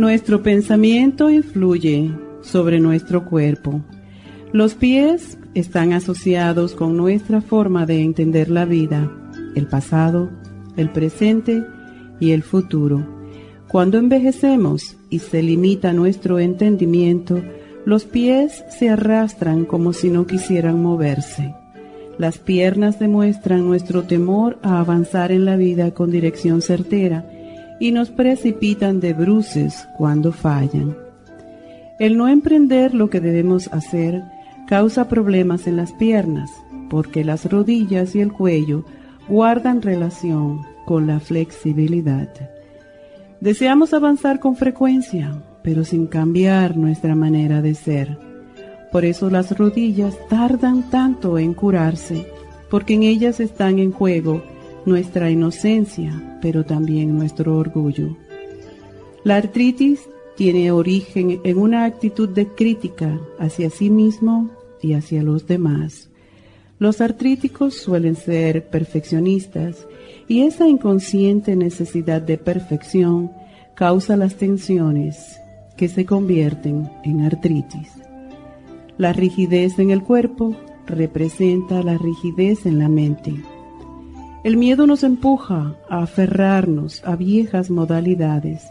Nuestro pensamiento influye sobre nuestro cuerpo. Los pies están asociados con nuestra forma de entender la vida, el pasado, el presente y el futuro. Cuando envejecemos y se limita nuestro entendimiento, los pies se arrastran como si no quisieran moverse. Las piernas demuestran nuestro temor a avanzar en la vida con dirección certera y nos precipitan de bruces cuando fallan. El no emprender lo que debemos hacer causa problemas en las piernas, porque las rodillas y el cuello guardan relación con la flexibilidad. Deseamos avanzar con frecuencia, pero sin cambiar nuestra manera de ser. Por eso las rodillas tardan tanto en curarse, porque en ellas están en juego nuestra inocencia, pero también nuestro orgullo. La artritis tiene origen en una actitud de crítica hacia sí mismo y hacia los demás. Los artríticos suelen ser perfeccionistas y esa inconsciente necesidad de perfección causa las tensiones que se convierten en artritis. La rigidez en el cuerpo representa la rigidez en la mente. El miedo nos empuja a aferrarnos a viejas modalidades.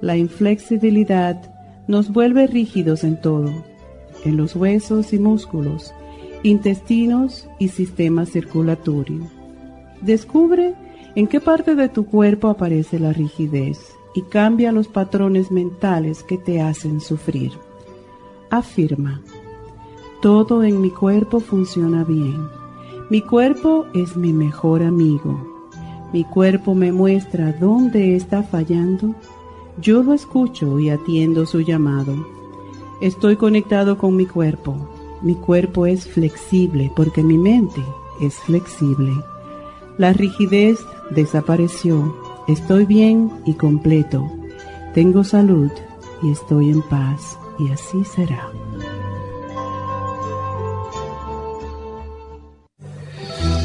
La inflexibilidad nos vuelve rígidos en todo, en los huesos y músculos, intestinos y sistema circulatorio. Descubre en qué parte de tu cuerpo aparece la rigidez y cambia los patrones mentales que te hacen sufrir. Afirma, todo en mi cuerpo funciona bien mi cuerpo es mi mejor amigo. Mi cuerpo me muestra dónde está fallando. Yo lo escucho y atiendo su llamado. Estoy conectado con mi cuerpo. Mi cuerpo es flexible porque mi mente es flexible. La rigidez desapareció. Estoy bien y completo. Tengo salud y estoy en paz. Y así será.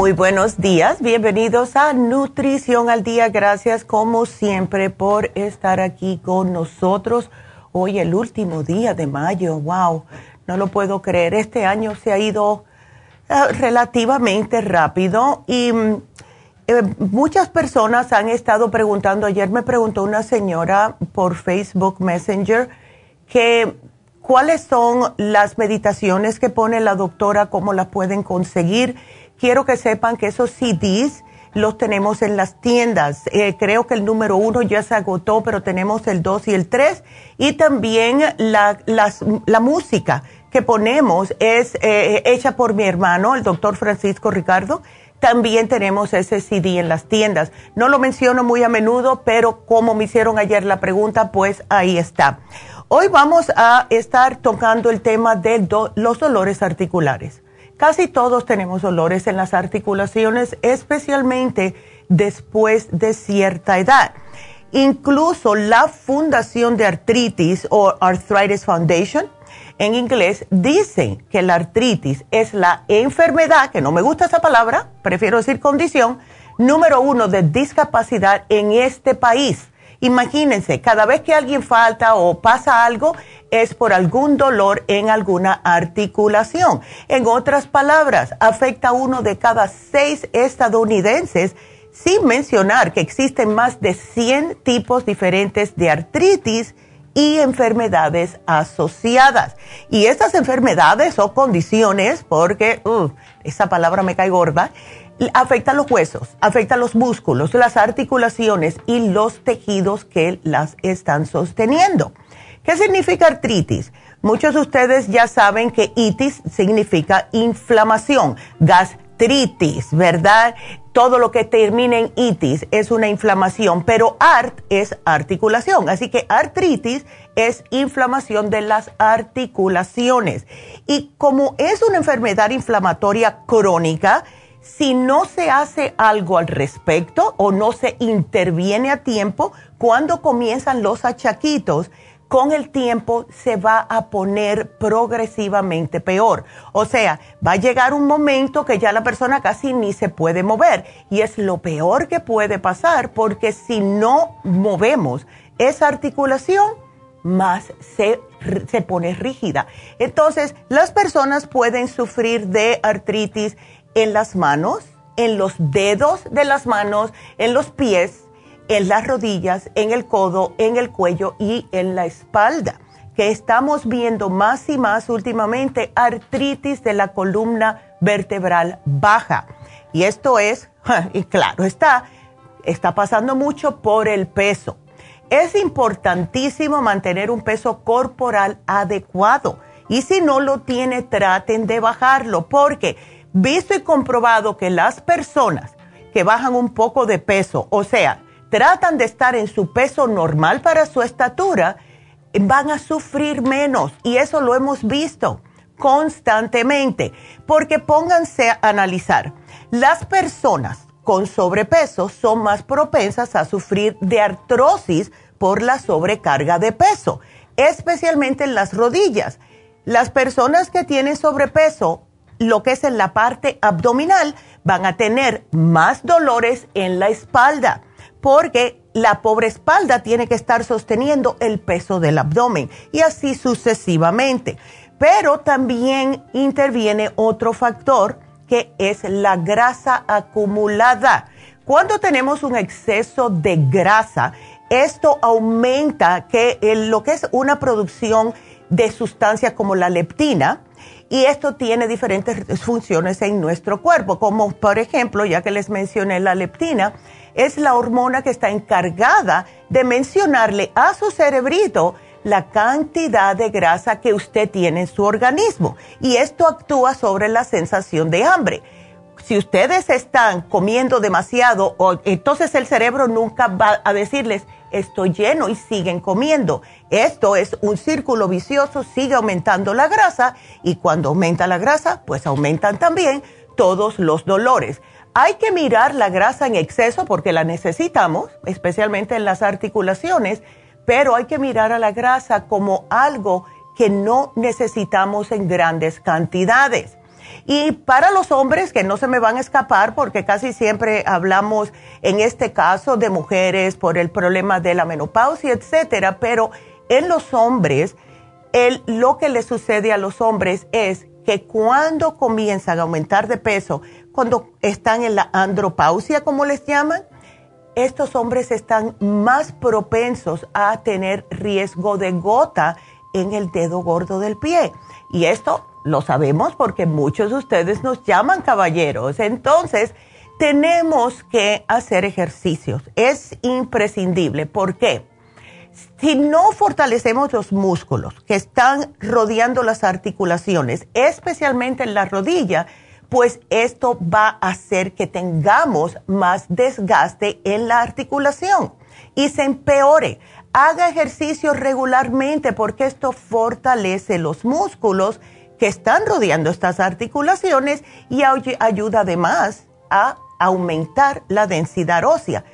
Muy buenos días, bienvenidos a Nutrición al Día. Gracias como siempre por estar aquí con nosotros. Hoy el último día de mayo, wow, no lo puedo creer. Este año se ha ido eh, relativamente rápido y mm, eh, muchas personas han estado preguntando, ayer me preguntó una señora por Facebook Messenger que cuáles son las meditaciones que pone la doctora, cómo las pueden conseguir quiero que sepan que esos CDs los tenemos en las tiendas. Eh, creo que el número uno ya se agotó, pero tenemos el dos y el tres. Y también la, la música que ponemos es eh, hecha por mi hermano, el doctor Francisco Ricardo. También tenemos ese CD en las tiendas. No lo menciono muy a menudo, pero como me hicieron ayer la pregunta, pues ahí está. Hoy vamos a estar tocando el tema de los dolores articulares. Casi todos tenemos dolores en las articulaciones, especialmente después de cierta edad. Incluso la Fundación de Artritis o Arthritis Foundation en inglés dice que la artritis es la enfermedad, que no me gusta esa palabra, prefiero decir condición, número uno de discapacidad en este país. Imagínense, cada vez que alguien falta o pasa algo, es por algún dolor en alguna articulación. En otras palabras, afecta a uno de cada seis estadounidenses, sin mencionar que existen más de 100 tipos diferentes de artritis y enfermedades asociadas. Y estas enfermedades o condiciones, porque uh, esa palabra me cae gorda, afectan los huesos, afectan los músculos, las articulaciones y los tejidos que las están sosteniendo. ¿Qué significa artritis? Muchos de ustedes ya saben que itis significa inflamación, gastritis, ¿verdad? Todo lo que termina en itis es una inflamación, pero art es articulación. Así que artritis es inflamación de las articulaciones. Y como es una enfermedad inflamatoria crónica, si no se hace algo al respecto o no se interviene a tiempo, cuando comienzan los achaquitos, con el tiempo se va a poner progresivamente peor. O sea, va a llegar un momento que ya la persona casi ni se puede mover y es lo peor que puede pasar porque si no movemos esa articulación, más se, se pone rígida. Entonces, las personas pueden sufrir de artritis en las manos, en los dedos de las manos, en los pies, en las rodillas, en el codo, en el cuello y en la espalda, que estamos viendo más y más últimamente artritis de la columna vertebral baja. Y esto es, y claro, está, está pasando mucho por el peso. Es importantísimo mantener un peso corporal adecuado y si no lo tiene, traten de bajarlo porque visto y comprobado que las personas que bajan un poco de peso, o sea, tratan de estar en su peso normal para su estatura, van a sufrir menos. Y eso lo hemos visto constantemente. Porque pónganse a analizar, las personas con sobrepeso son más propensas a sufrir de artrosis por la sobrecarga de peso, especialmente en las rodillas. Las personas que tienen sobrepeso, lo que es en la parte abdominal, van a tener más dolores en la espalda porque la pobre espalda tiene que estar sosteniendo el peso del abdomen y así sucesivamente. Pero también interviene otro factor que es la grasa acumulada. Cuando tenemos un exceso de grasa, esto aumenta que lo que es una producción de sustancias como la leptina, y esto tiene diferentes funciones en nuestro cuerpo, como por ejemplo, ya que les mencioné la leptina, es la hormona que está encargada de mencionarle a su cerebrito la cantidad de grasa que usted tiene en su organismo. Y esto actúa sobre la sensación de hambre. Si ustedes están comiendo demasiado, entonces el cerebro nunca va a decirles, estoy lleno y siguen comiendo. Esto es un círculo vicioso, sigue aumentando la grasa y cuando aumenta la grasa, pues aumentan también todos los dolores. Hay que mirar la grasa en exceso porque la necesitamos, especialmente en las articulaciones, pero hay que mirar a la grasa como algo que no necesitamos en grandes cantidades. Y para los hombres que no se me van a escapar, porque casi siempre hablamos en este caso de mujeres por el problema de la menopausia, etcétera, pero en los hombres, lo que le sucede a los hombres es que cuando comienzan a aumentar de peso, cuando están en la andropausia, como les llaman, estos hombres están más propensos a tener riesgo de gota en el dedo gordo del pie. Y esto lo sabemos porque muchos de ustedes nos llaman caballeros. Entonces, tenemos que hacer ejercicios. Es imprescindible. ¿Por qué? Si no fortalecemos los músculos que están rodeando las articulaciones, especialmente en la rodilla, pues esto va a hacer que tengamos más desgaste en la articulación y se empeore. Haga ejercicio regularmente porque esto fortalece los músculos que están rodeando estas articulaciones y ayuda además a aumentar la densidad ósea.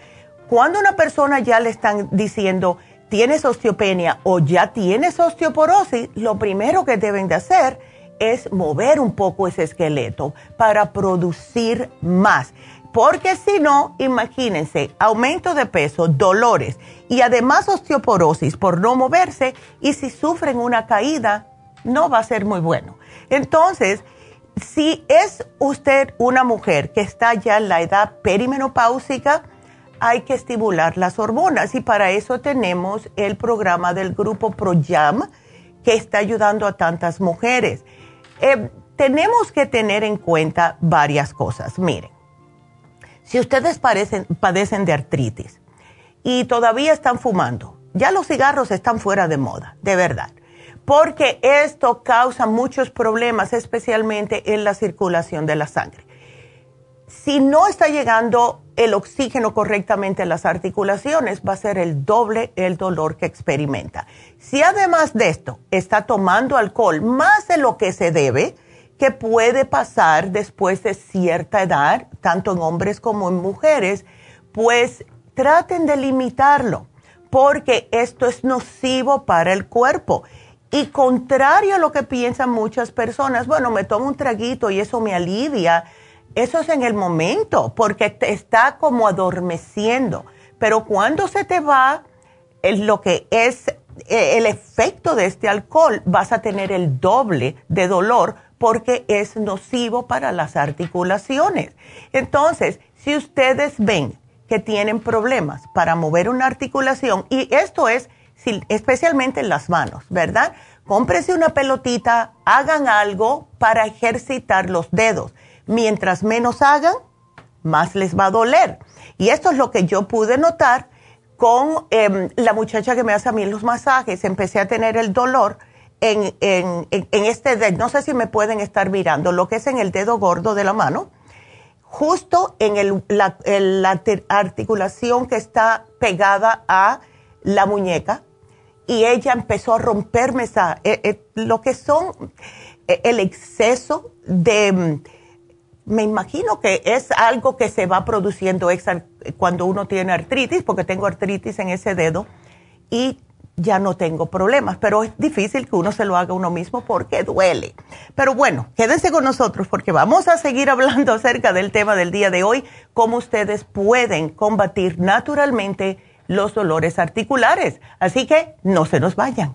Cuando una persona ya le están diciendo tienes osteopenia o ya tienes osteoporosis, lo primero que deben de hacer es mover un poco ese esqueleto para producir más. Porque si no, imagínense, aumento de peso, dolores y además osteoporosis por no moverse y si sufren una caída, no va a ser muy bueno. Entonces, si es usted una mujer que está ya en la edad perimenopáusica, hay que estimular las hormonas y para eso tenemos el programa del grupo ProYam que está ayudando a tantas mujeres. Eh, tenemos que tener en cuenta varias cosas. Miren, si ustedes padecen de artritis y todavía están fumando, ya los cigarros están fuera de moda, de verdad porque esto causa muchos problemas, especialmente en la circulación de la sangre. Si no está llegando el oxígeno correctamente a las articulaciones, va a ser el doble el dolor que experimenta. Si además de esto está tomando alcohol más de lo que se debe, que puede pasar después de cierta edad, tanto en hombres como en mujeres, pues traten de limitarlo, porque esto es nocivo para el cuerpo y contrario a lo que piensan muchas personas, bueno, me tomo un traguito y eso me alivia. Eso es en el momento, porque te está como adormeciendo. Pero cuando se te va lo que es eh, el efecto de este alcohol, vas a tener el doble de dolor porque es nocivo para las articulaciones. Entonces, si ustedes ven que tienen problemas para mover una articulación, y esto es especialmente en las manos, ¿verdad? Cómprese una pelotita, hagan algo para ejercitar los dedos. Mientras menos hagan, más les va a doler. Y esto es lo que yo pude notar con em, la muchacha que me hace a mí los masajes. Empecé a tener el dolor en, este dedo. No sé si me pueden estar mirando lo que es en el dedo gordo de la mano, justo en la articulación que está pegada a la muñeca y ella empezó a romperme esa, eh, eh, lo que son eh, el exceso de, mm, me imagino que es algo que se va produciendo cuando uno tiene artritis, porque tengo artritis en ese dedo y ya no tengo problemas, pero es difícil que uno se lo haga uno mismo porque duele. Pero bueno, quédense con nosotros porque vamos a seguir hablando acerca del tema del día de hoy, cómo ustedes pueden combatir naturalmente los dolores articulares. Así que no se nos vayan.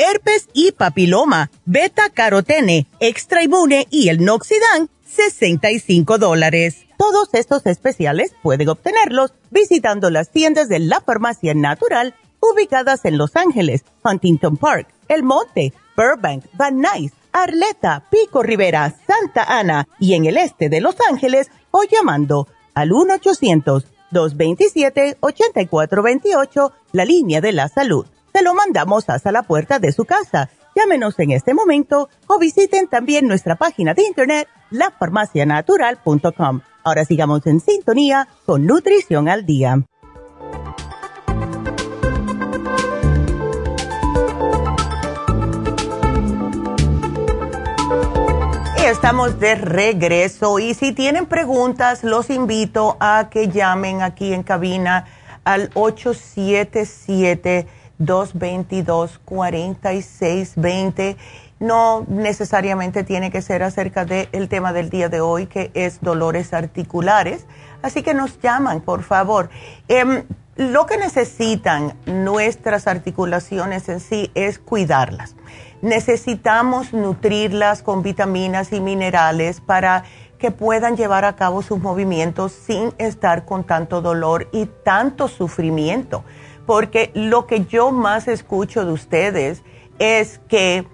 herpes y papiloma, beta carotene, extra inmune y el noxidan, 65 dólares. Todos estos especiales pueden obtenerlos visitando las tiendas de la farmacia natural ubicadas en Los Ángeles, Huntington Park, El Monte, Burbank, Van Nuys, Arleta, Pico Rivera, Santa Ana y en el este de Los Ángeles o llamando al 1-800-227-8428, la línea de la salud se lo mandamos hasta la puerta de su casa. Llámenos en este momento o visiten también nuestra página de internet lafarmacianatural.com. Ahora sigamos en sintonía con Nutrición al Día. Estamos de regreso y si tienen preguntas los invito a que llamen aquí en cabina al 877 222-4620. No necesariamente tiene que ser acerca del tema del día de hoy, que es dolores articulares. Así que nos llaman, por favor. Em, lo que necesitan nuestras articulaciones en sí es cuidarlas. Necesitamos nutrirlas con vitaminas y minerales para que puedan llevar a cabo sus movimientos sin estar con tanto dolor y tanto sufrimiento porque lo que yo más escucho de ustedes es que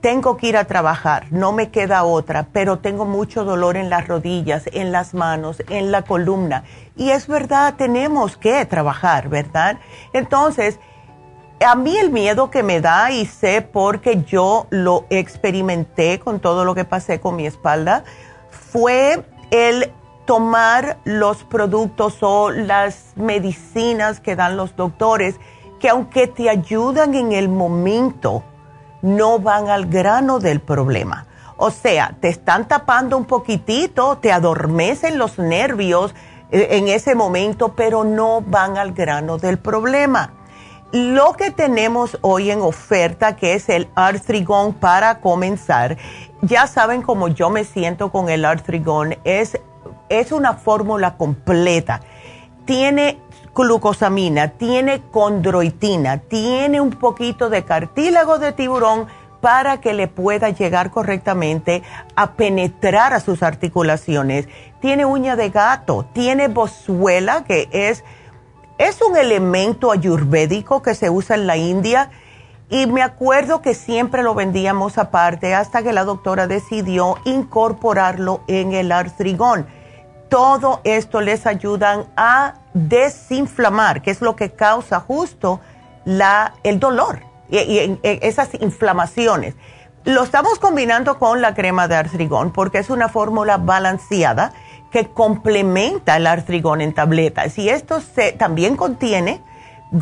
tengo que ir a trabajar, no me queda otra, pero tengo mucho dolor en las rodillas, en las manos, en la columna. Y es verdad, tenemos que trabajar, ¿verdad? Entonces, a mí el miedo que me da, y sé porque yo lo experimenté con todo lo que pasé con mi espalda, fue el tomar los productos o las medicinas que dan los doctores, que aunque te ayudan en el momento, no van al grano del problema. O sea, te están tapando un poquitito, te adormecen los nervios eh, en ese momento, pero no van al grano del problema. Lo que tenemos hoy en oferta, que es el Artrigón para comenzar, ya saben cómo yo me siento con el Artrigón, es es una fórmula completa. Tiene glucosamina, tiene condroitina, tiene un poquito de cartílago de tiburón para que le pueda llegar correctamente a penetrar a sus articulaciones. Tiene uña de gato, tiene bozuela, que es, es un elemento ayurvédico que se usa en la India. Y me acuerdo que siempre lo vendíamos aparte hasta que la doctora decidió incorporarlo en el artrigón todo esto les ayudan a desinflamar, que es lo que causa justo la, el dolor y, esas inflamaciones. Lo estamos combinando con la crema de artrigón porque es una fórmula balanceada que complementa el artrigón en tabletas. Y esto se, también contiene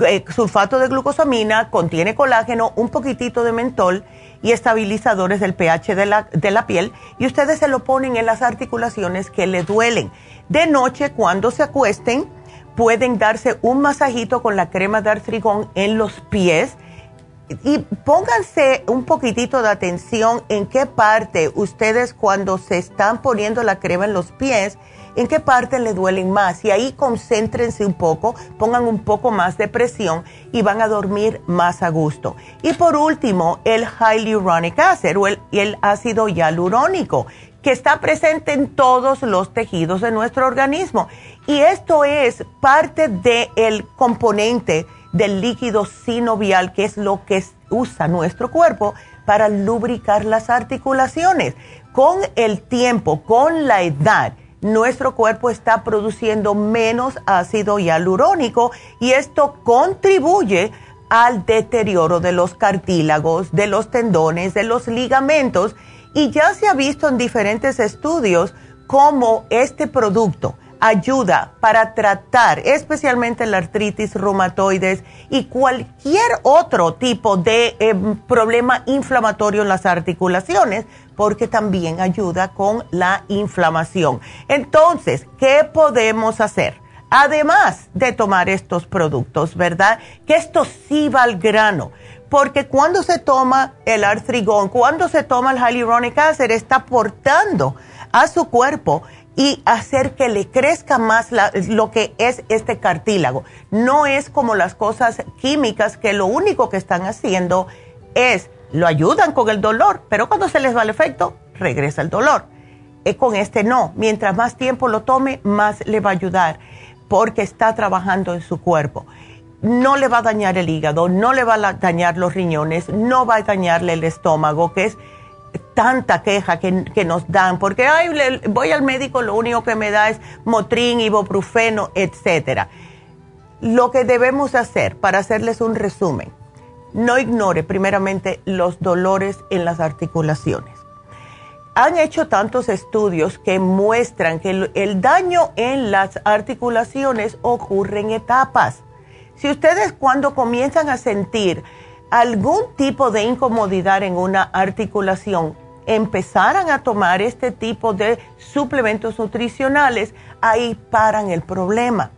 eh, sulfato de glucosamina, contiene colágeno, un poquitito de mentol y estabilizadores del pH de la, de la piel y ustedes se lo ponen en las articulaciones que le duelen. De noche, cuando se acuesten, pueden darse un masajito con la crema de artrigón en los pies y pónganse un poquitito de atención en qué parte ustedes cuando se están poniendo la crema en los pies, en qué parte le duelen más. Y ahí concéntrense un poco, pongan un poco más de presión y van a dormir más a gusto. Y por último, el hyaluronic acid o el, ácido hialurónico, que está presente en todos los tejidos de nuestro organismo. Y esto es parte del componente del líquido sinovial, que es lo que usa nuestro cuerpo para lubricar las articulaciones. Con el tiempo, con la edad, nuestro cuerpo está produciendo menos ácido hialurónico y esto contribuye al deterioro de los cartílagos, de los tendones, de los ligamentos. Y ya se ha visto en diferentes estudios cómo este producto, ayuda para tratar especialmente la artritis reumatoides y cualquier otro tipo de em, problema inflamatorio en las articulaciones, porque también ayuda con la inflamación. Entonces, ¿qué podemos hacer? Además de tomar estos productos, ¿verdad? Que esto sí va al grano porque cuando se toma el artrigón, cuando se toma el hyaluronic acid, está aportando a su cuerpo y hacer que le crezca más lo que es este cartílago. No es como las cosas químicas que lo único que están haciendo es lo ayudan con el dolor, pero cuando se les va el efecto, regresa el dolor. Eh, con este no, mientras más tiempo lo tome, más le va a ayudar porque está trabajando en su cuerpo. No le va a dañar el hígado, no le va a dañar los riñones, no va a dañarle el estómago, que es tanta queja que, nos dan, porque Ay, voy al médico, lo único que me da es motrin, ibuprofeno, etcétera. Lo que debemos hacer, para hacerles un resumen, no ignore primeramente los dolores en las articulaciones. Han hecho tantos estudios que muestran que el, el daño en las articulaciones ocurre en etapas. Si ustedes cuando comienzan a sentir algún tipo de incomodidad en una articulación, empezaran a tomar este tipo de suplementos nutricionales, ahí paran el problema.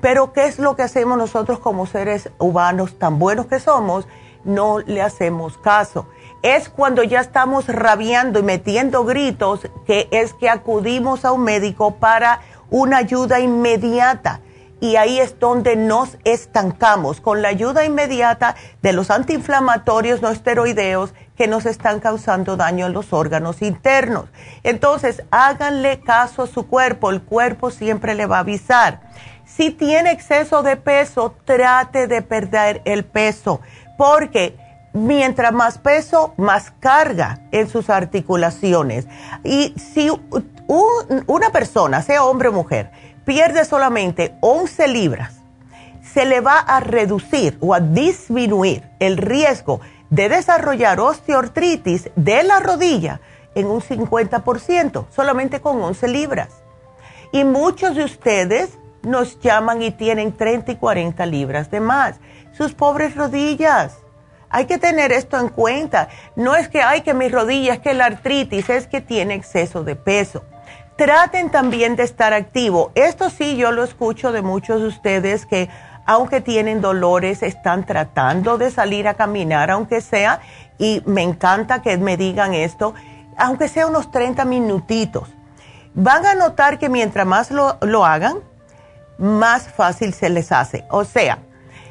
Pero ¿qué es lo que hacemos nosotros como seres humanos tan buenos que somos? No le hacemos caso. Es cuando ya estamos rabiando y metiendo gritos que es que acudimos a un médico para una ayuda inmediata y ahí es donde nos estancamos con la ayuda inmediata de los antiinflamatorios no esteroideos que nos están causando daño en los órganos internos. Entonces, háganle caso a su cuerpo, el cuerpo siempre le va a avisar. Si tiene exceso de peso, trate de perder el peso, porque mientras más peso, más carga en sus articulaciones. Y si una persona, sea hombre o mujer, pierde solamente 11 libras, se le va a reducir o a disminuir el riesgo de desarrollar osteoartritis de la rodilla en un 50%, solamente con 11 libras. Y muchos de ustedes nos llaman y tienen 30 y 40 libras de más. Sus pobres rodillas. Hay que tener esto en cuenta. No es que hay que mis rodillas, que la artritis, es que tiene exceso de peso. Traten también de estar activo. Esto sí, yo lo escucho de muchos de ustedes que aunque tienen dolores, están tratando de salir a caminar, aunque sea, y me encanta que me digan esto, aunque sea unos 30 minutitos. Van a notar que mientras más lo, hagan, más fácil se les hace. O sea,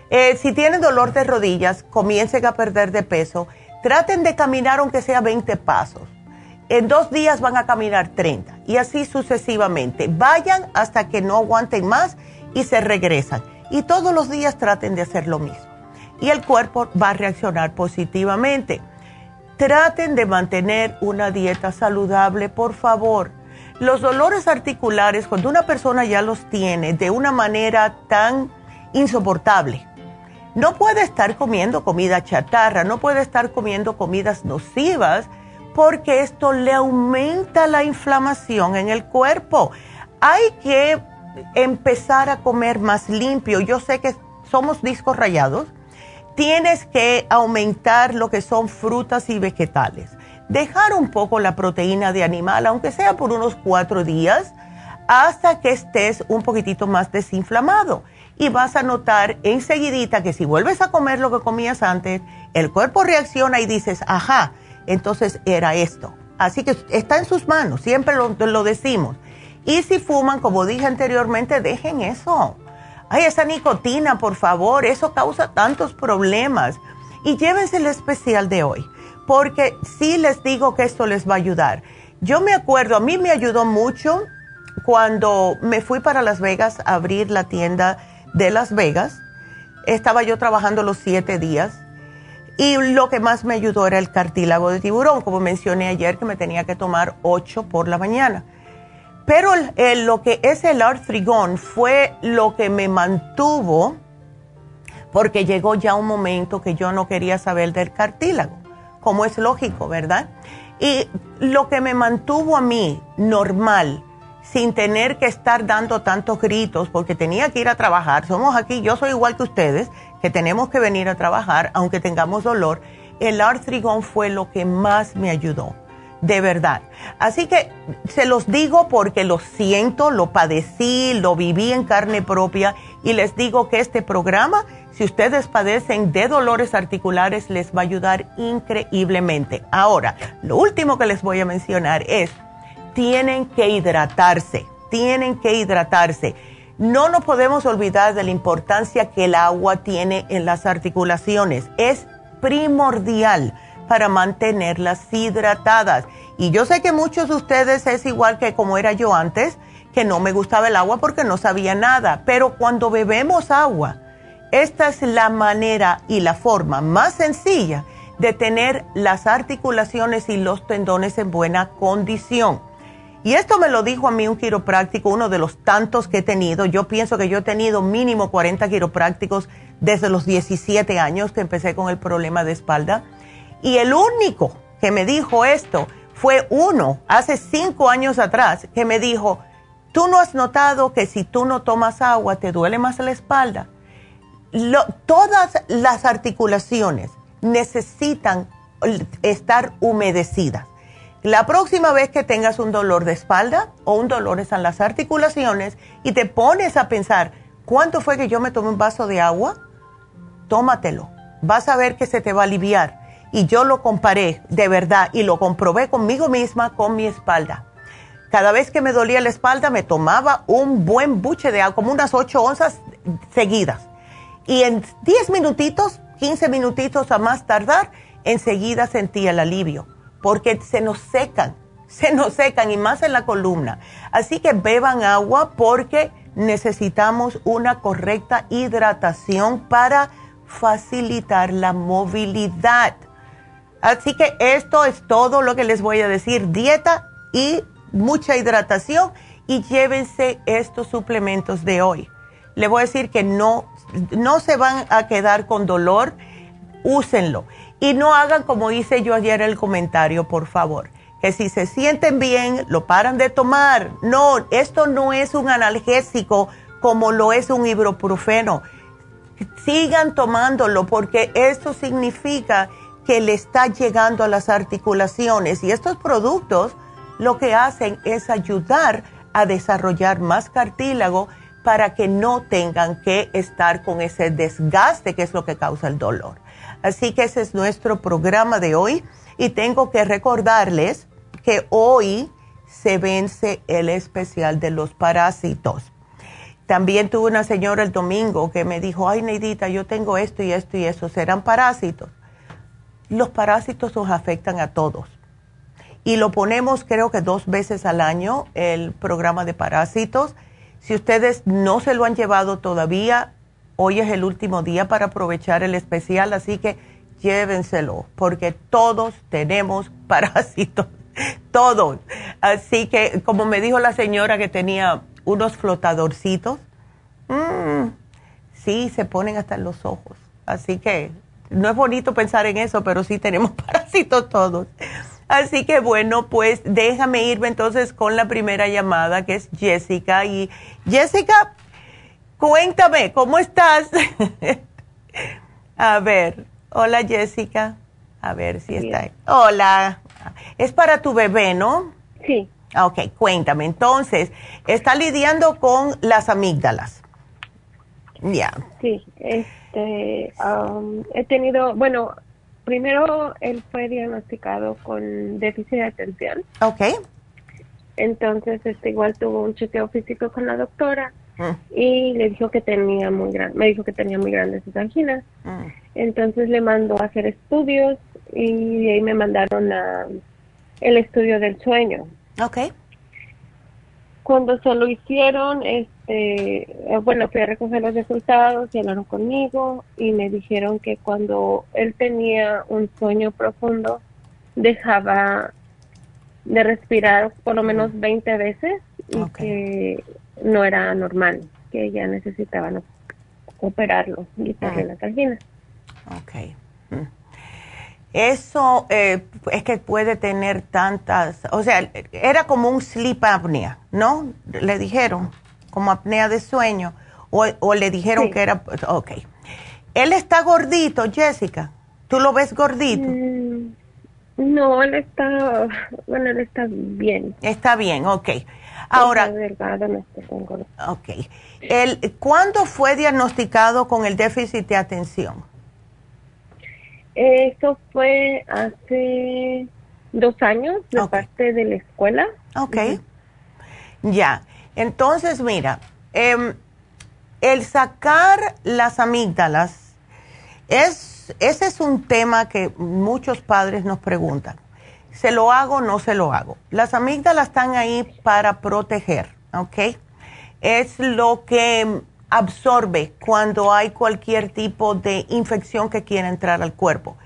eh, si tienen dolor de rodillas, comiencen a perder de peso, traten de caminar aunque sea 20 pasos en dos días van a caminar 30 y así sucesivamente. Vayan hasta que no aguanten más y se regresan. Y todos los días traten de hacer lo mismo. Y el cuerpo va a reaccionar positivamente. Traten de mantener una dieta saludable, por favor. Los dolores articulares, cuando una persona ya los tiene de una manera tan insoportable, no puede estar comiendo comida chatarra, no puede estar comiendo comidas nocivas, porque esto le aumenta la inflamación en el cuerpo. Hay que empezar a comer más limpio. Yo sé que somos discos rayados. Tienes que aumentar lo que son frutas y vegetales. Dejar un poco la proteína de animal, aunque sea por unos cuatro días, hasta que estés un poquitito más desinflamado. Y vas a notar enseguidita que si vuelves a comer lo que comías antes, el cuerpo reacciona y dices, ajá, entonces era esto. Así que está en sus manos, siempre lo, decimos. Y si fuman, como dije anteriormente, dejen eso. Ay, esa nicotina, por favor, eso causa tantos problemas. Y llévense el especial de hoy, porque sí les digo que esto les va a ayudar. Yo me acuerdo, a mí me ayudó mucho cuando me fui para Las Vegas a abrir la tienda de Las Vegas. Estaba yo trabajando los siete días y lo que más me ayudó era el cartílago de tiburón, como mencioné ayer, que me tenía que tomar 8 por la mañana. Pero lo que es el artrigón fue lo que me mantuvo, porque llegó ya un momento que yo no quería saber del cartílago, como es lógico, ¿verdad? Y lo que me mantuvo a mí normal sin tener que estar dando tantos gritos porque tenía que ir a trabajar. Somos aquí, yo soy igual que ustedes, que tenemos que venir a trabajar aunque tengamos dolor. El artrigón fue lo que más me ayudó, de verdad. Así que se los digo porque lo siento, lo padecí, lo viví en carne propia y les digo que este programa, si ustedes padecen de dolores articulares, les va a ayudar increíblemente. Ahora, lo último que les voy a mencionar es tienen que hidratarse, tienen que hidratarse. No nos podemos olvidar de la importancia que el agua tiene en las articulaciones. Es primordial para mantenerlas hidratadas. Y yo sé que muchos de ustedes es igual que como era yo antes, que no me gustaba el agua porque no sabía nada. Pero cuando bebemos agua, esta es la manera y la forma más sencilla de tener las articulaciones y los tendones en buena condición. Y esto me lo dijo a mí un quiropráctico, uno de los tantos que he tenido. Yo pienso que yo he tenido mínimo 40 quiroprácticos desde los 17 años que empecé con el problema de espalda. Y el único que me dijo esto fue uno, hace cinco años atrás, que me dijo, tú no has notado que si tú no tomas agua te duele más la espalda. todas las articulaciones necesitan estar humedecidas. La próxima vez que tengas un dolor de espalda o un dolor en las articulaciones y te pones a pensar, ¿cuánto fue que yo me tomé un vaso de agua? Tómatelo. Vas a ver que se te va a aliviar. Y yo lo comparé de verdad y lo comprobé conmigo misma con mi espalda. Cada vez que me dolía la espalda me tomaba un buen buche de agua, como unas 8 onzas seguidas. Y en 10 minutitos, 15 minutitos a más tardar, enseguida sentía el alivio porque se nos secan, se nos secan y más en la columna. Así que beban agua porque necesitamos una correcta hidratación para facilitar la movilidad. Así que esto es todo lo que les voy a decir, dieta y mucha hidratación y llévense estos suplementos de hoy. Le voy a decir que no, no se van a quedar con dolor, úsenlo. Y no hagan como hice yo ayer el comentario, por favor, que si se sienten bien, lo paran de tomar. No, esto no es un analgésico como lo es un ibuprofeno. Sigan tomándolo porque esto significa que le está llegando a las articulaciones y estos productos lo que hacen es ayudar a desarrollar más cartílago para que no tengan que estar con ese desgaste que es lo que causa el dolor. Así que ese es nuestro programa de hoy y tengo que recordarles que hoy se vence el especial de los parásitos. También tuve una señora el domingo que me dijo, ay Neidita, yo tengo esto y esto y eso, ¿serán parásitos? Los parásitos nos afectan a todos. Y lo ponemos creo que dos veces al año, el programa de parásitos. Si ustedes no se lo han llevado todavía, Hoy es el último día para aprovechar el especial, así que llévenselo, porque todos tenemos parásitos, todos. Así que, como me dijo la señora que tenía unos flotadorcitos, mmm, sí, se ponen hasta en los ojos. Así que no es bonito pensar en eso, pero sí tenemos parásitos todos. Así que bueno, pues déjame irme entonces con la primera llamada, que es Jessica. Y Jessica, Cuéntame, ¿cómo estás? a ver, hola Jessica. A ver si está ahí. Hola. Es para tu bebé, ¿no? Sí. Ok, cuéntame. Entonces, está lidiando con las amígdalas. Ya. Sí, este, um, he tenido, bueno, primero él fue diagnosticado con déficit de atención. Ok. Entonces, este, igual tuvo un chequeo físico con la doctora Mm. y le dijo que tenía muy gran, me dijo que tenía muy grandes anginas. Mm. Entonces le mandó a hacer estudios y ahí me mandaron a el estudio del sueño. Okay. Cuando se lo hicieron, este, eh, bueno, fui a recoger los resultados y hablaron conmigo y me dijeron que cuando él tenía un sueño profundo, dejaba de respirar por lo menos 20 veces y que no era normal, que ya necesitaban operarlo, quitarle ah. la angina. Ok. Mm. Eso eh, es que puede tener tantas, o sea, era como un sleep apnea, ¿no? Le dijeron, como apnea de sueño, o, le dijeron que era, ok. Él está gordito, Jessica. ¿Tú lo ves gordito? Mm, no, él está, bueno, él está bien. Está bien, ok. Ahora, no ok. El, ¿Cuándo fue diagnosticado con el déficit de atención? Eso fue hace dos años de parte de la escuela. Ok. Ya. Entonces, mira, em, el sacar las amígdalas es, ese es un tema que muchos padres nos preguntan. ¿Se lo hago o no se lo hago? Las amígdalas están ahí para proteger, ¿ok? Es lo que absorbe cuando hay cualquier tipo de infección que quiera entrar al cuerpo.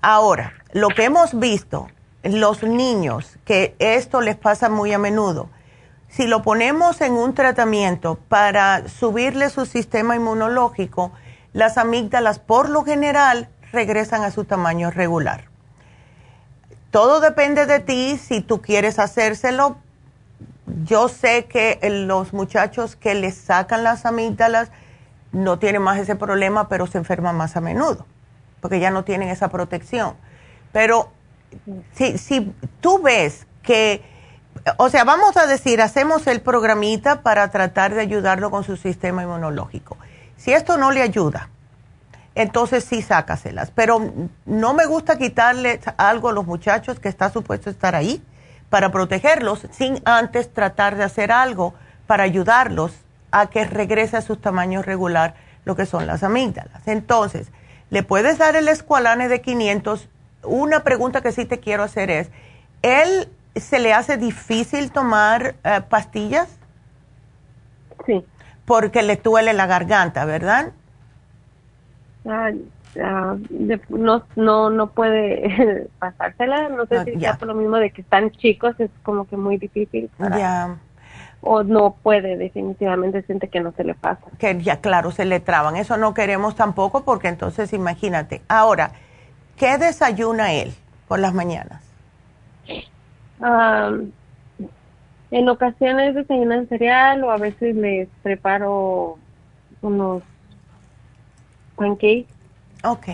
Ahora, lo que hemos visto, los niños, que esto les pasa muy a menudo, si lo ponemos en un tratamiento para subirle su sistema inmunológico, las amígdalas por lo general regresan a su tamaño regular. Todo depende de ti si tú quieres hacérselo yo sé que los muchachos que les sacan las amígdalas no tienen más ese problema, pero se enferman más a menudo, porque ya no tienen esa protección. Pero si, si tú ves que, o sea, vamos a decir, hacemos el programita para tratar de ayudarlo con su sistema inmunológico. Si esto no le ayuda, entonces sí sácaselas. Pero no me gusta quitarle algo a los muchachos que está supuesto estar ahí para protegerlos sin antes tratar de hacer algo para ayudarlos a que regrese a su tamaño regular lo que son las amígdalas. Entonces, le puedes dar el escualane de 500. Una pregunta que sí te quiero hacer es, ¿él se le hace difícil tomar eh, pastillas? Sí. Porque le duele la garganta, ¿verdad? Ah, Ah, no, no, no puede pasársela. No sé si ya por lo mismo de que están chicos, es como que muy difícil. ya. O no puede, definitivamente siente que no se le pasa. Que ya, claro, se le traban. Eso no queremos tampoco porque entonces imagínate. Ahora, ¿qué desayuna él por las mañanas? En ocasiones desayunan cereal o a veces les preparo unos pancakes Ok.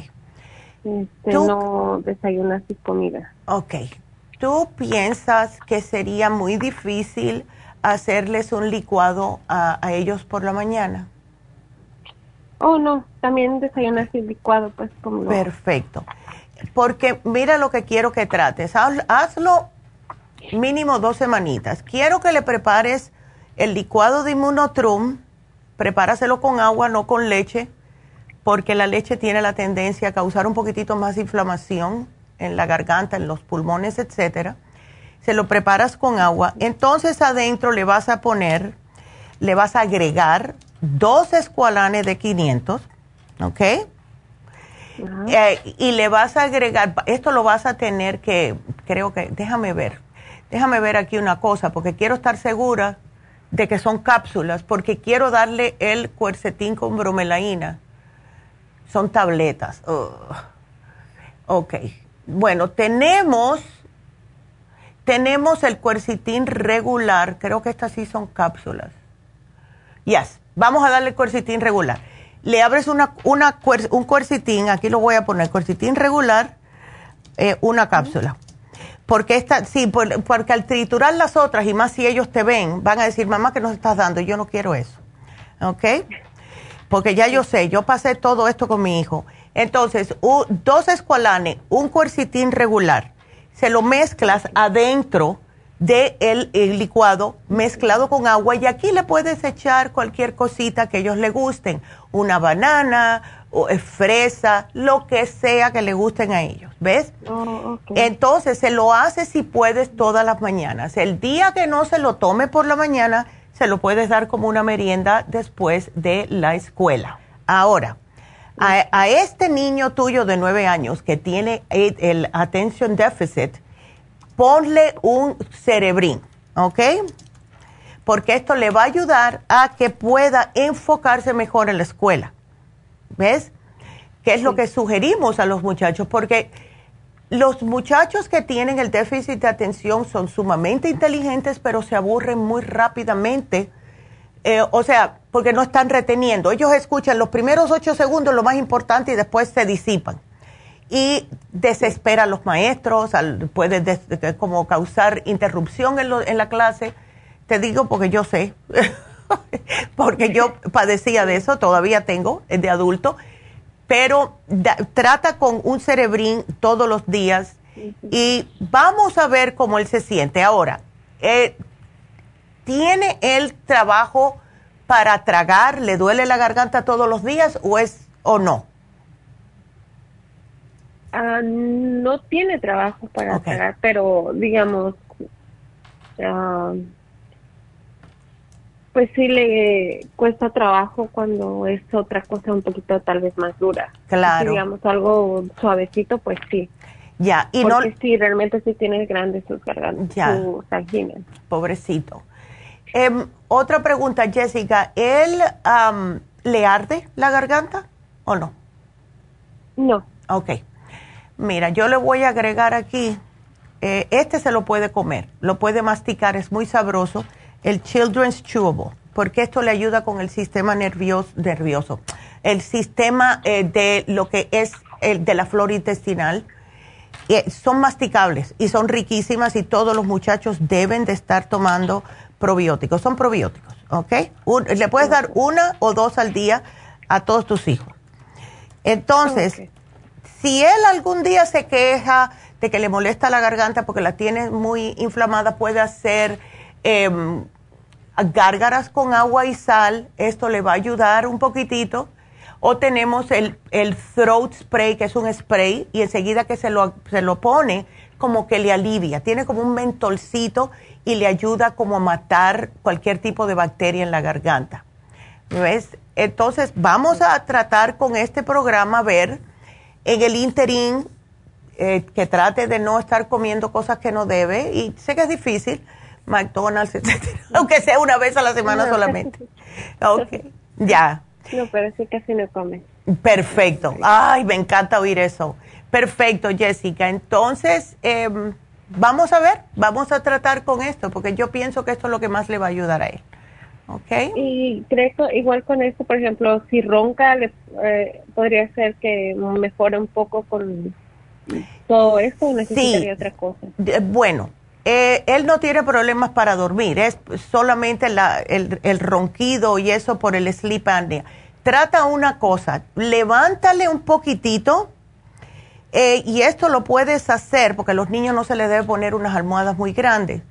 Este, no desayunas y comida. Ok. ¿Tú piensas que sería muy difícil hacerles un licuado a, ellos por la mañana? Oh, no, también desayunas y licuado, pues como Perfecto. Porque mira lo que quiero que trates. hazlo mínimo dos semanitas. Quiero que le prepares el licuado de Immunotrum. Prepáraselo con agua, no con leche porque la leche tiene la tendencia a causar un poquitito más de inflamación en la garganta, en los pulmones, etcétera. Se lo preparas con agua, entonces adentro le vas a poner, le vas a agregar dos escualanes de 500, ¿ok? Eh, y le vas a agregar, esto lo vas a tener que, creo que, déjame ver, déjame ver aquí una cosa, porque quiero estar segura de que son cápsulas, porque quiero darle el cuercetín con bromelaína son tabletas. Ok. Bueno, tenemos, tenemos el cuercitín regular. Creo que estas sí son cápsulas. Yes. Vamos a darle el cuercitín regular. Le abres una, una, un cuercitín, aquí lo voy a poner, cuercitín regular, eh, una cápsula. Porque esta, sí, porque al triturar las otras, y más si ellos te ven, van a decir, mamá, ¿qué nos estás dando? Yo no quiero eso. ¿Ok? porque ya yo sé, yo pasé todo esto con mi hijo. Entonces, dos escualanes, un cuercitín regular, se lo mezclas adentro del el licuado mezclado con agua y aquí le puedes echar cualquier cosita que ellos le gusten, una banana, o eh, fresa, lo que sea que le gusten a ellos, ¿ves? Oh, Entonces se lo haces si puedes todas las mañanas. El día que no se lo tome por la mañana, se lo puedes dar como una merienda después de la escuela. Ahora, a, este niño tuyo de nueve años que tiene el, attention deficit, ponle un cerebrín, ¿ok? Porque esto le va a ayudar a que pueda enfocarse mejor en la escuela. ¿Ves? Que es lo que sugerimos a los muchachos, porque los muchachos que tienen el déficit de atención son sumamente inteligentes, pero se aburren muy rápidamente. Eh, o sea, porque no están reteniendo. Ellos escuchan los primeros ocho segundos lo más importante y después se disipan. Y desespera a los maestros, puede como causar interrupción en, en la clase. Te digo porque yo sé, porque yo padecía de eso, todavía tengo, de adulto pero trata con un cerebrín todos los días y vamos a ver cómo él se siente. Ahora, eh, ¿tiene el trabajo para tragar? ¿Le duele la garganta todos los días o es o no? Ah, no tiene trabajo para tragar, pero digamos, uh, pues sí le cuesta trabajo cuando es otra cosa un poquito tal vez más dura. Claro. Si digamos algo suavecito, pues sí. Ya, y Porque no... sí, realmente sí tiene grandes sus gargantas, ya. sus Pobrecito. Em, otra pregunta, Jessica, ¿él le arde la garganta o no? No. Ok. Mira, yo le voy a agregar aquí, eh, este se lo puede comer, lo puede masticar, es muy sabroso el Children's Chewable, porque esto le ayuda con el sistema nervioso, nervioso el sistema eh, de lo que es el de la flora intestinal. Eh, son masticables y son riquísimas y todos los muchachos deben de estar tomando probióticos. Son probióticos, ¿ok? le puedes dar una o dos al día a todos tus hijos. Entonces, si él algún día se queja de que le molesta la garganta porque la tiene muy inflamada, puede hacer eh, gárgaras con agua y sal, esto le va a ayudar un poquitito. O tenemos el, el throat spray, que es un spray, y enseguida que se lo, se lo pone, como que le alivia. Tiene como un mentolcito y le ayuda como a matar cualquier tipo de bacteria en la garganta. ¿Ves? Entonces, vamos a tratar con este programa, a ver en el interín eh, que trate de no estar comiendo cosas que no debe. Y sé que es difícil, McDonald's, etcétera, aunque sea una vez a la semana solamente. Ok, ya. No, pero sí casi no come. Perfecto. Ay, me encanta oír eso. Perfecto, Jessica. Entonces, em, vamos a ver, vamos a tratar con esto, porque yo pienso que esto es lo que más le va a ayudar a él. ¿Ok? Y creo que igual con esto, por ejemplo, si ronca, le, eh, podría ser que mejore un poco con todo esto o necesitaría otra cosa. Bueno, eh, él no tiene problemas para dormir, es solamente el, ronquido y eso por el sleep apnea. Trata una cosa, levántale un poquitito eh, y esto lo puedes hacer porque a los niños no se les debe poner unas almohadas muy grandes.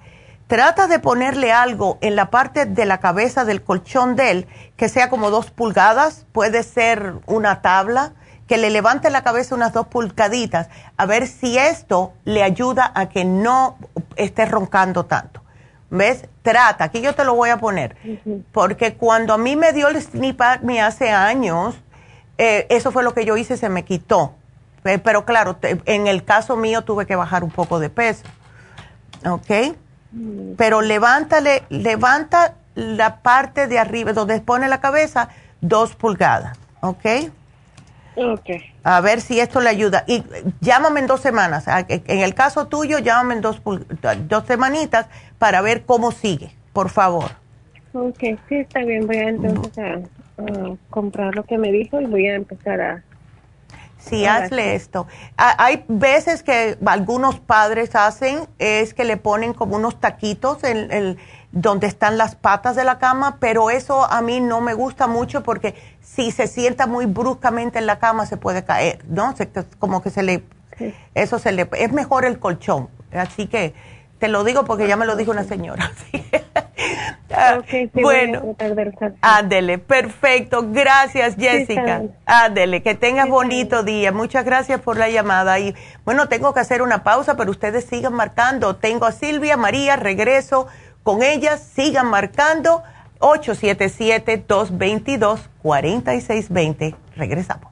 Trata de ponerle algo en la parte de la cabeza del colchón de él que sea como dos pulgadas, puede ser una tabla que le levante la cabeza unas dos pulcaditas, a ver si esto le ayuda a que no esté roncando tanto. ¿Ves? Trata, aquí yo te lo voy a poner, porque cuando a mí me dio el sleep hace años, eh, eso fue lo que yo hice, se me quitó. Eh, pero claro, en el caso mío tuve que bajar un poco de peso. ¿Ok? Pero levántale, levanta la parte de arriba, donde pone la cabeza, dos pulgadas. ¿Ok? Okay. A ver si esto le ayuda. Y llámame en dos semanas. En el caso tuyo, llámame en dos, dos semanitas para ver cómo sigue, por favor. Ok, sí, está bien. Voy a entonces a, comprar lo que me dijo y voy a empezar a... Sí, hazle esto. Hay veces que algunos padres hacen es que le ponen como unos taquitos en el donde están las patas de la cama, pero eso a mí no me gusta mucho porque si se sienta muy bruscamente en la cama se puede caer, ¿no? como que se le, eso se le, es mejor el colchón. Así que te lo digo porque ya me lo dijo una señora. bueno, ándele, perfecto. Gracias, Jessica. ándele, que tengas bonito día. Muchas gracias por la llamada. Y bueno, tengo que hacer una pausa, pero ustedes sigan marcando. Tengo a Silvia, María, regreso con ellas. Sigan marcando 877-222-4620. Regresamos.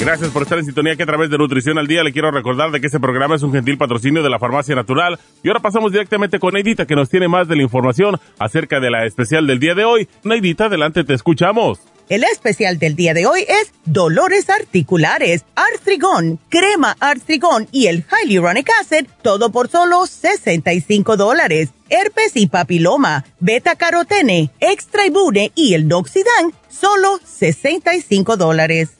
Gracias por estar en sintonía que a través de Nutrición al Día le quiero recordar de que este programa es un gentil patrocinio de la Farmacia Natural. Y ahora pasamos directamente con Neidita que nos tiene más de la información acerca de la especial del día de hoy. Neidita, adelante, te escuchamos. El especial del día de hoy es dolores articulares, artrigón, crema artrigón y el hyaluronic acid, todo por solo 65 dólares. Herpes y papiloma, beta carotene, extra y el noxidan, solo 65 dólares.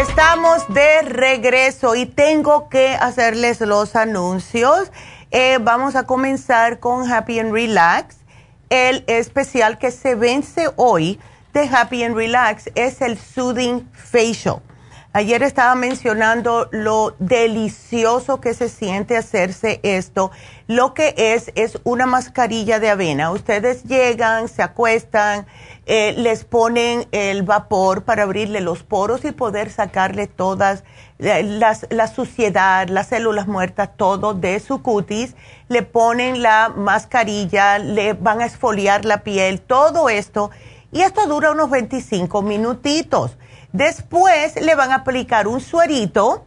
Estamos de regreso y tengo que hacerles los anuncios. Eh, vamos a comenzar con Happy and Relax. El especial que se vence hoy de Happy and Relax es el Soothing Facial. Ayer estaba mencionando lo delicioso que se siente hacerse esto. Lo que es es una mascarilla de avena. Ustedes llegan, se acuestan, eh, les ponen el vapor para abrirle los poros y poder sacarle todas eh, las, la suciedad, las células muertas, todo de su cutis. Le ponen la mascarilla, le van a esfoliar la piel, todo esto. Y esto dura unos 25 minutitos. Después le van a aplicar un suerito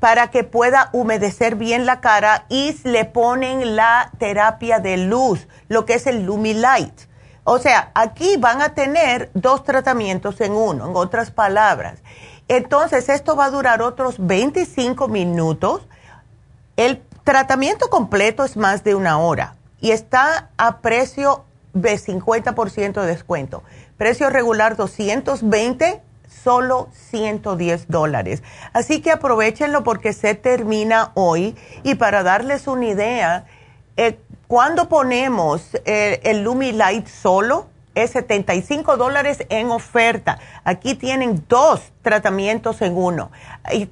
para que pueda humedecer bien la cara y le ponen la terapia de luz, lo que es el Lumilight o sea, aquí van a tener dos tratamientos en uno, en otras palabras. Entonces, esto va a durar otros 25 minutos. El tratamiento completo es más de una hora y está a precio de 50% de descuento. Precio regular 220, solo 110 dólares. Así que aprovechenlo porque se termina hoy. Y para darles una idea, eh, cuando ponemos el, el Lumilight solo, es 75 dólares en oferta. Aquí tienen dos tratamientos en uno. Y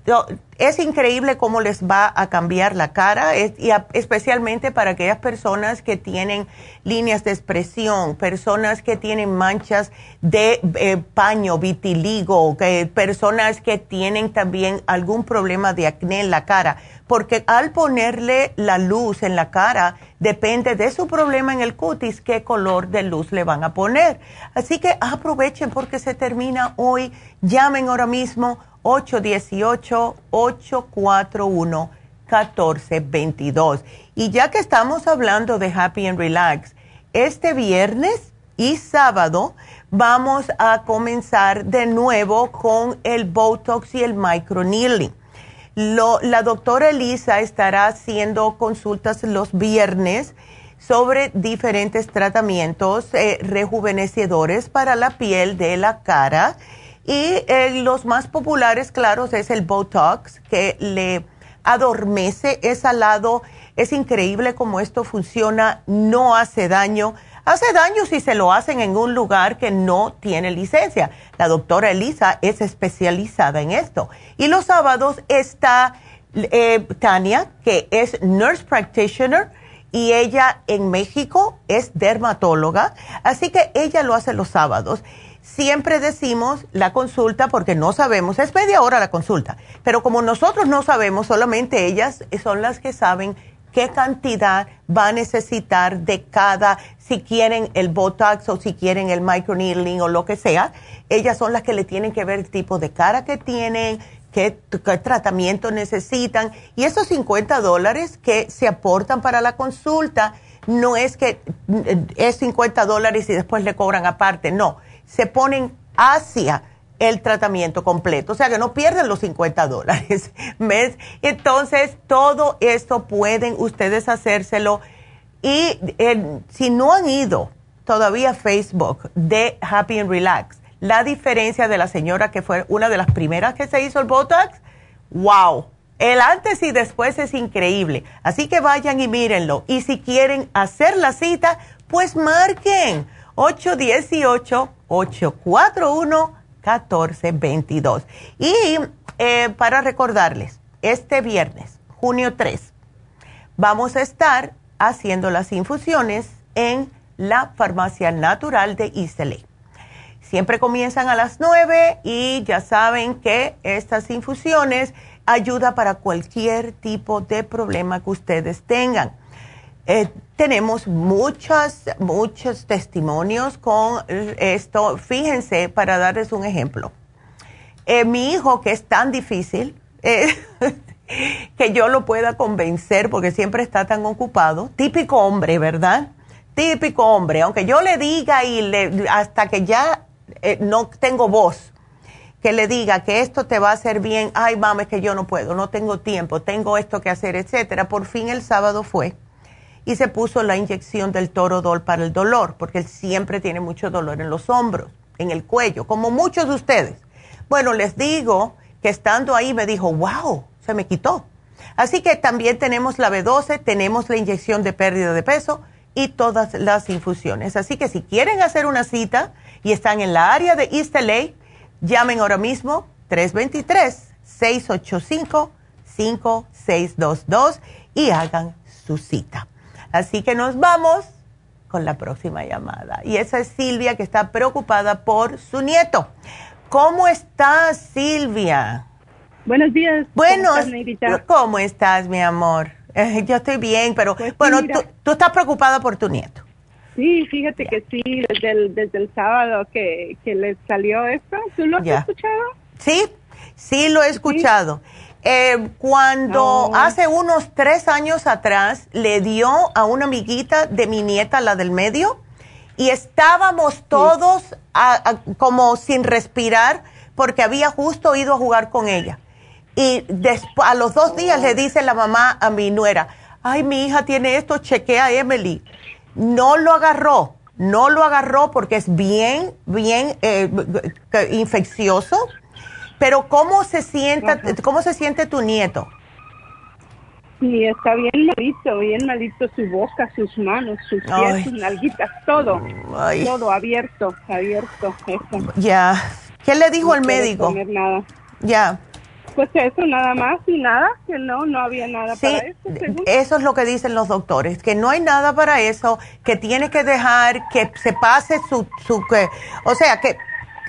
es increíble cómo les va a cambiar la cara, y especialmente para aquellas personas que tienen líneas de expresión, personas que tienen manchas de eh, paño, vitiligo, que, personas que tienen también algún problema de acné en la cara porque al ponerle la luz en la cara, depende de su problema en el cutis qué color de luz le van a poner. Así que aprovechen porque se termina hoy. Llamen ahora mismo 818-841-1422. Y ya que estamos hablando de Happy and Relax, este viernes y sábado vamos a comenzar de nuevo con el Botox y el Microneedling la doctora Elisa estará haciendo consultas los viernes sobre diferentes tratamientos eh, rejuvenecedores para la piel de la cara. Y eh, los más populares, claros, es el Botox, que le adormece, es al lado Es increíble cómo esto funciona, no hace daño. Hace daño si se lo hacen en un lugar que no tiene licencia. La doctora Elisa es especializada en esto. Y los sábados está eh, Tania, que es nurse practitioner y ella en México es dermatóloga, así que ella lo hace los sábados. Siempre decimos la consulta porque no sabemos, es media hora la consulta, pero como nosotros no sabemos, solamente ellas son las que saben qué cantidad va a necesitar de cada, si quieren el Botox o si quieren el microneedling o lo que sea, ellas son las que le tienen que ver el tipo de cara que tienen, qué, tratamiento necesitan. Y esos 50 dólares que se aportan para la consulta, no es que eh, es 50 dólares y después le cobran aparte, no, se ponen hacia el tratamiento completo, o sea que no pierden los 50 dólares. ¿ves? Entonces, todo esto pueden ustedes hacérselo. Y eh, si no han ido todavía a Facebook de Happy and Relax, la diferencia de la señora que fue una de las primeras que se hizo el Botox, wow. El antes y después es increíble. Así que vayan y mírenlo. Y si quieren hacer la cita, pues marquen 818-841-1422. Y eh, para recordarles, este viernes, junio 3, vamos a estar haciendo las infusiones en la farmacia natural de Isteley. Siempre comienzan a las 9 y ya saben que estas infusiones ayudan para cualquier tipo de problema que ustedes tengan. Eh, tenemos muchos, muchos testimonios con esto. Fíjense, para darles un ejemplo. Eh, mi hijo, que es tan difícil, eh, que yo lo pueda convencer porque siempre está tan ocupado, típico hombre, ¿verdad? Típico hombre, aunque yo le diga y le, hasta que ya eh, no tengo voz que le diga que esto te va a hacer bien, ay mames que yo no puedo, no tengo tiempo, tengo esto que hacer, etcétera. Por fin el sábado fue y se puso la inyección del torodol para el dolor, porque él siempre tiene mucho dolor en los hombros, en el cuello, como muchos de ustedes. Bueno, les digo que estando ahí me dijo, wow, se me quitó. Así que también tenemos la B12, tenemos la inyección de pérdida de peso y todas las infusiones. Así que si quieren hacer una cita, y están en la área de East LA, llamen ahora mismo 323-685-5622 y hagan su cita. Así que nos vamos con la próxima llamada. Y esa es Silvia que está preocupada por su nieto. ¿Cómo estás, Silvia? Buenos días. Buenos. ¿Cómo estás, mi amor? Eh, yo estoy bien, pero pues bueno, tú estás preocupada por tu nieto. Sí, fíjate que sí, desde el, desde el sábado que, que les salió esto. ¿Tú lo has escuchado? Sí, sí lo he escuchado. Eh, cuando hace unos tres años atrás le dio a una amiguita de mi nieta, la del medio, y estábamos todos como sin respirar porque había justo ido a jugar con ella. Y a los dos días le dice la mamá a mi nuera, ay, mi hija tiene esto, chequea a Emily no lo agarró, no lo agarró porque es bien, bien eh, infeccioso. Pero ¿cómo se siente, cómo se siente tu nieto? Sí, está bien malito, bien malito su boca, sus manos, sus pies, sus nalguitas, todo, todo abierto, abierto. Ya. ¿Qué le dijo el médico? nada. Ya. Pues eso, nada más y nada, que no, no había nada para eso. Eso es lo que dicen los doctores, que no hay nada para eso, que tiene que dejar que se pase su, su que, o sea, que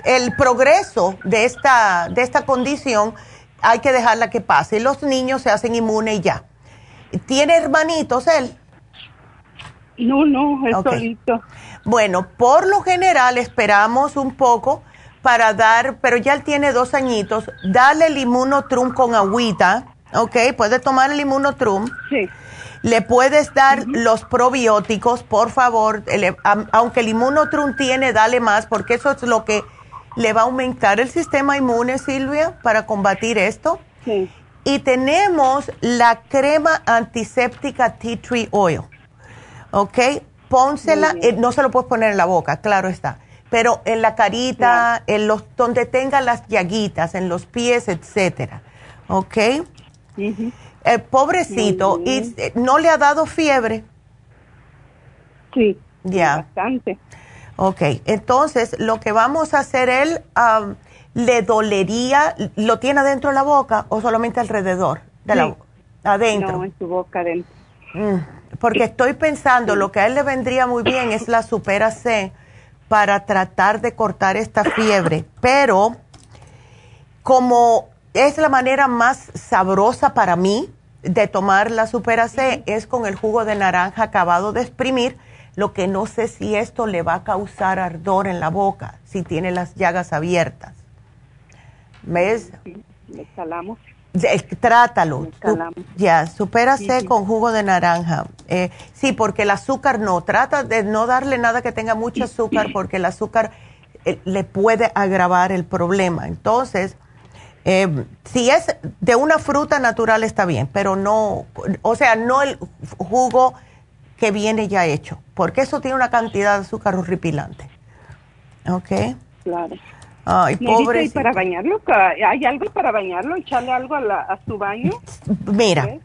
el progreso de esta, de esta condición hay que dejarla que pase. Los niños se hacen inmunes y ya. ¿Tiene hermanitos él? No, no, es solito. Bueno, por lo general esperamos un poco para dar, pero ya él tiene dos añitos, dale el inmunotrum con agüita, ¿ok? Puede tomar el inmunotrum. Sí. Le puedes dar los probióticos, por favor, aunque el inmunotrum tiene, dale más, porque eso es lo que le va a aumentar el sistema inmune, Silvia, para combatir esto. Sí. Y tenemos la crema antiséptica Tea Tree Oil, ¿ok? Pónsela, eh, no se lo puedes poner en la boca, claro está pero en la carita, en los donde tenga las llaguitas, en los pies, etcétera. ¿Ok? Eh, pobrecito, ¿y eh, no le ha dado fiebre? Sí, ya. bastante. Ok, entonces lo que vamos a hacer él, ¿le dolería, lo tiene adentro de la boca o solamente alrededor de la adentro? No, en su boca adentro. Mm, porque estoy pensando, lo que a él le vendría muy bien es la Supera C para tratar de cortar esta fiebre, pero como es la manera más sabrosa para mí de tomar la Supera C, es con el jugo de naranja acabado de exprimir, lo que no sé si esto le va a causar ardor en la boca, si tiene las llagas abiertas. ¿Ves? le salamos. Trátalo. ya, supera C con jugo de naranja. Eh, sí, porque el azúcar no. Trata de no darle nada que tenga mucho azúcar porque el azúcar eh, le puede agravar el problema. Entonces, eh, si es de una fruta natural está bien, pero no, o sea, no el jugo que viene ya hecho, porque eso tiene una cantidad de azúcar horripilante. ¿Ok? Claro. Ay, pobre. ¿Y para bañarlo? ¿Hay algo para bañarlo? ¿Echarle algo a, su baño? Mira,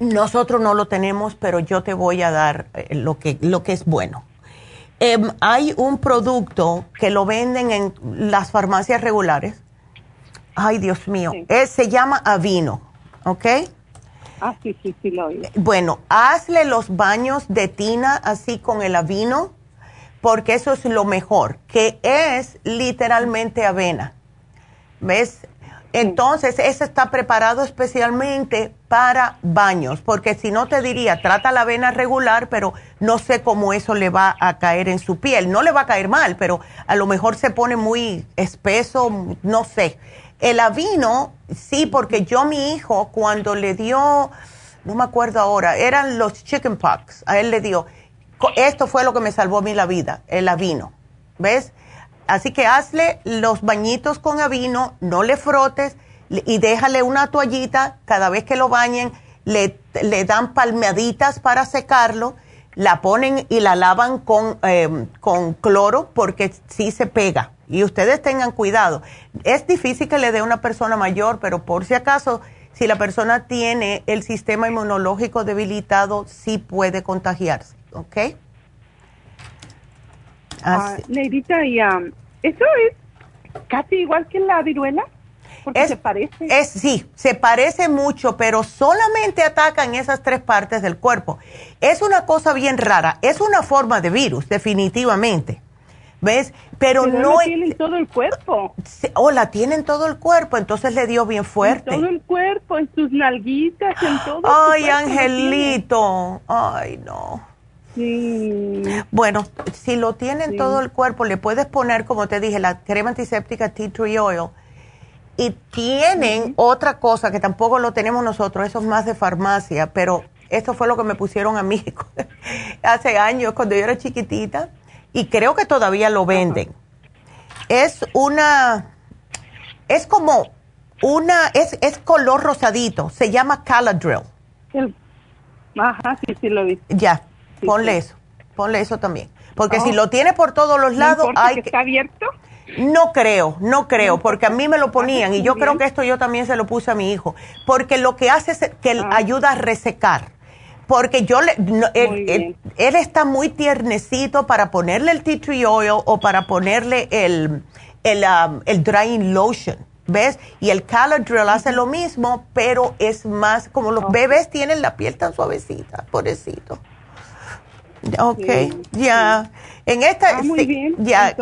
nosotros no lo tenemos, pero yo te voy a dar eh, lo que, lo que es bueno. Em, hay un producto que lo venden en las farmacias regulares. Ay, Dios mío. se llama Avino, ¿ok? Ah, sí, sí, sí, lo oí. Bueno, hazle los baños de tina así con el avino porque eso es lo mejor, que es literalmente avena. ¿Ves? Entonces, ese está preparado especialmente para baños, porque si no te diría, trata la avena regular, pero no sé cómo eso le va a caer en su piel. No le va a caer mal, pero a lo mejor se pone muy espeso, no sé. El avino, sí, porque yo mi hijo cuando le dio, no me acuerdo ahora, eran los chicken pox, a él le dio esto fue lo que me salvó a mí la vida, el avino. ¿Ves? Así que hazle los bañitos con avino, no le frotes y déjale una toallita cada vez que lo bañen, le, le dan palmeaditas para secarlo, la ponen y la lavan con, em, con cloro porque sí se pega. Y ustedes tengan cuidado. Es difícil que le dé a una persona mayor, pero por si acaso, si la persona tiene el sistema inmunológico debilitado, sí puede contagiarse. ¿ok? Ah, Neidita, y um, eso es casi igual que la viruela. Porque se parece. Es, sí, se parece mucho, pero solamente atacan esas tres partes del cuerpo. Es una cosa bien rara. Es una forma de virus, definitivamente. ¿Ves? Pero, no. La tienen todo el cuerpo. O la tienen todo el cuerpo, entonces le dio bien fuerte. En todo el cuerpo, en sus nalguitas, en todo. Ay, Angelito. Ay, no. Bueno, si lo tiene en todo el cuerpo, le puedes poner, como te dije, la crema antiséptica tea tree oil. Y tienen otra cosa que tampoco lo tenemos nosotros, eso es más de farmacia, pero esto fue lo que me pusieron a mí hace años cuando yo era chiquitita y creo que todavía lo venden. Es una, es como una, es, es color rosadito, se llama Caladrill. Ajá, sí, sí lo vi. Ya, ponle eso, ponle eso también. Porque si oh. lo tiene por todos los lados, hay que... ¿Está abierto? No creo, no creo, porque a mí me lo ponían y yo creo que esto yo también se lo puse a mi hijo, porque lo que hace es que ah. ayuda a resecar. Porque yo le, él, está muy tiernecito para ponerle el tea tree oil o para ponerle el, el, um, el drying lotion, ¿ves? Y el Caladrill hace lo mismo, pero es más, como los bebés tienen la piel tan suavecita, pobrecito. Ok, ya. En esta, ah, muy bien. ya.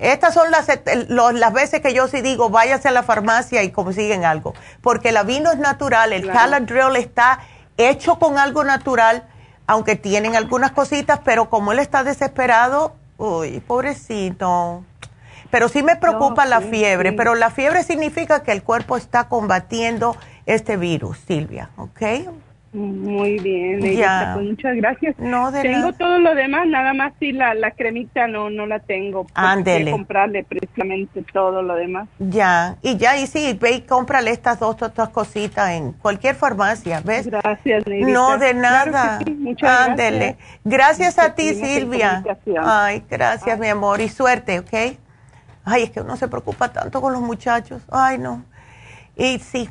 Estas son las, las veces que yo sí digo, váyase a la farmacia y consiguen algo. Porque el vino es natural, el Caladrill está hecho con algo natural, aunque tienen algunas cositas, pero como él está desesperado, uy, pobrecito. Pero sí me preocupa la fiebre, pero la fiebre significa que el cuerpo está combatiendo este virus, Silvia, ¿ok? Muy bien, pues muchas gracias. No, tengo todo lo demás, nada más si la, la cremita no no la tengo. Ándele. comprarle precisamente todo lo demás. Ya, y ya, y sí, ve y cómprale estas dos otras cositas en cualquier farmacia, ¿ves? Gracias, Neidita. No, de nada. muchas Ándele. Gracias, a ti, Silvia. Ay, gracias, mi amor, y suerte, ¿ok? Ay, es que uno se preocupa tanto con los muchachos. Ay, no. Y sí,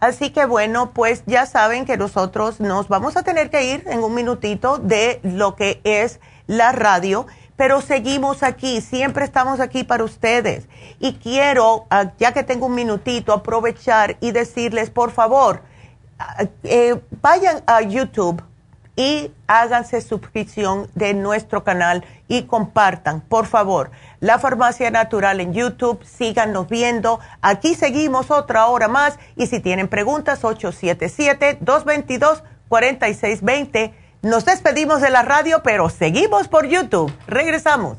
Así que bueno, pues ya saben que nosotros nos vamos a tener que ir en un minutito de lo que es la radio, pero seguimos aquí, siempre estamos aquí para ustedes. Y quiero, ah, ya que tengo un minutito, aprovechar y decirles, por favor, ah, eh, vayan a YouTube y háganse suscripción de nuestro canal y compartan, por favor. La Farmacia Natural en YouTube, síganos viendo. Aquí seguimos otra hora más y si tienen preguntas, 877-222-4620. Nos despedimos de la radio, pero seguimos por YouTube. Regresamos.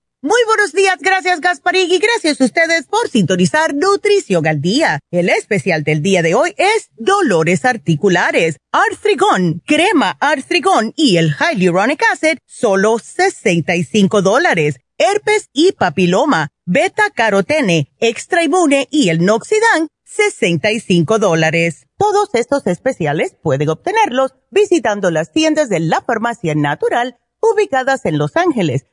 Muy buenos días, gracias Gasparín y gracias a ustedes por sintonizar Nutrición al Día. El especial del día de hoy es dolores articulares, artrigón, crema artrigón y el hyaluronic acid, solo 65 dólares. Herpes y papiloma, beta carotene, extra inmune y el noxidan, 65 dólares. Todos estos especiales pueden obtenerlos visitando las tiendas de la farmacia natural ubicadas en Los Ángeles,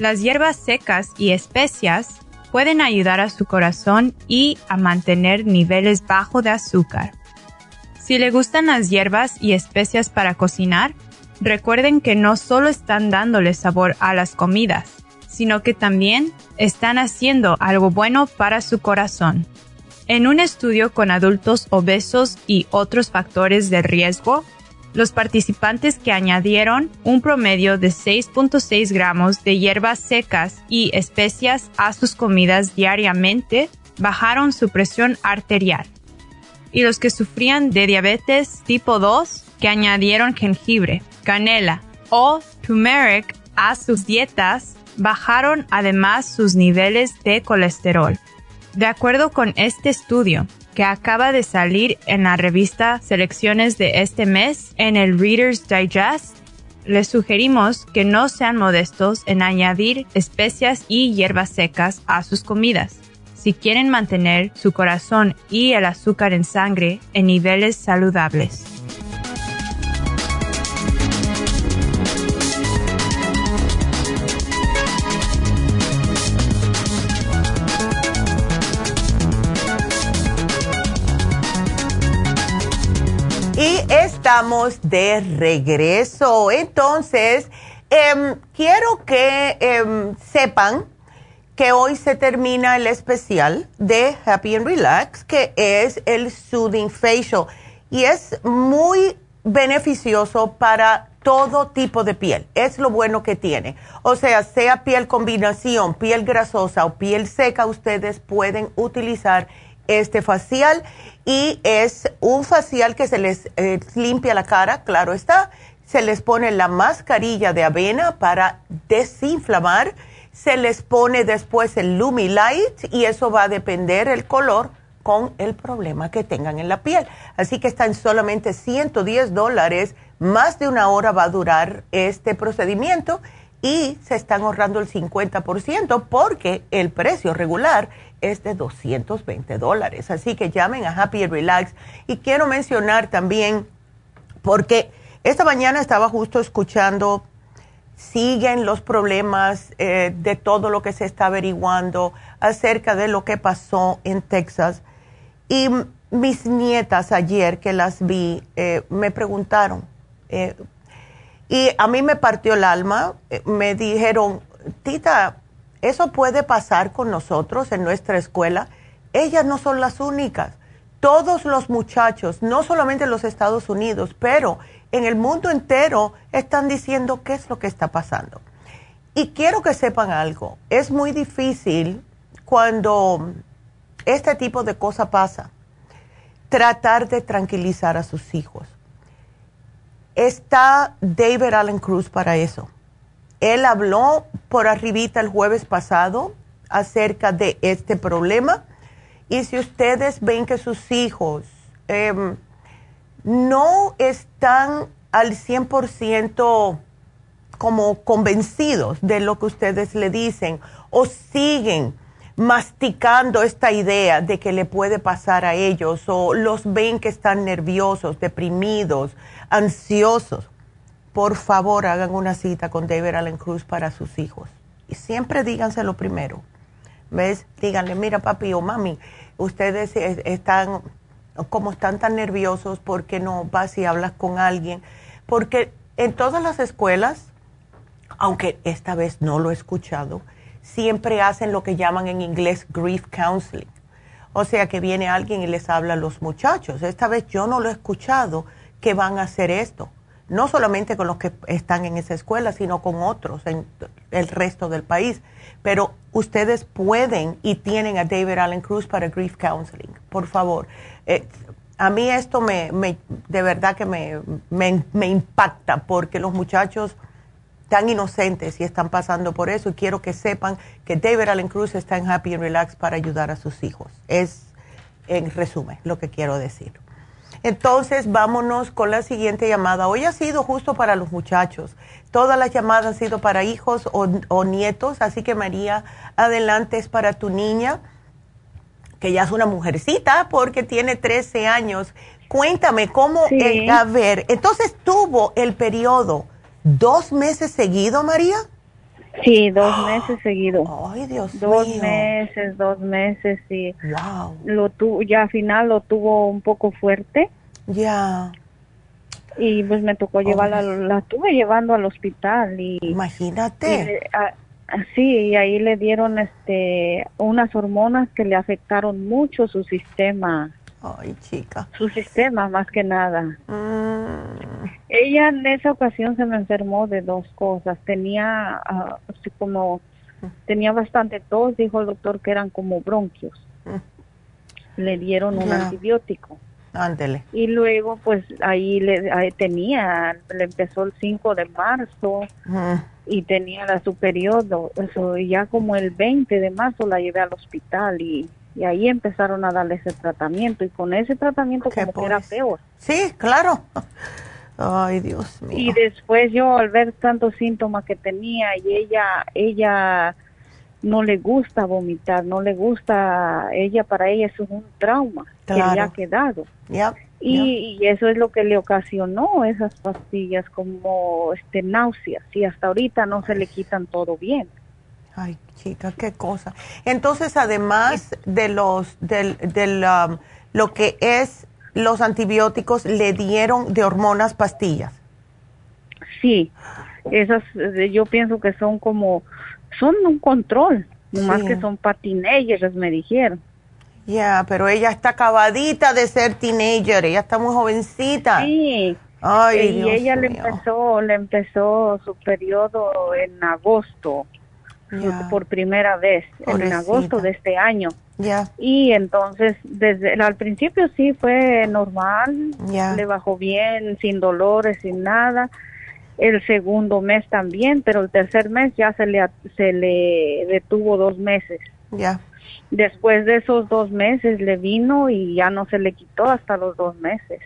Las hierbas secas y especias pueden ayudar a su corazón y a mantener niveles bajos de azúcar. Si le gustan las hierbas y especias para cocinar, recuerden que no solo están dándole sabor a las comidas, sino que también están haciendo algo bueno para su corazón. En un estudio con adultos obesos y otros factores de riesgo, los participantes que añadieron un promedio de 6.6 gramos de hierbas secas y especias a sus comidas diariamente bajaron su presión arterial. Y los que sufrían de diabetes tipo 2 que añadieron jengibre, canela o turmeric a sus dietas bajaron además sus niveles de colesterol. De acuerdo con este estudio, que acaba de salir en la revista Selecciones de este mes en el Reader's Digest, les sugerimos que no sean modestos en añadir especias y hierbas secas a sus comidas si quieren mantener su corazón y el azúcar en sangre en niveles saludables. Estamos de regreso. Entonces, em, quiero que em, sepan que hoy se termina el especial de Happy and Relax, que es el Soothing Facial. Y es muy beneficioso para todo tipo de piel. Es lo bueno que tiene. O sea, sea piel combinación, piel grasosa o piel seca, ustedes pueden utilizar este facial y es un facial que se les eh, limpia la cara, claro está. Se les pone la mascarilla de avena para desinflamar se les pone después el Lumi Light y eso va a depender el color con el problema que tengan en la piel. Así que está en solamente 110 dólares, más de una hora va a durar este procedimiento y se están ahorrando el 50% porque el precio regular es de 220 dólares. Así que llamen a Happy Relax. Y quiero mencionar también, porque esta mañana estaba justo escuchando siguen los problemas eh, de todo lo que se está averiguando acerca de lo que pasó en Texas. Y mis nietas ayer que las vi eh, me preguntaron, eh, y a mí me partió el alma, me dijeron, Tita, ¿eso puede pasar con nosotros en nuestra escuela? Ellas no son las únicas. Todos los muchachos, no solamente en los Estados Unidos, pero en el mundo entero están diciendo qué es lo que está pasando. Y quiero que sepan algo, es muy difícil cuando este tipo de cosa pasa, tratar de tranquilizar a sus hijos. Está David Allen Cruz para eso. Él habló por arribita el jueves pasado acerca de este problema. Y si ustedes ven que sus hijos em, no están al 100% como convencidos de lo que ustedes le dicen o siguen masticando esta idea de que le puede pasar a ellos o los ven que están nerviosos, deprimidos, ansiosos, por favor hagan una cita con David Allen Cruz para sus hijos. Y siempre díganselo primero. ¿Ves? Díganle, mira papi o mami, ustedes están como están tan nerviosos, ¿por qué no vas y hablas con alguien? Porque en todas las escuelas, aunque esta vez no lo he escuchado, siempre hacen lo que llaman en inglés grief counseling. O sea que viene alguien y les habla a los muchachos. Esta vez yo no lo he escuchado que van a hacer esto. No solamente con los que están en esa escuela, sino con otros en el resto del país. Pero ustedes pueden y tienen a David Allen Cruz para Grief Counseling. Por favor, eh, a mí esto me, de verdad que me, me, impacta porque los muchachos tan inocentes y están pasando por eso y quiero que sepan que David Allen Cruz está en Happy and Relax para ayudar a sus hijos. Es, en resumen, lo que quiero decir. Entonces, vámonos con la siguiente llamada. Hoy ha sido justo para los muchachos. Todas las llamadas han sido para hijos o, o nietos, así que María, adelante es para tu niña que ya es una mujercita porque tiene 13 años. Cuéntame cómo, a ver, entonces tuvo el periodo dos meses seguido, María. Sí, dos meses seguido. Ay, Dios dos meses, dos meses, sí. Wow. Lo tu, ya al final lo tuvo un poco fuerte. Ya. Y pues me tocó llevarla, la tuve llevando al hospital y. Imagínate. Sí, y ahí le dieron este unas hormonas que le afectaron mucho su sistema. Ay, chica. Su sistema más que nada. Mm. Ella en esa ocasión se me enfermó de dos cosas. Tenía ah, así como tenía bastante tos, dijo el doctor que eran como bronquios. Mm. Le dieron un antibiótico. Ándele. Y luego, pues ahí le tenía, le empezó el 5 de marzo y tenía la su periodo. Eso, y ya como el 20 de marzo la llevé al hospital y y ahí empezaron a darle ese tratamiento y con ese tratamiento como que era peor. Sí, claro. Ay, Dios mío. Y después yo al ver tantos síntomas que tenía y ella ella no le gusta vomitar, no le gusta, ella para ella eso es un trauma que le ha quedado. y, y, eso es lo que le ocasionó esas pastillas como este náuseas y hasta ahorita no se le quitan todo bien. Ay, chica, qué cosa. Entonces, además de los del, del um, lo que es los antibióticos, le dieron de hormonas pastillas. Sí, esas eh, yo pienso que son como son un control, más que son para teenagers, me dijeron. Ya, pero ella está acabadita de ser teenager, ella está muy jovencita. Sí. Ay, y ella le empezó, le empezó su periodo en agosto, por primera vez, en agosto de este año. Ya. Y entonces, desde al principio sí fue normal, le bajó bien, sin dolores, sin nada el segundo mes también, pero el tercer mes ya se le, se le detuvo dos meses. Ya. Después de esos dos meses le vino y ya no se le quitó hasta los dos meses.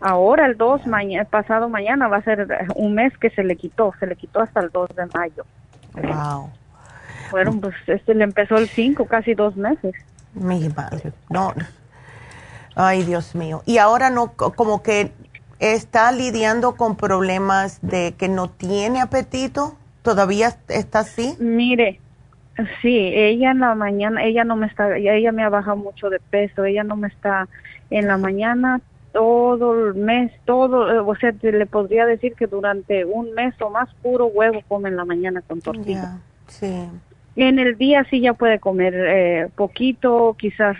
Ahora el 2, mañana, pasado mañana va a ser un mes que se le quitó, se le quitó hasta el 2 de mayo. Wow. Fueron, pues, este le empezó el 5, casi dos meses. Mi madre, no. Ay, Dios mío. Y ahora no, como que está lidiando con problemas de que no tiene apetito? ¿Todavía está así? Mire, sí, ella en la mañana, ella no me está, ella me ha bajado mucho de peso, ella no me está en la mañana todo el mes, todo, eh, o sea, le podría decir que durante un mes o más puro huevo come en la mañana con tortilla. sí. En el día sí ya puede comer eh, poquito, quizás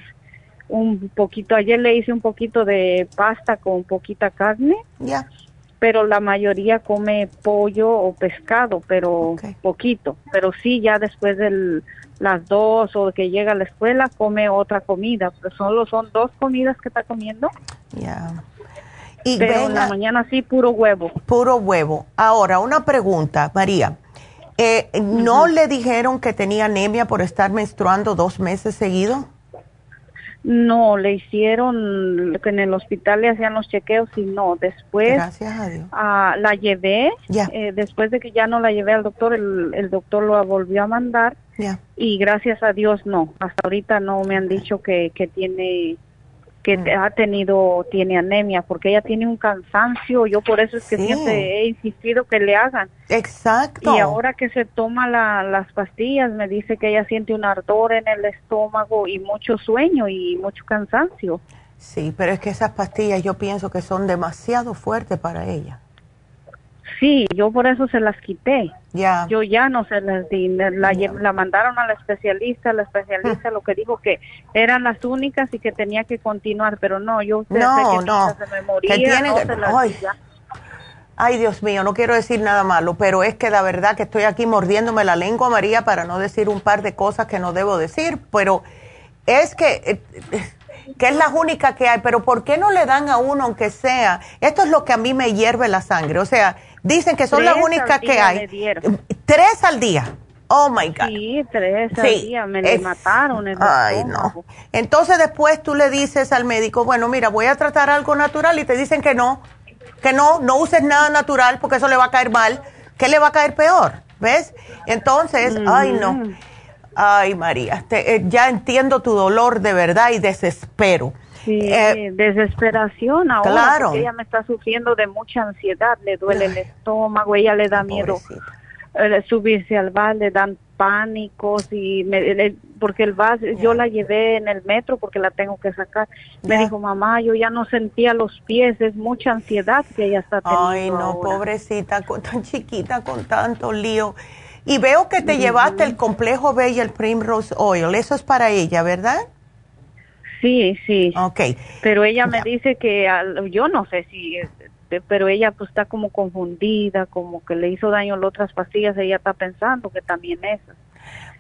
un poquito, ayer le hice un poquito de pasta con poquita carne. Ya. Pero la mayoría come pollo o pescado, pero poquito. Pero sí, ya después de las dos o que llega a la escuela, come otra comida. Pero solo son dos comidas que está comiendo. Ya. Y pero en la mañana sí, puro huevo. Puro huevo. Ahora, una pregunta, María. Eh, ¿No le dijeron que tenía anemia por estar menstruando dos meses seguidos? No, le hicieron, que en el hospital le hacían los chequeos y no. Después Gracias a Dios. Ah, la llevé, eh, después de que ya no la llevé al doctor, el, el doctor lo volvió a mandar y gracias a Dios no. Hasta ahorita no me han dicho que, que tiene que ha tenido, tiene anemia, porque ella tiene un cansancio, yo por eso es que siempre he insistido que le hagan. Exacto. Y ahora que se toma la, las pastillas, me dice que ella siente un ardor en el estómago y mucho sueño y mucho cansancio. Sí, pero es que esas pastillas yo pienso que son demasiado fuertes para ella. Sí, yo por eso se las quité. Ya. Yo ya no se las di. La, la mandaron a la especialista. La especialista lo que dijo que eran las únicas y que tenía que continuar, pero no, yo no, que no. se me moría, que tiene, ay, ay, Dios mío, no quiero decir nada malo, pero es que la verdad que estoy aquí mordiéndome la lengua, María, para no decir un par de cosas que no debo decir, pero es que... Eh, que es la única que hay, pero ¿por qué no le dan a uno aunque sea? Esto es lo que a mí me hierve la sangre, o sea, Dicen que son las únicas que hay. Tres al día. Oh my God. Sí, tres al día. Me le mataron. El ay, no. Entonces después tú le dices al médico, bueno, mira, voy a tratar algo natural y te dicen que no, que no, no uses nada natural porque eso le va a caer mal. ¿Qué le va a caer peor? ¿Ves? Entonces, ay, no. Ay, María, eh, ya entiendo tu dolor de verdad y desespero. Sí, eh, desesperación ahora claro. porque ella me está sufriendo de mucha ansiedad, le duele el estómago, ella le da miedo eh, subirse al bar, le dan pánicos y me, porque el vas yo la llevé en el metro porque la tengo que sacar. Me dijo, mamá, yo ya no sentía los pies, es mucha ansiedad que ella está teniendo. Ay, no, pobrecita, tan chiquita, con tanto lío. Y veo que te llevaste el complejo B y el Primrose Oil, eso es para ella, ¿verdad? Sí, sí. Ok. Pero ella me dice que yo no sé si, este, pero ella pues está como confundida, como que le hizo daño las otras pastillas, ella está pensando que también esas.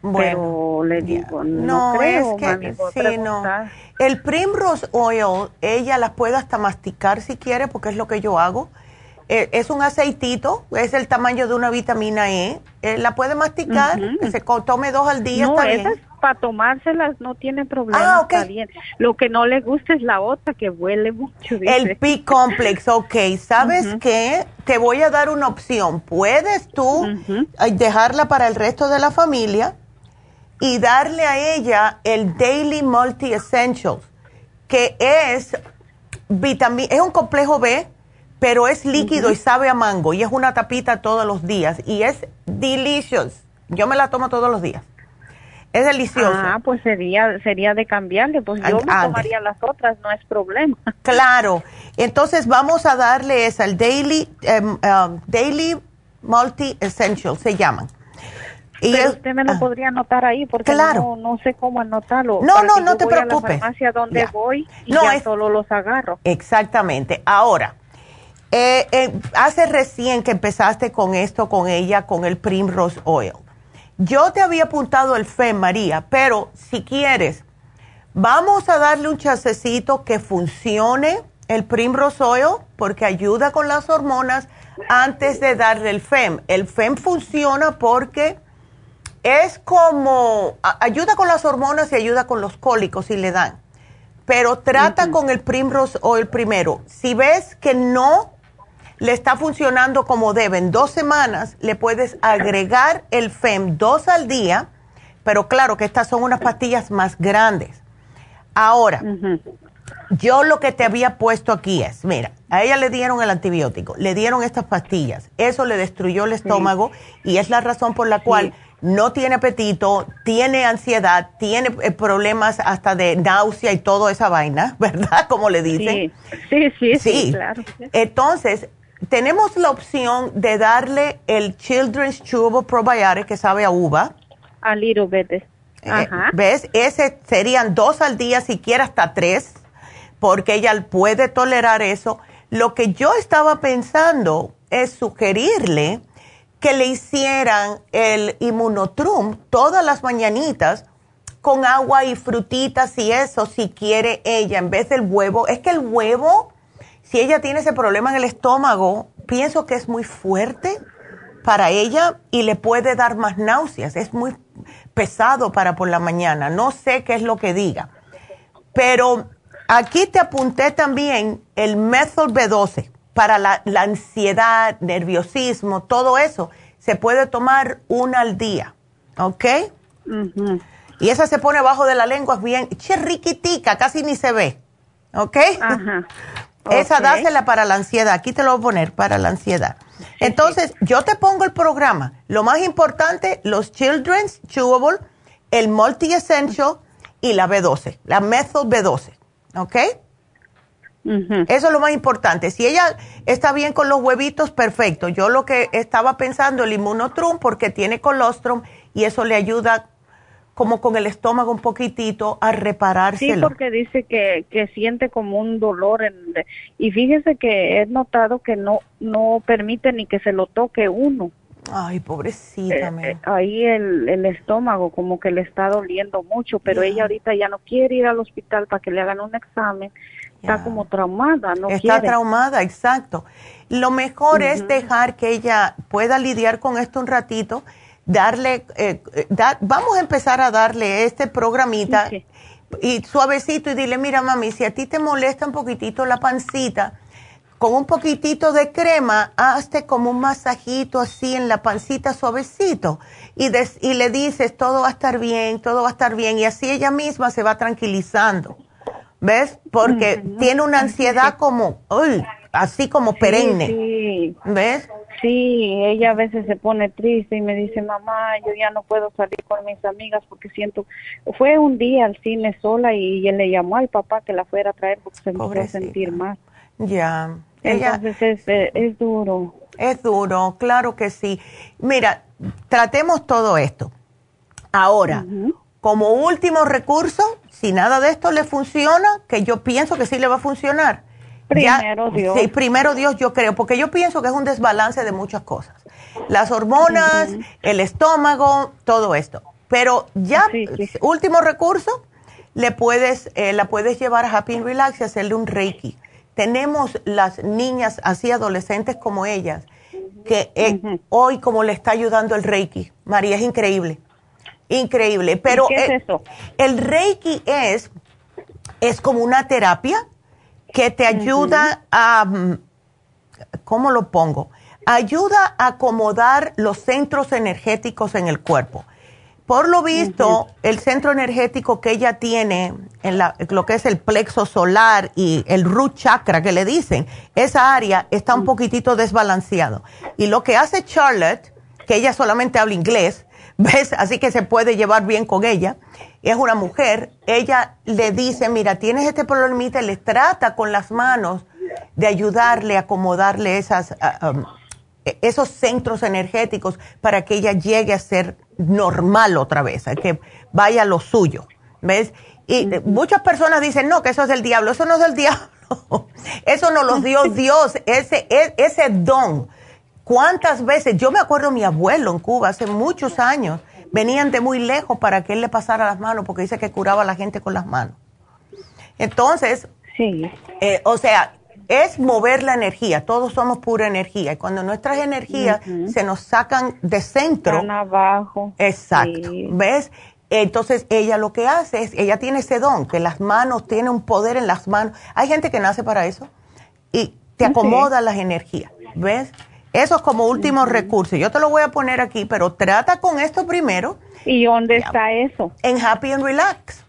Bueno, pero le digo, no, creo, es que sí, no. El Primrose Oil, ella la puede hasta masticar si quiere, porque es lo que yo hago. Eh, es un aceitito, es el tamaño de una vitamina E. Eh, la puede masticar, se tome dos al día, está bien para tomárselas no tiene problema, ah, está bien. Lo que no le gusta es la otra que huele mucho. El P-Complex, ok. ¿Sabes qué? Te voy a dar una opción. Puedes tú dejarla para el resto de la familia y darle a ella el Daily Multi Essentials, que es vitamina, es un complejo B, pero es líquido y sabe a mango y es una tapita todos los días y es delicious. Yo me la tomo todos los días. Es delicioso. Ah, pues sería sería de cambiarle, pues yo me tomaría las otras, no es problema. Claro. Entonces vamos a darle esa, el Daily um, Daily Multi Essential se llaman. Y Pero usted me lo ah. podría anotar ahí porque no, no, sé cómo anotarlo. No, no, no te preocupes. A la farmacia donde voy y no, ya solo los agarro. Exactamente. Ahora, eh, eh, hace recién que empezaste con esto, con ella, con el Primrose Oil. Yo te había apuntado el FEM, María, pero si quieres, vamos a darle un chasecito que funcione el Primrose Oil porque ayuda con las hormonas antes de darle el FEM. El FEM funciona porque es como, ayuda con las hormonas y ayuda con los cólicos si le dan. Pero trata con el Primrose Oil primero. Si ves que no le está funcionando como deben dos semanas, le puedes agregar el FEM dos al día, pero claro que estas son unas pastillas más grandes. Ahora, yo lo que te había puesto aquí es, mira, a ella le dieron el antibiótico, le dieron estas pastillas, eso le destruyó el estómago y es la razón por la cual no tiene apetito, tiene ansiedad, tiene eh, problemas hasta de náusea y toda esa vaina, ¿verdad? Como le dicen. Sí, sí, sí, sí, claro. Entonces, tenemos la opción de darle el Children's Chewable Probiotic que sabe a uva. A little bit. Eh, Ajá. ¿Ves? Ese serían dos al día, siquiera hasta tres, porque ella puede tolerar eso. Lo que yo estaba pensando es sugerirle que le hicieran el inmunotrum todas las mañanitas con agua y frutitas y eso, si quiere ella, en vez del huevo. Es que el huevo si ella tiene ese problema en el estómago, pienso que es muy fuerte para ella y le puede dar más náuseas. Es muy pesado para por la mañana. No sé qué es lo que diga. Pero aquí te apunté también el methyl B12 para la, ansiedad, nerviosismo, todo eso. Se puede tomar una al día. ¿Ok? Y esa se pone abajo de la lengua, es bien chirriquitica, casi ni se ve. ¿Ok? Ajá. Esa dásela para la ansiedad. Aquí te lo voy a poner para la ansiedad. Entonces, yo te pongo el programa. Lo más importante, los Children's Chewable, el Multi Essential y la B12, la Methyl B12. ¿Ok? Eso es lo más importante. Si ella está bien con los huevitos, perfecto. Yo lo que estaba pensando, el inmunotrum, porque tiene colostrum y eso le ayuda como con el estómago un poquitito a reparárselo. Sí, porque dice que, que siente como un dolor. En, y fíjese que he notado que no, no permite ni que se lo toque uno. Ay, pobrecita. Eh, eh, ahí el, el, estómago como que le está doliendo mucho, pero ella ahorita ya no quiere ir al hospital para que le hagan un examen. Está como traumada, no Está traumada, exacto. Lo mejor es dejar que ella pueda lidiar con esto un ratito darle, eh, vamos a empezar a darle este programita y suavecito y dile, mira mami, si a ti te molesta un poquitito la pancita, con un poquitito de crema, hazte como un masajito así en la pancita suavecito y, y le dices, todo va a estar bien, todo va a estar bien y así ella misma se va tranquilizando. ¿Ves? Porque tiene una ansiedad como, uy, así como perenne. ¿Ves? Sí, ella a veces se pone triste y me dice, mamá, yo ya no puedo salir con mis amigas porque siento... Fue un día al cine sola y él le llamó al papá que la fuera a traer porque se empezó a sentir mal. Ya. Entonces es, es, duro. Es duro, claro que sí. Mira, tratemos todo esto. Ahora, como último recurso, si nada de esto le funciona, que yo pienso que sí le va a funcionar, Primero Dios. Sí, primero Dios yo creo, porque yo pienso que es un desbalance de muchas cosas. Las hormonas, el estómago, todo esto. Pero ya, último recurso, le puedes, eh, la puedes llevar a Happy and Relax y hacerle un Reiki. Tenemos las niñas así adolescentes como ellas, que eh, hoy como le está ayudando el Reiki. María, es increíble. Increíble. Pero ¿Qué es eso? El Reiki es, es como una terapia que te ayuda a, mm, ¿cómo lo pongo? Ayuda a acomodar los centros energéticos en el cuerpo. Por lo visto, el centro energético que ella tiene, en lo que es el plexo solar y el root chakra que le dicen, esa área está un poquitito desbalanceado. Y lo que hace Charlotte, que ella solamente habla inglés, ¿ves? Así que se puede llevar bien con ella. Es una mujer. Ella le dice, mira, tienes este problemita, le trata con las manos de ayudarle a acomodarle esas, ah, um, e-, esos centros energéticos para que ella llegue a ser normal otra vez, que vaya lo suyo, ¿ves? Y muchas personas dicen, no, que eso es del diablo, eso no es del diablo, eso no lo dio Dios, ese, e, ese don. ¿Cuántas veces? Yo me acuerdo mi abuelo en Cuba hace muchos años, venían de muy lejos para que él le pasara las manos, porque dice que curaba a la gente con las manos. Entonces, sí. Eh, o sea, es mover la energía. Todos somos pura energía. Y cuando nuestras energías se nos sacan de centro. Están abajo. Exacto. ¿Ves? Entonces ella lo que hace es, ella tiene ese don, que las manos, tiene un poder en las manos. Hay gente que nace para eso y te acomoda las energías. ¿Ves? Eso es como último recurso. Yo te lo voy a poner aquí, pero trata con esto primero. ¿Y dónde está eso? En Happy and Relax.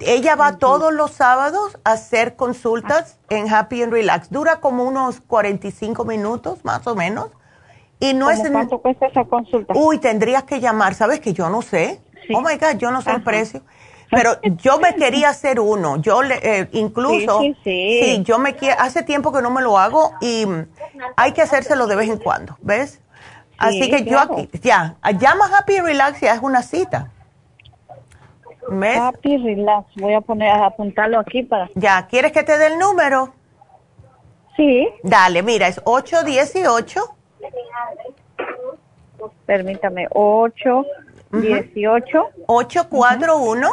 Ella va todos los sábados a hacer consultas en Happy and Relax. Dura como unos 45 minutos, más o menos. Y no es ¿Cuánto cuesta esa consulta? Uy, tendrías que llamar, ¿sabes que yo no sé? Oh my God, yo no sé el precio. Pero yo me quería hacer uno. Yo le, eh, incluso, sí, sí, yo me quiero, hace tiempo que no me lo hago y hay que hacérselo de vez en cuando, ¿ves? Así que yo aquí, ya, llama Happy Relax y haz una cita. Happy Relax. Voy a poner a apuntarlo aquí para. Ya, ¿quieres que te dé el número? Sí. Dale, mira, es 818. Permítame, 818. 841.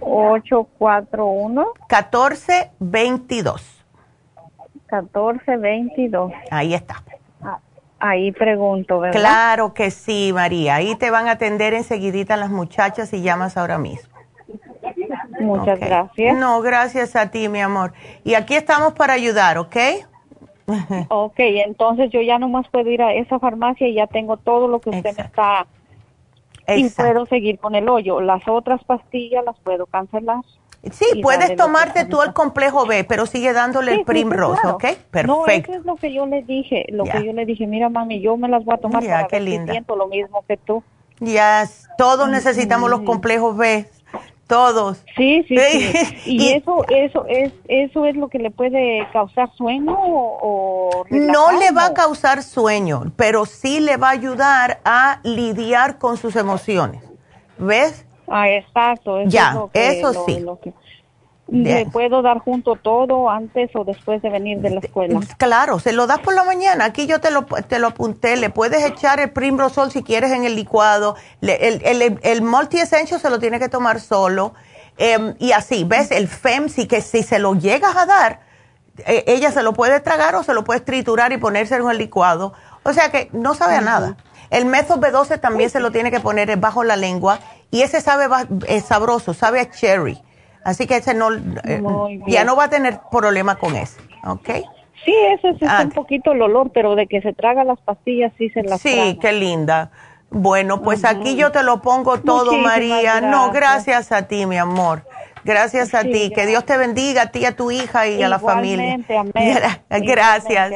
841. 1422. 1422. Ahí está. Ahí pregunto, ¿verdad? Claro que sí, María. Ahí te van a atender enseguidita las muchachas y llamas ahora mismo. Muchas gracias. No, gracias a ti, mi amor. Y aquí estamos para ayudar, ¿ok? ok, entonces yo ya nomás puedo ir a esa farmacia y ya tengo todo lo que usted me está... Y puedo seguir con el hoyo. Las otras pastillas las puedo cancelar. Sí, puedes tomarte tú el complejo B, pero sigue dándole el Primrose, ¿ok? Perfecto. No, eso es lo que yo le dije, lo que yo le dije, mira mami, yo me las voy a tomar para qué linda. siento lo mismo que tú. Ya, todos necesitamos los complejos B, todos. Sí, sí, sí. ¿Y, eso eso es eso es lo que le puede causar sueño o, No le va a causar sueño, pero sí le va a ayudar a lidiar con sus emociones. ¿Ves? Ah, exacto. Eso ya, eso sí. ¿Le puedo dar junto todo antes o después de venir de la escuela? Claro, se lo das por la mañana. Aquí yo te lo, te lo apunté. Le puedes echar el Primrosol si quieres en el licuado. el, el, el Multi Essential se lo tiene que tomar solo. Em, y así, ¿ves? El FEMSI, que si se lo llegas a dar, e, ella se lo puede tragar o se lo puedes triturar y ponerse en el licuado. O sea que no sabe a nada. El Meso B12 también se lo tiene que poner bajo la lengua y ese sabe es sabroso, sabe a cherry. Así que ese no, eh, ya no va a tener problema con ese, ¿ok? Sí, ese es un poquito el olor, pero de que se traga las pastillas sí se las Sí, qué linda. Bueno, pues aquí yo te lo pongo todo, María. No, gracias a ti, mi amor. Gracias a ti. Que Dios te bendiga a ti, a tu hija y a la familia. Amén. Gracias.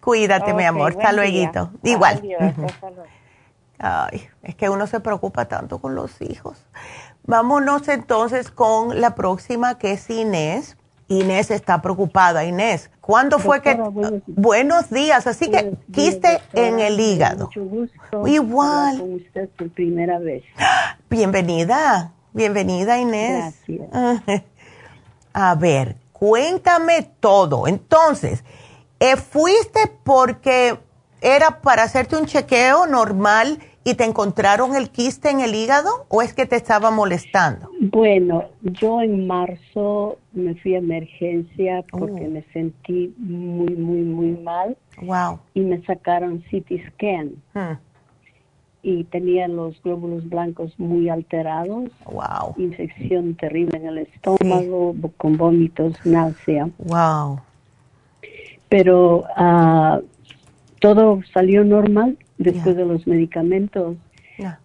Cuídate, mi amor. Hasta luego. Igual. Ay, es que uno se preocupa tanto con los hijos. Vámonos entonces con la próxima que es Inés. Inés está preocupada. Inés, ¿cuándo fue que... Buenos días. Así que quiste en el hígado. Mucho gusto. Igual. Con usted por primera vez. Bienvenida. Bienvenida, Inés. Gracias. A ver, cuéntame todo. Entonces, eh, ¿fuiste porque era para hacerte un chequeo normal y te encontraron el quiste en el hígado o es que te estaba molestando? Bueno, yo en marzo me fui a emergencia porque oh. me sentí muy, muy, muy mal. Wow. Y me sacaron CT scan. Hmm. y tenía los glóbulos blancos muy alterados. Wow. Infección terrible en el estómago, con vómitos, náusea. Wow. Pero uh, todo salió normal después de los medicamentos.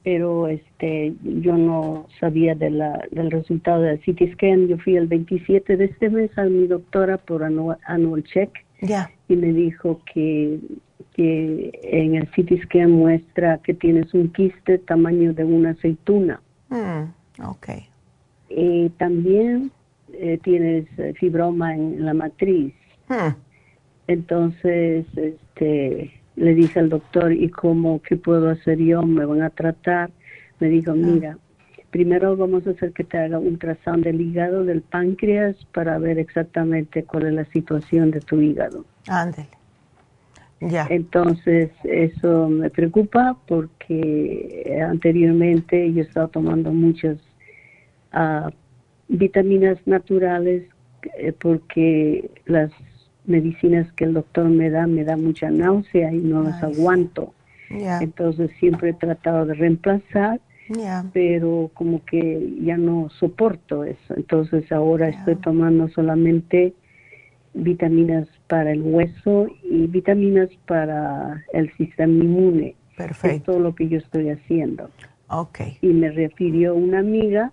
Pero este yo no sabía de la, del resultado del CT scan. Yo fui el 27 de este mes a mi doctora por anual, check. Y me dijo que que en el CT scan muestra que tienes un quiste tamaño de una aceituna. Mm, ok. Y también eh, tienes eh, fibroma en la matriz. Hmm. Entonces, este, le dije al doctor, ¿y cómo, qué puedo hacer yo? ¿Me van a tratar? Me dijo, ah. mira, primero vamos a hacer que te haga un trazón del hígado, del páncreas, para ver exactamente cuál es la situación de tu hígado. Ándale. Ya. Entonces, eso me preocupa porque anteriormente yo estaba tomando muchas uh, vitaminas naturales eh, porque las medicinas que el doctor me da me da mucha náusea y no las aguanto. Entonces siempre he tratado de reemplazar, pero como que ya no soporto eso. Entonces ahora estoy tomando solamente vitaminas para el hueso y vitaminas para el sistema inmune. Perfecto. Es todo lo que yo estoy haciendo. Ok. Y me refirió una amiga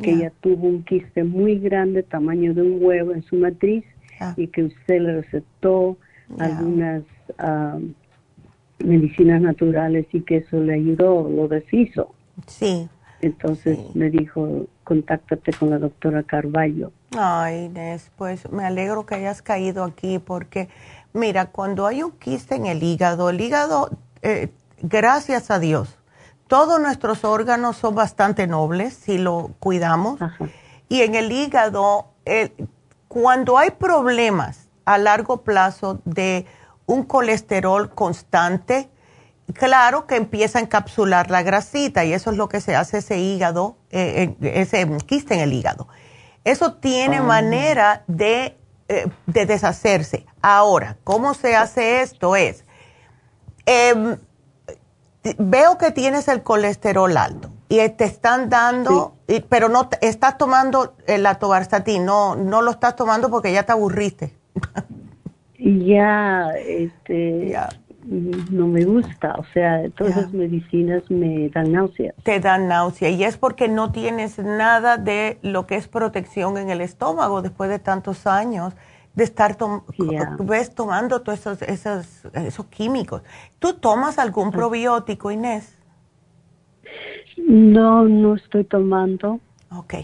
que ella tuvo un quiste muy grande, tamaño de un huevo en su matriz, y que usted le recetó algunas ah, medicinas naturales y que eso le ayudó, lo deshizo. Sí. Entonces me dijo, contáctate con la doctora Carballo. Ay, Inés, pues me alegro que hayas caído aquí porque, mira, cuando hay un quiste en el hígado, el hígado, eh, gracias a Dios, todos nuestros órganos son bastante nobles si lo cuidamos. Y en el hígado, cuando hay problemas a largo plazo de un colesterol constante, claro que empieza a encapsular la grasita y eso es lo que se hace ese hígado, eh, ese quiste en el hígado. Eso tiene ah. manera de, eh, de, deshacerse. Ahora, ¿cómo se hace esto? Es, em, veo que tienes el colesterol alto y te están dando, pero no estás tomando el atobarstatin, no, no lo estás tomando porque ya te aburriste. ya, este, ya no me gusta, o sea, todas las medicinas me dan náusea. Te dan náusea y es porque no tienes nada de lo que es protección en el estómago después de tantos años de estar ves tomando todos esos, esos, esos, químicos. ¿Tú tomas algún probiótico, Inés? No, no estoy tomando. Ok.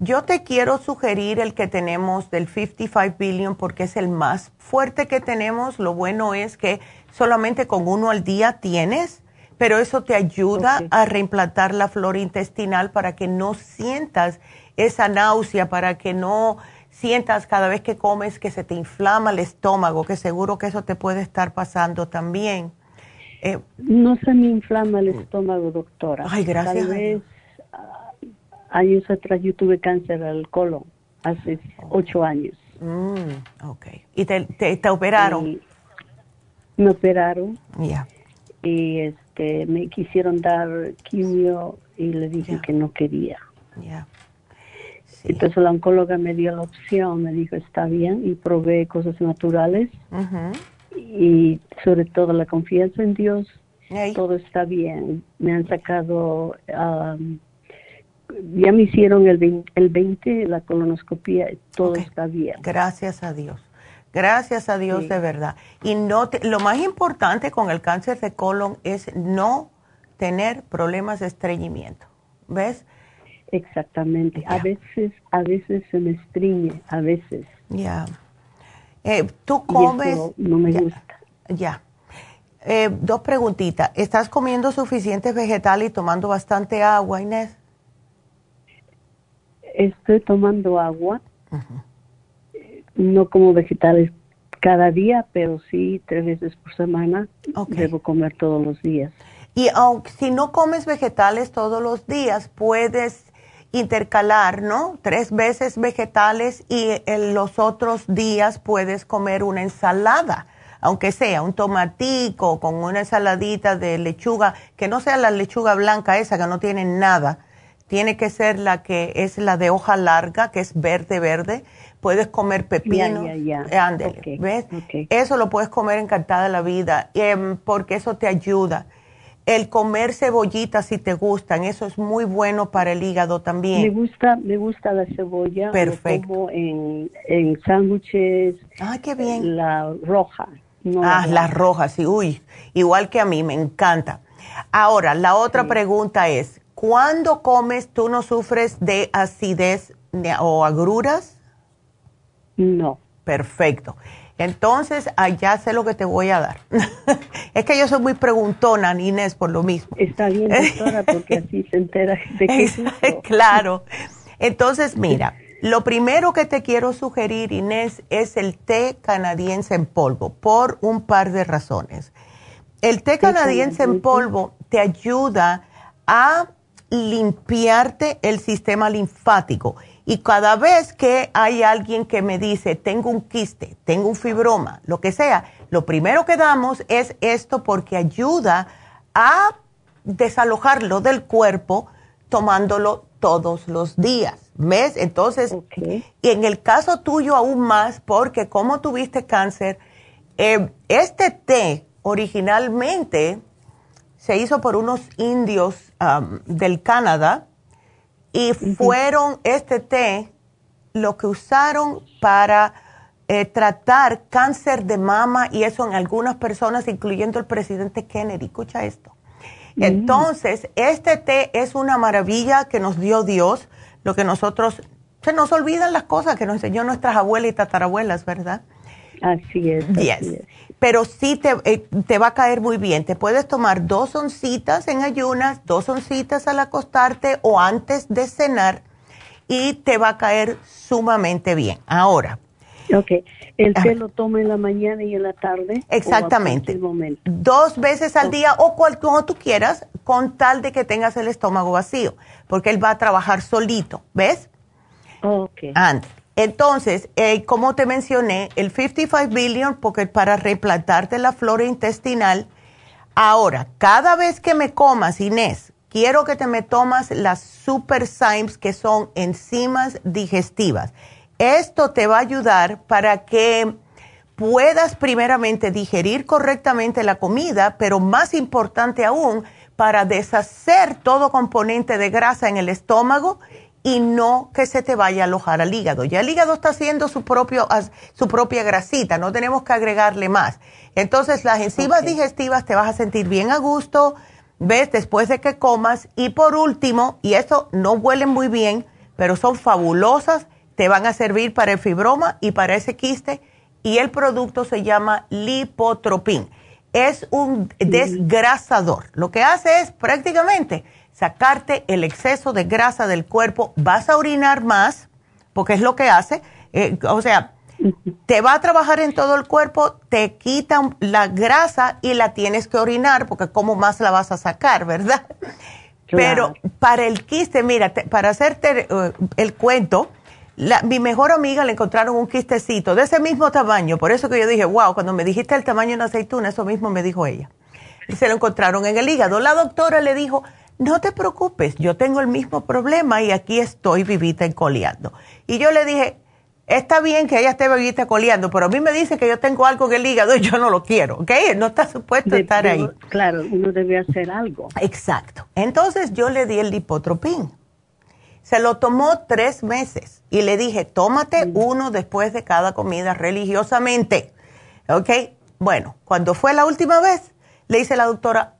Yo te quiero sugerir el que tenemos del 55 billion porque es el más fuerte que tenemos. Lo bueno es que solamente con uno al día tienes, pero eso te ayuda a reimplantar la flora intestinal para que no sientas esa náusea, para que no sientas cada vez que comes que se te inflama el estómago, que seguro que eso te puede estar pasando también. Eh, no se me inflama el estómago, doctora. Ay, gracias. Tal vez años atrás yo tuve cáncer al colon, hace ocho años. Mm, ok. ¿Y te, te, operaron? me operaron. Ya. Y este, me quisieron dar quimio y le dije que no quería. Ya. Entonces la oncóloga me dio la opción, me dijo está bien y probé cosas naturales y sobre todo la confianza en Dios, todo está bien. Me han sacado um, ya me hicieron el 20, el 20 la colonoscopia, todo está bien. Gracias a Dios. Gracias a Dios de verdad. Y no lo más importante con el cáncer de colon es no tener problemas de estreñimiento. ¿Ves? Exactamente. A veces, a veces se me estreñe, a veces. Ya. Eh, Tú comes. no me gusta. Ya. Eh, dos preguntitas. ¿Estás comiendo suficientes vegetales y tomando bastante agua, Inés? estoy tomando agua, no como vegetales cada día, pero sí tres veces por semana. Debo comer todos los días. Y aunque si no comes vegetales todos los días, puedes intercalar, ¿no? Tres veces vegetales y en los otros días puedes comer una ensalada. aunque sea un tomatico con una ensaladita de lechuga, que no sea la lechuga blanca esa que no tiene nada, tiene que ser la que es la de hoja larga, que es verde, verde. Puedes comer pepino. Ya, ¿ves? Eso lo puedes comer encantada la vida, em, porque eso te ayuda. El comer cebollitas si te gustan, eso es muy bueno para el hígado también. Me gusta, me gusta la cebolla. Perfecto. como en, en sándwiches. Ah, qué bien. La roja. ah, la roja, sí. Uy, igual que a mí, me encanta. Ahora, la otra pregunta es, ¿cuándo comes tú no sufres de acidez o agruras? No. Perfecto. Entonces, allá sé lo que te voy a dar. es que yo soy muy preguntona, Inés, por lo mismo. Está bien, doctora, porque así se entera de que Claro. Entonces, mira, lo primero que te quiero sugerir, Inés, es el té canadiense en polvo, por un par de razones. El té canadiense en polvo te ayuda a limpiarte el sistema linfático y cada vez que hay alguien que me dice, tengo un quiste, tengo un fibroma, lo que sea, lo primero que damos es esto porque ayuda a desalojarlo del cuerpo tomándolo todos los días. ¿Ves? Entonces, y en el caso tuyo aún más, porque como tuviste cáncer, eh, este té originalmente se hizo por unos indios del Canadá y fueron este té lo que usaron para eh, tratar cáncer de mama y eso en algunas personas, incluyendo el presidente Kennedy. Escucha esto. Mm. Entonces, este té es una maravilla que nos dio Dios, lo que nosotros, se nos olvidan las cosas que nos enseñó nuestras abuelas y tatarabuelas, ¿verdad? Así es. Yes. Pero sí te, eh, te, va a caer muy bien. Te puedes tomar dos oncitas en ayunas, dos oncitas al acostarte o antes de cenar y te va a caer sumamente bien. Ahora. Ok. ¿El té lo toma en la mañana y en la tarde? Exactamente. Dos veces al día o cual, como tú quieras, con tal de que tengas el estómago vacío, porque él va a trabajar solito, ¿ves? Ok. Antes. Entonces, eh, como te mencioné, el 55 billion, porque para replantarte la flora intestinal. Ahora, cada vez que me comas, Inés, quiero que te me tomas las Super Symes, que son enzimas digestivas. Esto te va a ayudar para que puedas primeramente digerir correctamente la comida, pero más importante aún, para deshacer todo componente de grasa en el estómago y no que se te vaya a alojar al hígado. Ya el hígado está haciendo su, propio, su propia grasita, no tenemos que agregarle más. Entonces las enzimas digestivas te vas a sentir bien a gusto, ves, después de que comas. Y por último, y esto no huelen muy bien, pero son fabulosas, te van a servir para el fibroma y para ese quiste. Y el producto se llama lipotropin. Es un desgrasador. Lo que hace es prácticamente sacarte el exceso de grasa del cuerpo, vas a orinar más, porque es lo que hace, eh, o sea, te va a trabajar en todo el cuerpo, te quitan la grasa y la tienes que orinar, porque cómo más la vas a sacar, ¿verdad? Pero para el quiste, mira, para hacerte eh, el cuento, mi mejor amiga le encontraron un quistecito de ese mismo tamaño, por eso que yo dije, wow, cuando me dijiste el tamaño de una aceituna, eso mismo me dijo ella. Y se lo encontraron en el hígado. La doctora le dijo, no te preocupes, yo tengo el mismo problema y aquí estoy vivita y coleando. Y yo le dije, está bien que ella esté vivita coleando, pero a mí me dice que yo tengo algo en el hígado y yo no lo quiero, ¿ok? No está supuesto estar ahí. Claro, uno debe hacer algo. Exacto. Entonces yo le di el lipotropín. Se lo tomó tres meses y le dije, tómate mm. uno después de cada comida religiosamente, ¿ok? Bueno, cuando fue la última vez, le dice la doctora,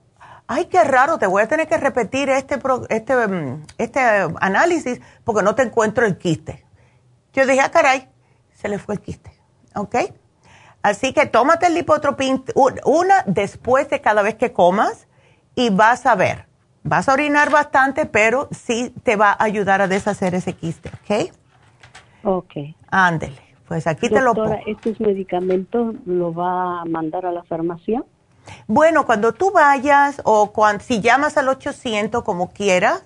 ay, qué raro, te voy a tener que repetir este, este, mm, este análisis porque no te encuentro el quiste. Yo dije, ah, caray, se le fue el quiste, ¿ok? Así que tómate el lipotropín una después de cada vez que comas y vas a ver. Vas a orinar bastante, pero sí te va a ayudar a deshacer ese quiste, ¿ok? Ok. Ándele. Pues aquí te lo pongo. ¿estos medicamentos lo va a mandar a la farmacia? Bueno, cuando tú vayas o cuando, si llamas al 800 como quieras,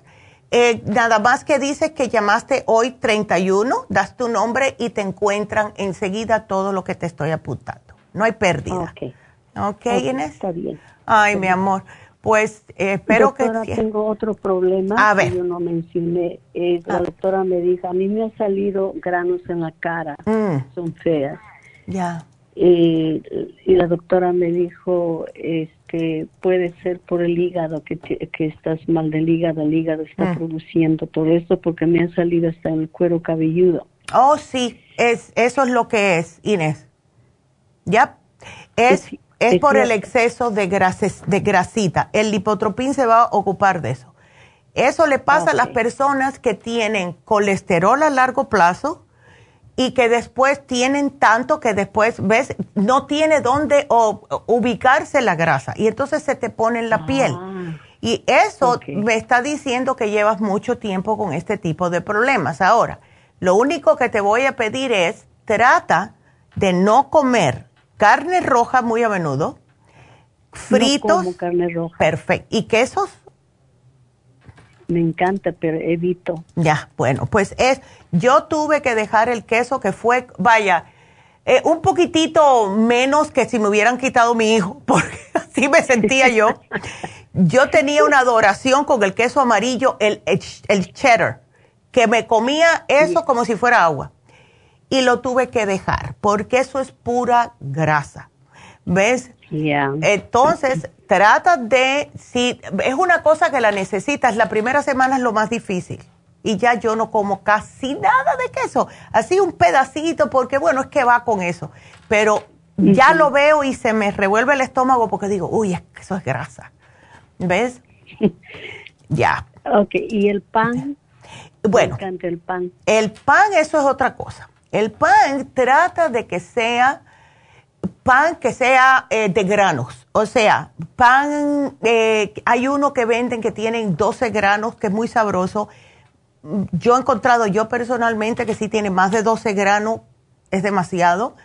eh, nada más que dices que llamaste hoy 31, das tu nombre y te encuentran enseguida todo lo que te estoy apuntando. no hay pérdida. Ok. Ok, Inés. Está bien. Ay, mi amor. Pues eh, espero que... Doctora, tengo otro problema A ver. que yo no mencioné. Eh, la doctora me dijo, a mí me han salido granos en la cara, Mm, son feas. ya. Eh, y la doctora me dijo, este, puede ser por el hígado, que, estás mal del hígado, el hígado está Mm. produciendo todo esto porque me han salido hasta el cuero cabelludo. Oh, sí, es, eso es lo que es, Inés. ¿Ya? Es, Es- es es por el exceso de, grases- de grasita. El lipotropín se va a ocupar de eso. Eso le pasa a las personas que tienen colesterol a largo plazo y que después tienen tanto que después, ves, no tiene dónde ubicarse la grasa y entonces se te pone en la piel. Ah, Y eso me está diciendo que llevas mucho tiempo con este tipo de problemas. Ahora, lo único que te voy a pedir es, trata de no comer carne roja muy a menudo, fritos, No como carne roja. perfecto, y quesos. Me encanta, pero evito. Ya, bueno, pues es, yo tuve que dejar el queso que fue, vaya, eh, un poquitito menos que si me hubieran quitado mi hijo, porque así me sentía yo. Yo tenía una adoración con el queso amarillo, el, el, el cheddar, que me comía eso como si fuera agua. Y lo tuve que dejar, porque eso es pura grasa. ¿Ves? Ya. Entonces, trata de, si es una cosa que la necesitas, la primera semana es lo más difícil. Y ya yo no como casi nada de queso, así un pedacito, porque bueno, es que va con eso. Pero ya lo veo y se me revuelve el estómago porque digo, uy, eso es grasa. ¿Ves? ya. Ok, ¿y el pan? Bueno, el pan. el pan, eso es otra cosa. El pan trata de que sea pan que sea eh, de granos. O sea, pan, eh, hay uno que venden que tienen 12 granos, que es muy sabroso. Yo he encontrado, yo personalmente, que si tiene más de 12 granos, es demasiado.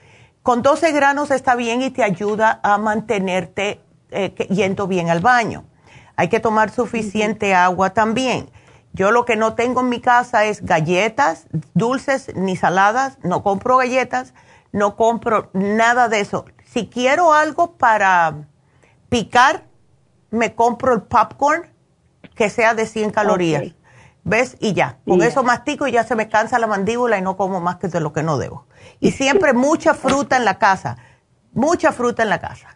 Con 12 granos está bien y te ayuda a mantenerte eh, yendo bien al baño. Hay que tomar suficiente agua también. Yo lo que no tengo en mi casa es galletas, dulces ni saladas. No compro galletas, no compro nada de eso. Si quiero algo para picar, me compro el popcorn que sea de 100 calorías. ¿Ves? Y ya. Con eso mastico y ya se me cansa la mandíbula y no como más que de lo que no debo. Y siempre mucha fruta en la casa. Mucha fruta en la casa.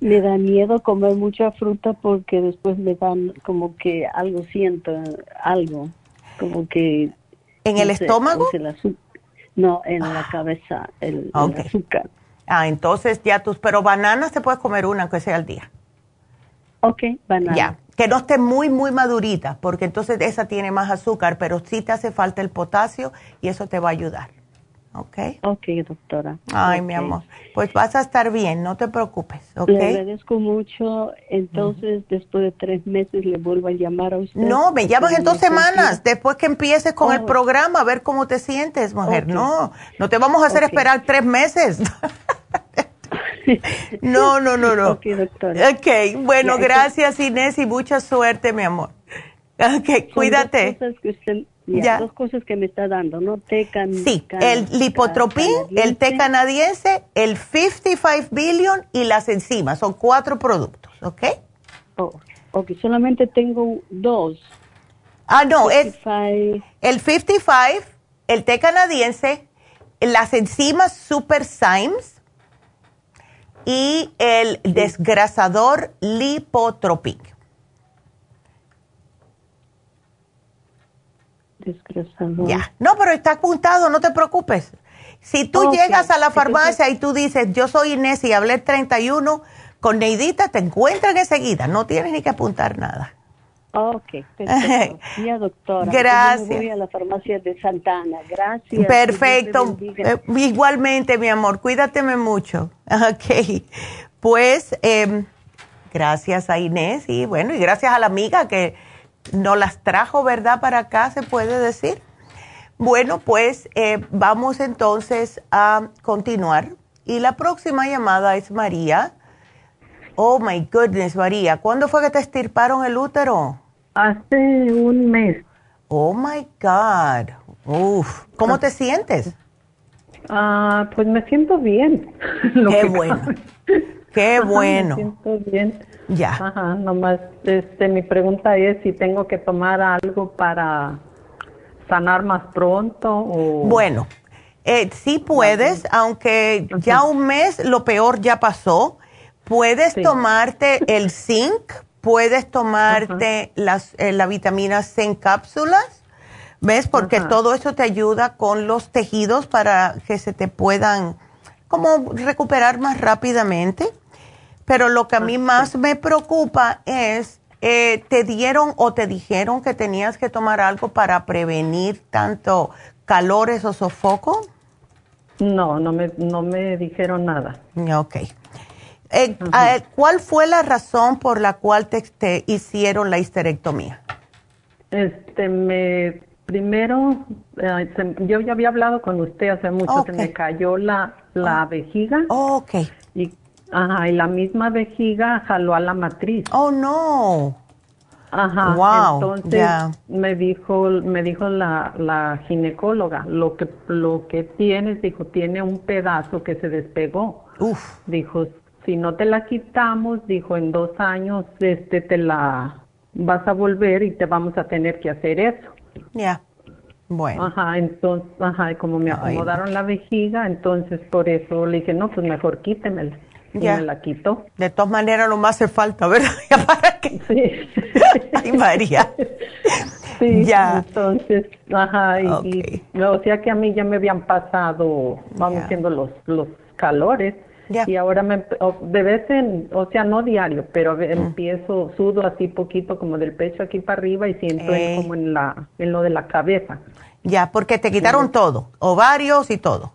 Me da miedo comer mucha fruta porque después me dan como que algo siento, algo, como que... ¿En el sé, estómago? No, en la cabeza, el, el Ok. azúcar. Ah, entonces ya tus, pero bananas te puedes comer una, aunque sea al día. Ok, banana. Ya, que no esté muy, muy madurita, porque entonces esa tiene más azúcar, pero sí te hace falta el potasio y eso te va a ayudar. ¿Ok? Ok, doctora. Ay, Ok. mi amor. Pues vas a estar bien, no te preocupes. ¿Ok? Le agradezco mucho. Entonces, después de tres meses, le vuelvo a llamar a usted. No, me llamas en dos semanas, después que empieces con el Oh. programa, a ver cómo te sientes, mujer. Ok. No, no te vamos a hacer Ok. esperar tres meses. no, no, no, no. Ok, doctora. Ok, bueno, Ya, gracias Inés y mucha suerte, mi amor. Ok, cuídate. Cosas, que usted, ya, Ya. dos cosas que me está dando, ¿no? Té Sí, el lipotropín, el té canadiense. el 55 billion y las enzimas. Son cuatro productos, ¿ok? Oh, ok, solamente tengo dos. Ah, no, es 55, el 55, el té canadiense, las enzimas Super Symes y el desgrasador lipotropín. Ya. No, pero está apuntado, no te preocupes. Si tú llegas a la farmacia y tú dices, yo soy Inés y hablé 31, con Neidita te encuentran enseguida, no tienes ni que apuntar nada. Ok, perfecto. Doctora. Gracias. Yo me voy a la farmacia de Santana. Gracias. Perfecto. Eh, igualmente, mi amor, cuídateme mucho. Ok. Pues, em, gracias a Inés y bueno, y gracias a la amiga que nos las trajo, ¿verdad? Para acá, se puede decir. Bueno, pues eh, vamos entonces a continuar. Y la próxima llamada es María. Oh, my goodness, María. ¿Cuándo fue que te estirparon el útero? Hace un mes. Oh, my God. Uf. ¿Cómo te sientes? Ah, pues me siento bien. Qué bueno. Qué bueno. Me siento bien. Ya. Ajá, nomás, este, mi pregunta es si tengo que tomar algo para sanar más pronto o... Bueno, eh, sí puedes, aunque ya un mes lo peor ya pasó. Puedes tomarte el zinc, puedes tomarte las, eh, la vitamina C en cápsulas, ¿ves? Porque todo eso te ayuda con los tejidos para que se te puedan como recuperar más rápidamente. Pero lo que a mí más me preocupa es, eh, ¿te dieron o te dijeron que tenías que tomar algo para prevenir tanto calores o sofoco? No, no me, no me dijeron nada. Ok. Eh, ¿Cuál fue la razón por la cual te, hicieron la histerectomía? Este, me, primero, eh, yo ya había hablado con usted hace mucho, se me cayó la, la oh. vejiga. Oh, ok. Y, ajá, y la misma vejiga jaló a la matriz. Oh, no. Ajá, wow, entonces me dijo, me dijo la, la ginecóloga, lo que, lo que tienes, dijo, tiene un pedazo que se despegó. Uf. Dijo, si no te la quitamos, dijo, en dos años este, te la vas a volver y te vamos a tener que hacer eso. Ya, bueno. Ajá, entonces, ajá, como me acomodaron la vejiga, entonces por eso le dije, no, pues mejor quítemela. Y me la quitó. De todas maneras, no me hace falta, ¿verdad? ¿Para qué? Sí. Ay, María. Sí, ya. Entonces, ajá, y, o sea que a mí ya me habían pasado, vamos siendo los, los calores. Y ahora me, de vez en, o sea, no diario, pero mm. empiezo, sudo así poquito como del pecho aquí para arriba y siento eh. como en, la, en lo de la cabeza. Ya, porque te quitaron todo, ovarios y todo.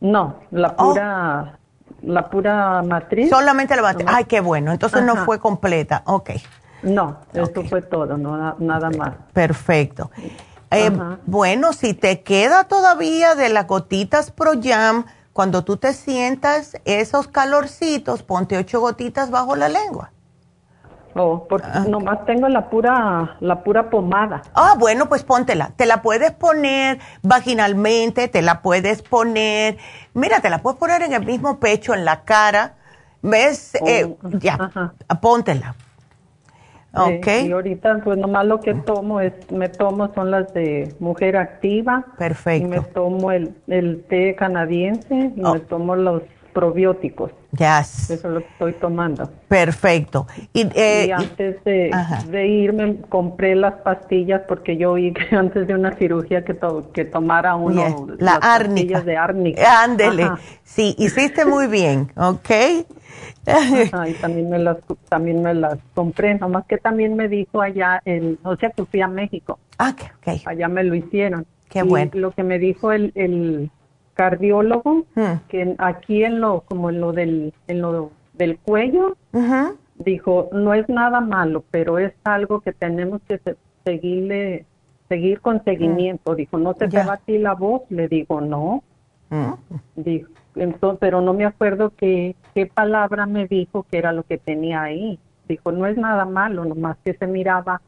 No, la oh. pura, la pura matriz. Solamente la matriz. Ay, qué bueno. Entonces no fue completa. Ok. No, eso fue todo, no nada más. Perfecto. Eh, bueno, si te queda todavía de las gotitas Pro Jam, cuando tú te sientas esos calorcitos, ponte ocho gotitas bajo la lengua. Oh, porque ah. nomás tengo la pura, la pura pomada. Ah, bueno, pues póntela. Te la puedes poner vaginalmente, te la puedes poner, mira, te la puedes poner en el mismo pecho, en la cara. ¿Ves? Eh, oh, ya, póntela. Ok. y ahorita, pues nomás lo que tomo es, me tomo son las de mujer activa. Perfecto. Y me tomo el, el té canadiense y me oh. tomo los probióticos. Ya. Eso es lo estoy tomando. Perfecto. Y, eh, antes de, de, irme compré las pastillas porque yo vi que antes de una cirugía que, que tomara uno la las árnica. de árnica. Ándele. Sí, hiciste muy bien, ¿ok? Ajá, y también me las también me las compré, nomás que también me dijo allá en, o sea que fui a México. Ah, ok. Allá me lo hicieron. Qué bueno. Lo que me dijo el, el cardiólogo hmm. que aquí en lo como en lo del en lo del cuello dijo no es nada malo pero es algo que tenemos que seguirle seguir con seguimiento hmm. dijo no se te va a ti la voz le digo no hmm. dijo entonces pero no me acuerdo qué qué palabra me dijo que era lo que tenía ahí dijo no es nada malo nomás que se miraba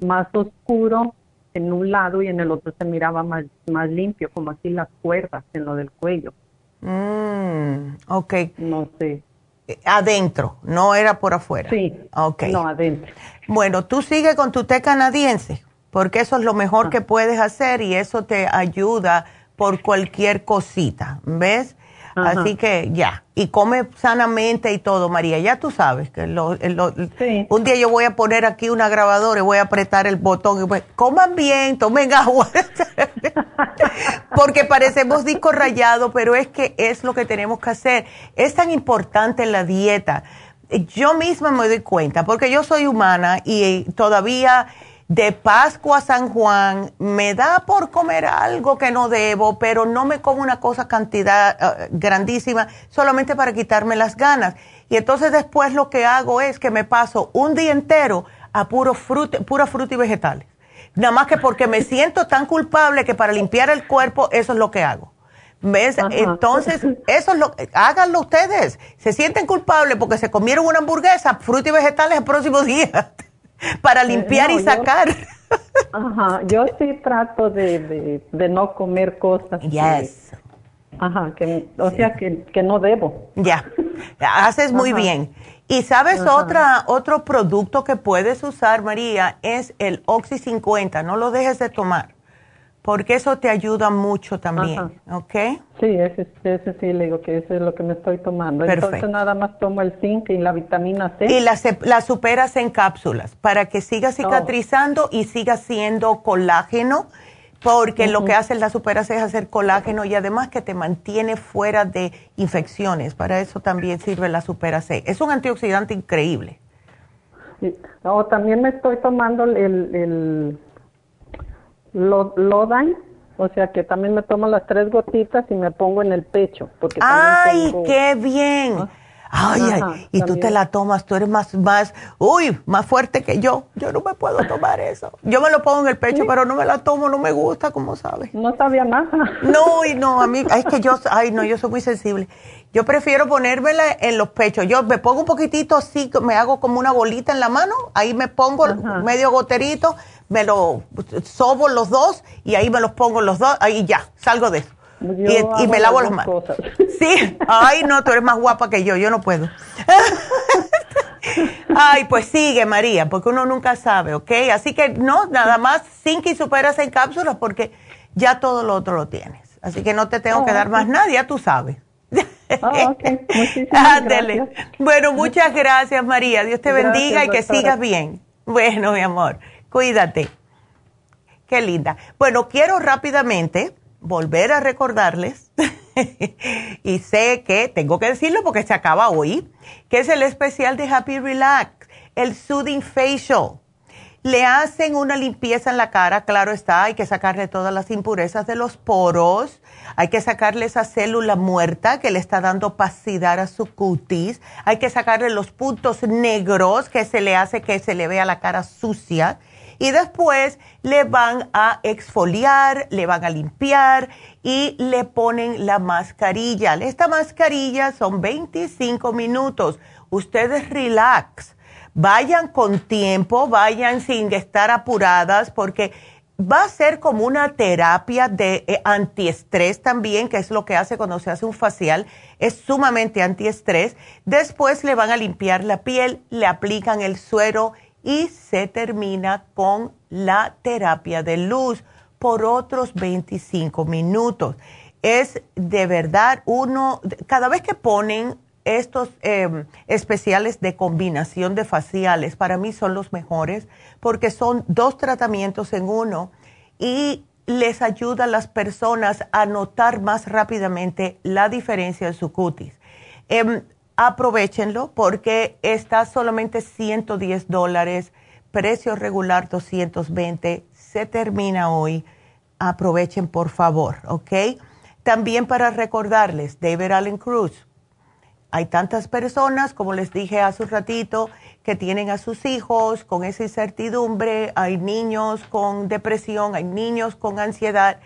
más oscuro en un lado y en el otro se miraba más, más limpio, como así las cuerdas en lo del cuello. Mm, ok. No sé. Eh, adentro, no era por afuera. Sí. Ok. No, adentro. Bueno, tú sigue con tu té canadiense, porque eso es lo mejor ah. que puedes hacer y eso te ayuda por cualquier cosita, ¿ves? Así que ya, y come sanamente y todo, María, ya tú sabes que lo, un día yo voy a poner aquí una grabadora y voy a apretar el botón y pues, coman bien, tomen agua, porque parecemos disco rayado, pero es que es lo que tenemos que hacer. Es tan importante la dieta. Yo misma me doy cuenta, porque yo soy humana y todavía de Pascua a San Juan, me da por comer algo que no debo, pero no me como una cosa cantidad eh, grandísima, solamente para quitarme las ganas. Y entonces después lo que hago es que me paso un día entero a puro fruta, pura fruta y vegetales. Nada más que porque me siento tan culpable que para limpiar el cuerpo eso es lo que hago. ¿Ves? Entonces, eso es lo háganlo ustedes. Se sienten culpables porque se comieron una hamburguesa, fruta y vegetales el próximo día. Para limpiar y sacar. ajá, yo sí trato de, de, no comer cosas yes. Ajá, que, o sea que, que, no debo. Ya, haces muy bien. Y sabes otra otro producto que puedes usar, María, es el Oxy 50. No lo dejes de tomar, porque eso te ayuda mucho también, ¿ok? Sí, ese, ese, sí le digo que eso es lo que me estoy tomando. Entonces nada más tomo el zinc y la vitamina C. Y la, la superas en cápsulas para que siga oh. cicatrizando y siga siendo colágeno porque lo que hace la superase es hacer colágeno y además que te mantiene fuera de infecciones. Para eso también sirve la superase. Es un antioxidante increíble. también me estoy tomando el, el Lodine, o sea que también me tomo las tres gotitas y me pongo en el pecho. Porque ¡Ay, qué bien! Ah. Ay, ay, y tú te la tomas, tú eres más, más, uy, más fuerte que yo. Yo no me puedo tomar eso. Yo me lo pongo en el pecho, pero no me la tomo, no me gusta, como sabes. No sabía nada. No, y no, a mí, es que yo, ay, no, yo soy muy sensible. Yo prefiero ponérmela en los pechos. Yo me pongo un poquitito así, me hago como una bolita en la mano, ahí me pongo medio goterito, me lo sobo los dos y ahí me los pongo los dos, ahí ya, salgo de eso y, me lavo las manos. Sí, ay, no, tú eres más guapa que yo, yo no puedo. ay, pues sigue, María, porque uno nunca sabe, ¿ok? Así que no, nada más zinc y superas en cápsulas porque ya todo lo otro lo tienes. Así que no te tengo que dar más nada, ya tú sabes. Oh, okay. Muchísimas gracias. Bueno, muchas gracias, María. Dios te bendiga y que sigas bien. Bueno, mi amor, cuídate. Qué linda. Bueno, quiero rápidamente volver a recordarles, y sé que tengo que decirlo porque se acaba hoy, que es el especial de Happy Relax, el Soothing Facial. Le hacen una limpieza en la cara, claro está, hay que sacarle todas las impurezas de los poros, hay que sacarle esa célula muerta que le está dando opacidad a su cutis, hay que sacarle los puntos negros que se le hace que se le vea la cara sucia y después le van a exfoliar, le van a limpiar y le ponen la mascarilla. Esta mascarilla son 25 minutos. Ustedes relax, vayan con tiempo, vayan sin estar apuradas porque va a ser como una terapia de eh, antiestrés también, que es lo que hace cuando se hace un facial, es sumamente antiestrés. Después le van a limpiar la piel, le aplican el suero y se termina con la terapia de luz por otros 25 minutos. Es de verdad uno, cada vez que ponen estos em, especiales de combinación de faciales, para mí son los mejores porque son dos tratamientos en uno y les ayuda a las personas a notar más rápidamente la diferencia en su cutis. Em, aprovechenlo porque está solamente 110 dólares, precio regular 220, se termina hoy. Aprovechen por favor, ¿ok? También para recordarles, David Allen Cruz. Hay tantas personas, como les dije hace un ratito, que tienen a sus hijos con esa incertidumbre, hay niños con depresión, hay niños con ansiedad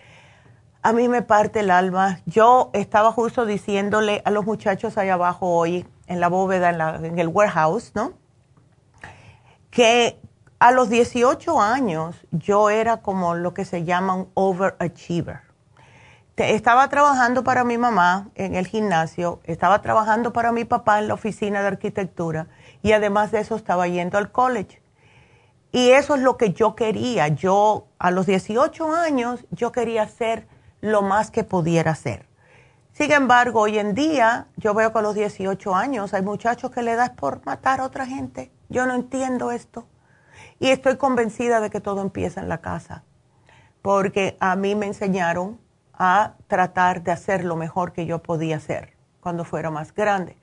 a mí me parte el alma. Yo estaba justo diciéndole a los muchachos allá abajo hoy, en la bóveda, en, el warehouse, ¿no? Que a los 18 años yo era como lo que se llama un overachiever. Estaba trabajando para mi mamá en el gimnasio, estaba trabajando para mi papá en la oficina de arquitectura y además de eso estaba yendo al college. Y eso es lo que yo quería. Yo a los 18 años yo quería ser lo más que pudiera hacer. Sin embargo, hoy en día yo veo que a los 18 años hay muchachos que le das por matar a otra gente. Yo no entiendo esto. Y estoy convencida de que todo empieza en la casa. Porque a mí me enseñaron a tratar de hacer lo mejor que yo podía hacer cuando fuera más grande.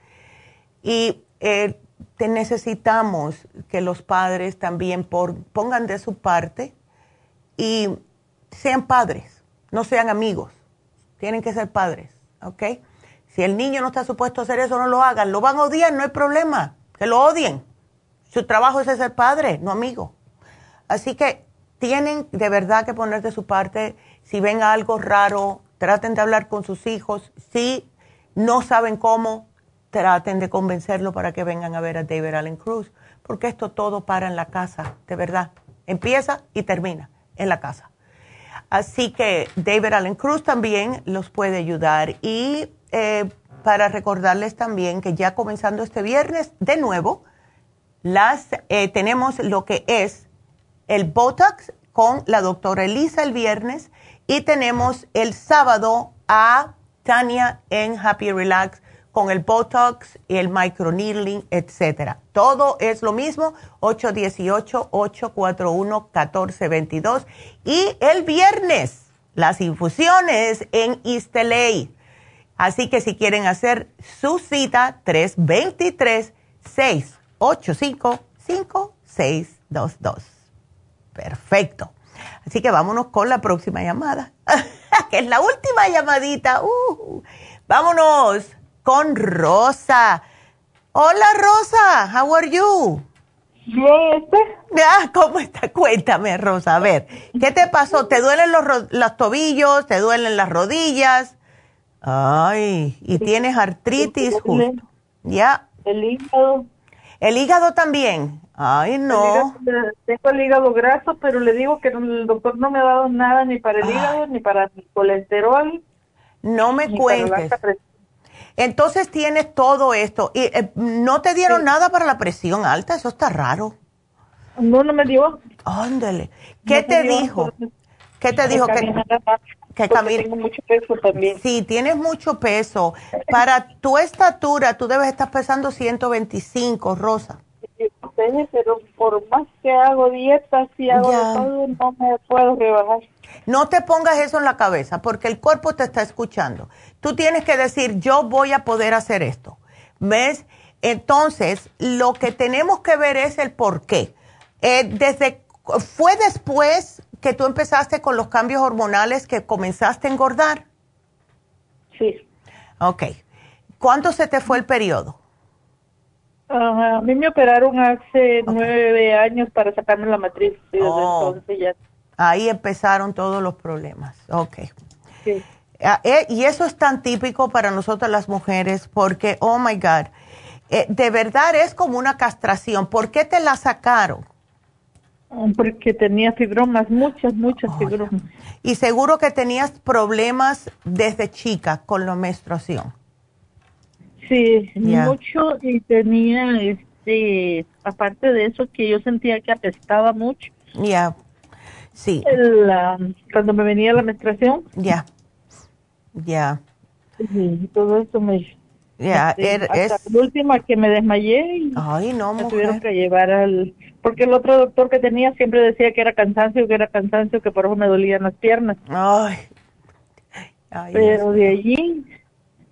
Y eh, te necesitamos que los padres también pongan de su parte y sean padres no sean amigos, tienen que ser padres, ¿ok? Si el niño no está supuesto a hacer eso, no lo hagan. Lo van a odiar, no hay problema, que lo odien. Su trabajo es ser padre, no amigo. Así que tienen de verdad que poner de su parte. Si ven algo raro, traten de hablar con sus hijos. Si no saben cómo, traten de convencerlo para que vengan a ver a David Allen Cruz. Porque esto todo para en la casa, de verdad. Empieza y termina en la casa. Así que David Allen Cruz también los puede ayudar. Y eh, para recordarles también que ya comenzando este viernes, de nuevo, las eh, tenemos lo que es el Botox con la doctora Elisa el viernes y tenemos el sábado a Tania en Happy Relax con el Botox y el microneedling, etcétera. Todo es lo mismo, 818-841-1422. Y el viernes, las infusiones en Isteley. Así que si quieren hacer su cita, 323-685-5622. Perfecto. Así que vámonos con la próxima llamada, que es la última llamadita. Uh, vámonos con Rosa. Hola Rosa, how are you? Bien, Ah, ¿Cómo está? Cuéntame, Rosa. A ver, ¿qué te pasó? ¿Te duelen los, los tobillos? ¿Te duelen las rodillas? Ay, y tienes artritis justo. Ya. El hígado. El hígado también. Ay, no. tengo el hígado graso, pero le digo que el doctor no me ha dado nada ni para el hígado, ni para el colesterol. No me cuentes. Entonces tienes todo esto. ¿Y eh, no te dieron nada para la presión alta? Eso está raro. No, no me dio. Ándale. ¿Qué te dijo? ¿Qué te dijo? Que, que Tengo mucho peso también. Sí, tienes mucho peso. Para tu estatura, tú debes estar pesando 125, Rosa. pero por más que hago dieta, si hago todo, no me puedo rebajar. No te pongas eso en la cabeza, porque el cuerpo te está escuchando. Tú tienes que decir, yo voy a poder hacer esto. ¿Ves? Entonces, lo que tenemos que ver es el por qué. Eh, desde, ¿Fue después que tú empezaste con los cambios hormonales que comenzaste a engordar? Sí. Ok. ¿Cuánto se te fue el periodo? a mí me operaron hace nueve años para sacarme la matriz. Y desde oh. entonces ya. Ahí empezaron todos los problemas. Ok. Sí. Ah, eh, y eso es tan típico para nosotras las mujeres porque, oh my God, eh, de verdad es como una castración. ¿Por qué te la sacaron? Porque tenía fibromas, muchas, muchas fibromas. Y seguro que tenías problemas desde chica con la menstruación. Sí, mucho y tenía, este, aparte de eso, que yo sentía que apestaba mucho. Ya, sí. cuando me venía la menstruación. Ya, ya. Sí, todo eso me ya, este, er, es... la última que me desmayé y Ay, no, me tuvieron que llevar al... Porque el otro doctor que tenía siempre decía que era cansancio, que era cansancio, que por eso me dolían las piernas. Ay. Pero de allí,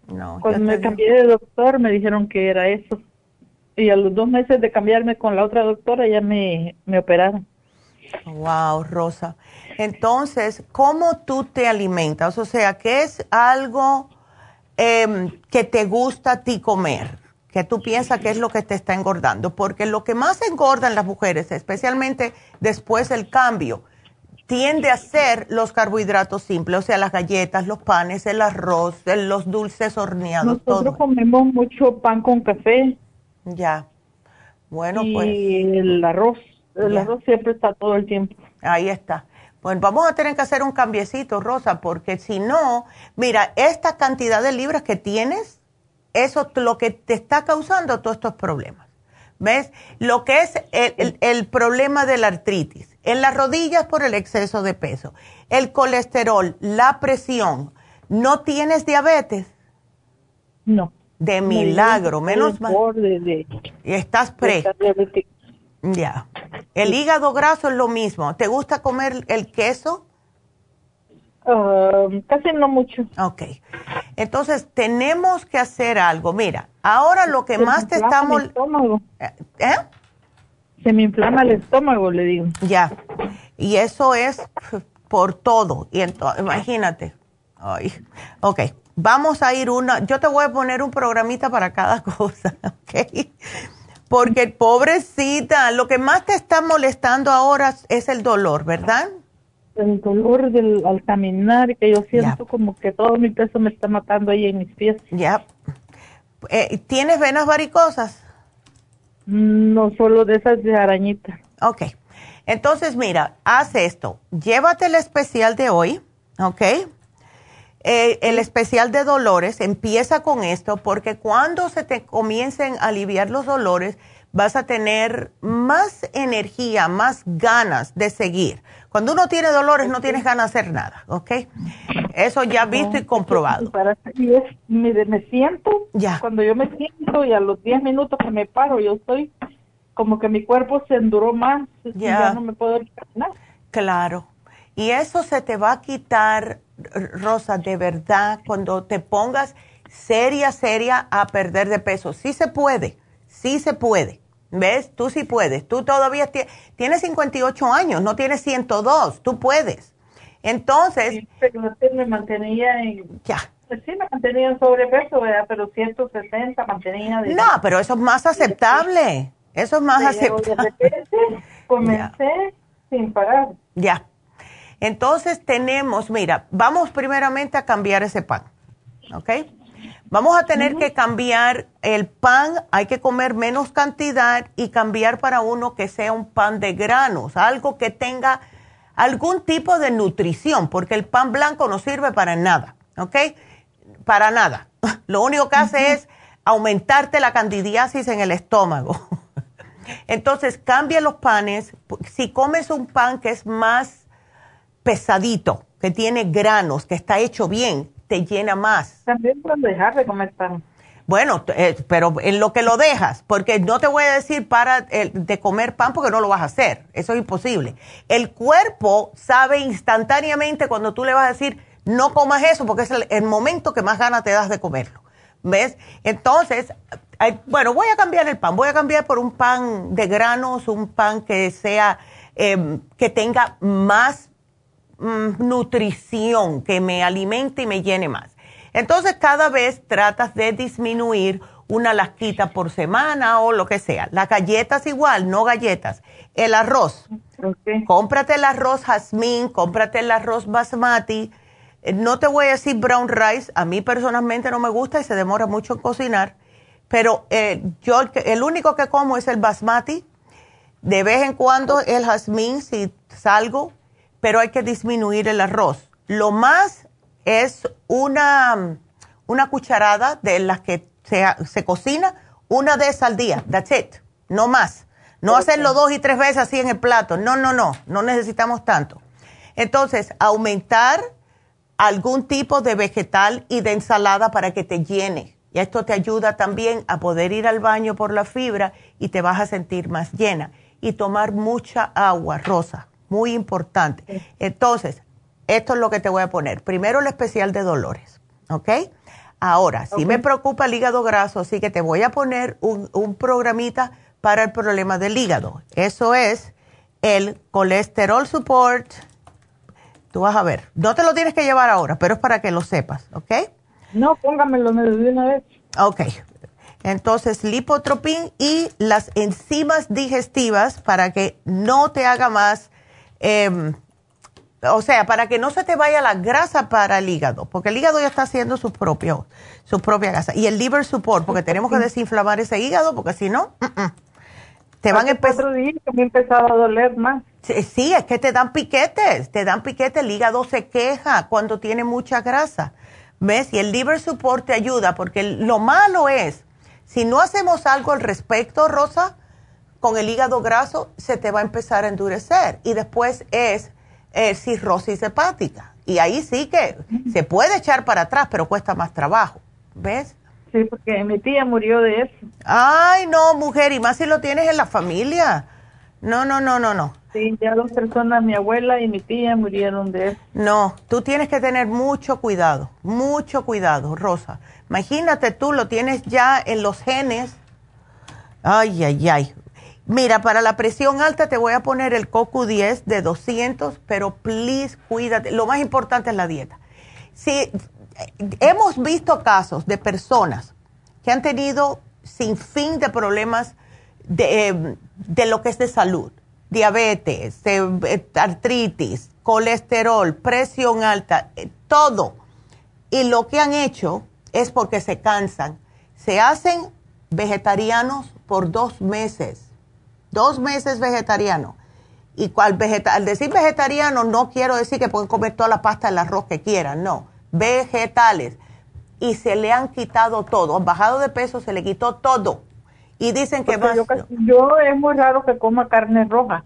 no, cuando me cambié de doctor, me dijeron que era eso. Y a los dos meses de cambiarme con la otra doctora, ya me, me operaron. Wow, Rosa. Entonces, ¿cómo tú te alimentas? O sea, ¿qué es algo Em, que te gusta a ti comer, que tú piensas que es lo que te está engordando, porque lo que más engorda en las mujeres, especialmente después del cambio, tiende a ser los carbohidratos simples, o sea, las galletas, los panes, el arroz, los dulces horneados. Nosotros comemos mucho pan con café. Ya. Bueno, y pues. el arroz. El arroz siempre está todo el tiempo. Ahí está. Pues vamos a tener que hacer un cambiecito, Rosa, porque si no, mira, esta cantidad de libras que tienes, eso es lo que te está causando todos estos problemas. ¿Ves? Lo que es el, problema de la artritis, en las rodillas por el exceso de peso, el colesterol, la presión, ¿no tienes diabetes? No. De milagro, menos mal. y estás pre. Ya. El hígado graso es lo mismo. ¿Te gusta comer el queso? Um, casi no mucho. Ok. Entonces, tenemos que hacer algo. Mira, ahora lo que más te estamos... estómago. ¿Eh? ¿Eh? Se me inflama el estómago, le digo. Ya. Y eso es por todo. Y imagínate. Ay. Ok. Vamos a ir una... Yo te voy a poner un programita para cada cosa, ¿ok? Porque pobrecita, lo que más te está molestando ahora es el dolor, ¿verdad? El dolor del, al caminar, que yo siento como que todo mi peso me está matando ahí en mis pies. Ya. Eh, ¿Tienes venas varicosas? No, solo de esas de arañita. Ok. Entonces, mira, haz esto. Llévate el especial de hoy, ¿ok? Eh, el especial de dolores empieza con esto porque cuando se te comiencen a aliviar los dolores, vas a tener más energía, más ganas de seguir. Cuando uno tiene dolores, no tienes ganas de hacer nada, ¿ok? Eso ya visto y comprobado. Y es, me, siento, ya. cuando yo me siento y a los 10 minutos que me paro, yo estoy como que mi cuerpo se enduró más ya, ya no me puedo caminar. Claro. Y eso se te va a quitar, Rosa, de verdad, cuando te pongas seria, seria a perder de peso. Sí se puede, sí se puede. ¿Ves? Tú sí puedes. Tú todavía tienes 58 años, no tienes 102. Tú puedes. Entonces... Sí, pero me mantenía en... Ya. Pues sí, me mantenía en sobrepeso, ¿verdad? Pero 160 mantenía... De... No, pero eso es más aceptable. Eso es más aceptable. comencé sin parar. Ya. Entonces tenemos, mira, vamos primeramente a cambiar ese pan, ¿ok? Vamos a tener que cambiar el pan, hay que comer menos cantidad y cambiar para uno que sea un pan de granos, algo que tenga algún tipo de nutrición, porque el pan blanco no sirve para nada, ¿ok? Para nada. Lo único que hace es aumentarte la candidiasis en el estómago. Entonces, cambia los panes. Si comes un pan que es más pesadito, que tiene granos, que está hecho bien, te llena más. También puedes dejar de comer pan. Bueno, eh, pero en lo que lo dejas, porque no te voy a decir para de comer pan porque no lo vas a hacer, eso es imposible. El cuerpo sabe instantáneamente cuando tú le vas a decir, no comas eso, porque es el momento que más ganas te das de comerlo. ¿Ves? Entonces, bueno, voy a cambiar el pan, voy a cambiar por un pan de granos, un pan que sea, em, que tenga más mm, nutrición, que me alimente y me llene más. Entonces, cada vez tratas de disminuir una lasquita por semana o lo que sea. Las galletas igual, no galletas. El arroz. Cómprate el arroz jazmín, cómprate el arroz basmati. Eh, no te voy a decir brown rice, a mí personalmente no me gusta y se demora mucho en cocinar pero eh, yo el único que como es el basmati. De vez en cuando el jazmín si salgo, pero hay que disminuir el arroz. Lo más es una, una cucharada de las que se, se cocina, una vez al día. That's it. No más. No hacerlo dos y tres veces así en el plato. No, no, no. No necesitamos tanto. Entonces, aumentar algún tipo de vegetal y de ensalada para que te llene y esto te ayuda también a poder ir al baño por la fibra y te vas a sentir más llena. Y tomar mucha agua, Rosa, muy importante. Entonces, esto es lo que te voy a poner. Primero el especial de dolores, ¿ok? Ahora, si me preocupa el hígado graso, así que te voy a poner un, un programita para el problema del hígado. Eso es el colesterol support. Tú vas a ver. No te lo tienes que llevar ahora, pero es para que lo sepas, ¿ok? No, póngamelo de una vez. Ok. Entonces, lipotropín y las enzimas digestivas para que no te haga más, em, o sea, para que no se te vaya la grasa para el hígado, porque el hígado ya está haciendo su, propio, su propia grasa. Y el liver support, porque tenemos que desinflamar ese hígado, porque si no, te van a empezar... me empezaba a doler más. Sí, sí, es que te dan piquetes, te dan piquetes, el hígado se queja cuando tiene mucha grasa. ¿Ves? Y el liver support te ayuda porque lo malo es, si no hacemos algo al respecto, Rosa, con el hígado graso se te va a empezar a endurecer y después es eh, cirrosis hepática. Y ahí sí que se puede echar para atrás, pero cuesta más trabajo. ¿Ves? Sí, porque mi tía murió de eso. Ay, no, mujer, y más si lo tienes en la familia. No, no, no, no, no. Sí, ya dos personas, mi abuela y mi tía murieron de eso. No, tú tienes que tener mucho cuidado, mucho cuidado, Rosa. Imagínate tú, lo tienes ya en los genes. Ay, ay, ay. Mira, para la presión alta te voy a poner el CoQ10 de 200, pero please cuídate. Lo más importante es la dieta. Si hemos visto casos de personas que han tenido sin fin de problemas de, eh, de lo que es de salud diabetes, eh, artritis, colesterol, presión alta, eh, todo. Y lo que han hecho es porque se cansan. Se hacen vegetarianos por dos meses, dos meses vegetarianos. Y al, al decir vegetariano no quiero decir que pueden comer toda la pasta del arroz que quieran, no, vegetales. Y se le han quitado todo, han bajado de peso, se le quitó todo. Y dicen que Yo, yo es muy raro que coma carne roja.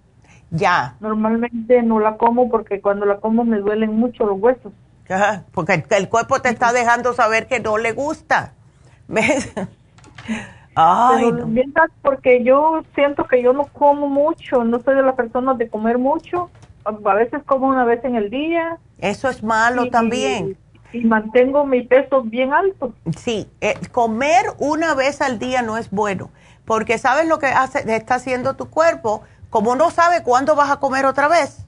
Ya. Normalmente no la como porque cuando la como me duelen mucho los huesos. Ajá, porque el, cuerpo te está dejando saber que no le gusta. ¿Ves? Ay, mientras porque yo siento que yo no como mucho, no soy de las personas de comer mucho. A veces como una vez en el día. Eso es malo también. Y, mantengo mi peso bien alto. Sí, eh, comer una vez al día no es bueno, porque sabes lo que hace, está haciendo tu cuerpo como no sabe cuándo vas a comer otra vez,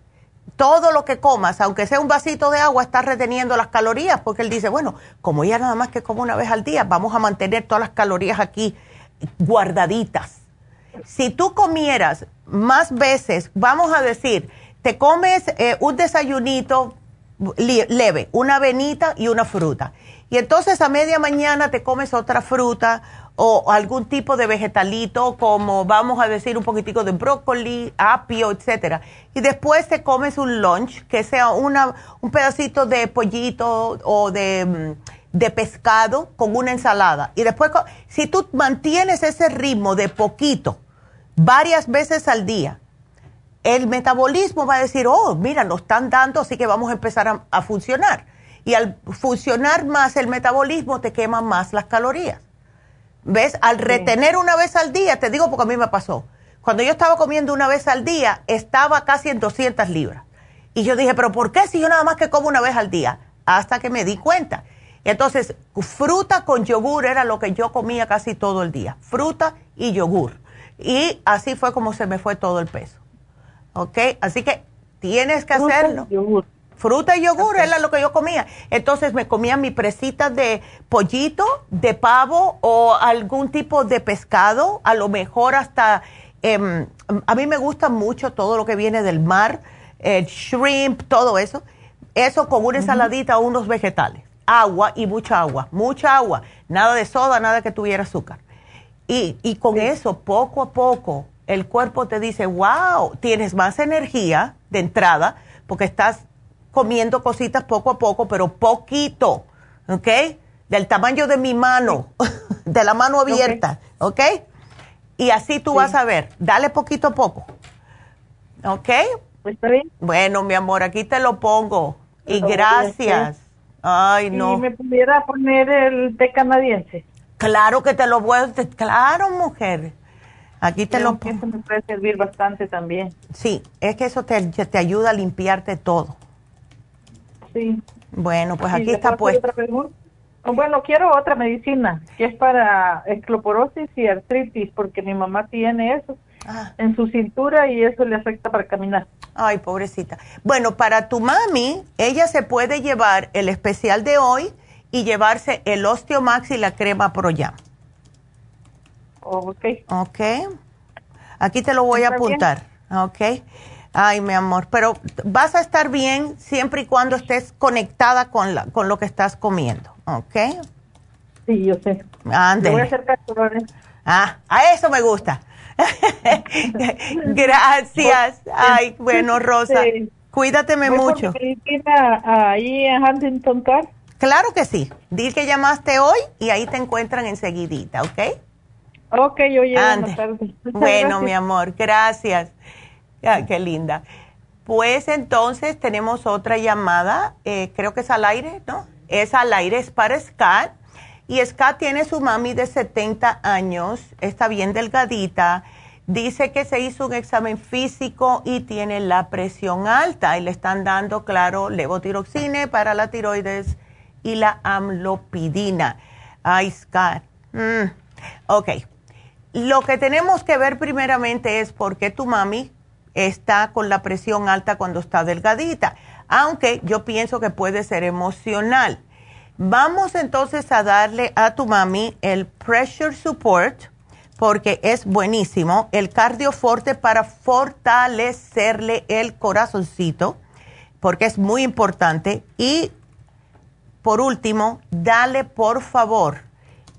todo lo que comas, aunque sea un vasito de agua, está reteniendo las calorías, porque él dice, bueno, como ya nada más que como una vez al día, vamos a mantener todas las calorías aquí guardaditas. Si tú comieras más veces, vamos a decir, te comes eh, un desayunito leve, una avenita y una fruta. Y entonces a media mañana te comes otra fruta o algún tipo de vegetalito como vamos a decir un poquitico de brócoli, apio, etcétera. Y después te comes un lunch que sea una, un pedacito de pollito o de, mm, de pescado con una ensalada. Y después, si tú mantienes ese ritmo de poquito varias veces al día, el metabolismo va a decir, oh, mira, nos están dando, así que vamos a empezar a, a funcionar. Y al funcionar más el metabolismo, te queman más las calorías. ¿Ves? Al retener una vez al día, te digo porque a mí me pasó. Cuando yo estaba comiendo una vez al día, estaba casi en 200 libras. Y yo dije, pero ¿por qué si yo nada más que como una vez al día? Hasta que me di cuenta. Entonces, fruta con yogur era lo que yo comía casi todo el día. Fruta y yogur. Y así fue como se me fue todo el peso. ¿Ok? Así que tienes que hacerlo. Yogur. Fruta y yogur era lo que yo comía. Entonces me comía mi presita de pollito, de pavo o algún tipo de pescado, a lo mejor hasta, em, a mí me gusta mucho todo lo que viene del mar, el shrimp, todo eso. Eso con una ensaladita o unos vegetales. Agua y mucha agua, mucha agua. Nada de soda, nada que tuviera azúcar. Y, y con eso, poco a poco, el cuerpo te dice, wow, tienes más energía de entrada porque estás comiendo cositas poco a poco, pero poquito, ¿ok? Del tamaño de mi mano, de la mano abierta, ¿ok? Y así tú vas a ver, dale poquito a poco, ¿ok? Pues está bien. Bueno, mi amor, aquí te lo pongo. Y gracias. Ay, no. ¿Y me pudiera poner el té canadiense? Claro que te lo a... Claro, mujer. Aquí te lo pongo. Eso me puede servir bastante también. Sí, es que eso te, te ayuda a limpiarte todo. Sí. Bueno, pues aquí está puesto. Bueno, quiero otra medicina que es para escloporosis y artritis, porque mi mamá tiene eso ah. en su cintura y eso le afecta para caminar. Ay, pobrecita. Bueno, para tu mami, ella se puede llevar el especial de hoy y llevarse el Osteomax y la crema Proyam. ok. Ok. Aquí te lo voy a apuntar. Ok. Ay, mi amor, pero vas a estar bien siempre y cuando estés conectada con, la, con lo que estás comiendo, ¿ok? Sí, yo sé. Ande. Voy a hacer Ah, a eso me gusta. Gracias. Ay, bueno, Rosa, cuídateme mucho. ahí en Huntington Park? Claro que sí. Dile que llamaste hoy y ahí te encuentran enseguidita, ¿ok? Ok, yo llego Bueno, mi amor, gracias. Ah, qué linda. Pues entonces tenemos otra llamada, eh, creo que es al aire, ¿no? Es al aire, es para Scott. Y Scott tiene su mami de 70 años, está bien delgadita. Dice que se hizo un examen físico y tiene la presión alta y le están dando, claro, levotiroxina para la tiroides y la amlopidina. Ay, Scott. Mm, ok. Lo que tenemos que ver primeramente es por qué tu mami está con la presión alta cuando está delgadita, aunque yo pienso que puede ser emocional. Vamos entonces a darle a tu mami el pressure support porque es buenísimo, el cardioforte para fortalecerle el corazoncito, porque es muy importante. Y por último, dale por favor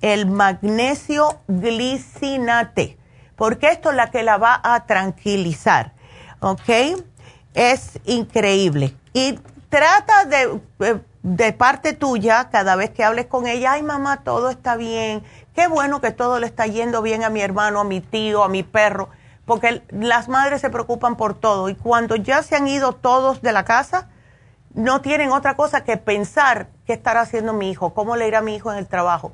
el magnesio glicinate, porque esto es la que la va a tranquilizar. ¿Ok? Es increíble. Y trata de, eh, de parte tuya, cada vez que hables con ella, ay mamá, todo está bien. Qué bueno que todo le está yendo bien a mi hermano, a mi tío, a mi perro, porque las madres se preocupan por todo. Y cuando ya se han ido todos de la casa, no tienen otra cosa que pensar qué estará haciendo mi hijo, cómo le irá a mi hijo en el trabajo.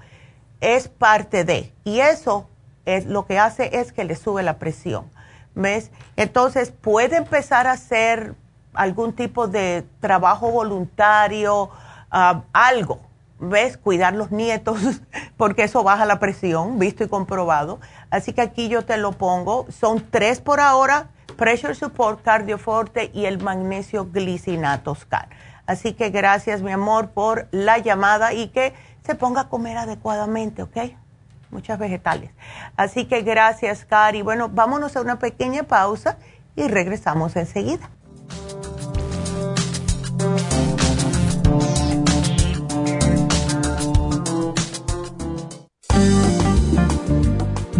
Es parte de. Y eso es, lo que hace es que le sube la presión. ¿Ves? Entonces puede empezar a hacer algún tipo de trabajo voluntario, ah, algo. ¿Ves? Cuidar los nietos, porque eso baja la presión, visto y comprobado. Así que aquí yo te lo pongo. Son tres por ahora Pressure Support, Cardioforte y el magnesio glicinato Scar. Así que gracias, mi amor, por la llamada y que se ponga a comer adecuadamente, ¿ok? Muchas vegetales. Así que gracias, Cari. Bueno, vámonos a una pequeña pausa y regresamos enseguida.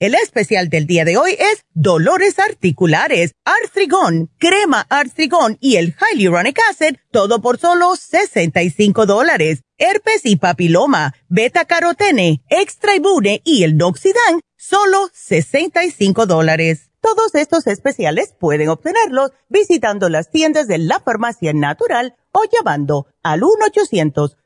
El especial del día de hoy es dolores articulares, artrigón, crema artrigón y el hyaluronic acid, todo por solo 65 dólares herpes y papiloma, beta carotene, extra y el noxidan, solo 65 dólares. Todos estos especiales pueden obtenerlos visitando las tiendas de la farmacia natural o llamando al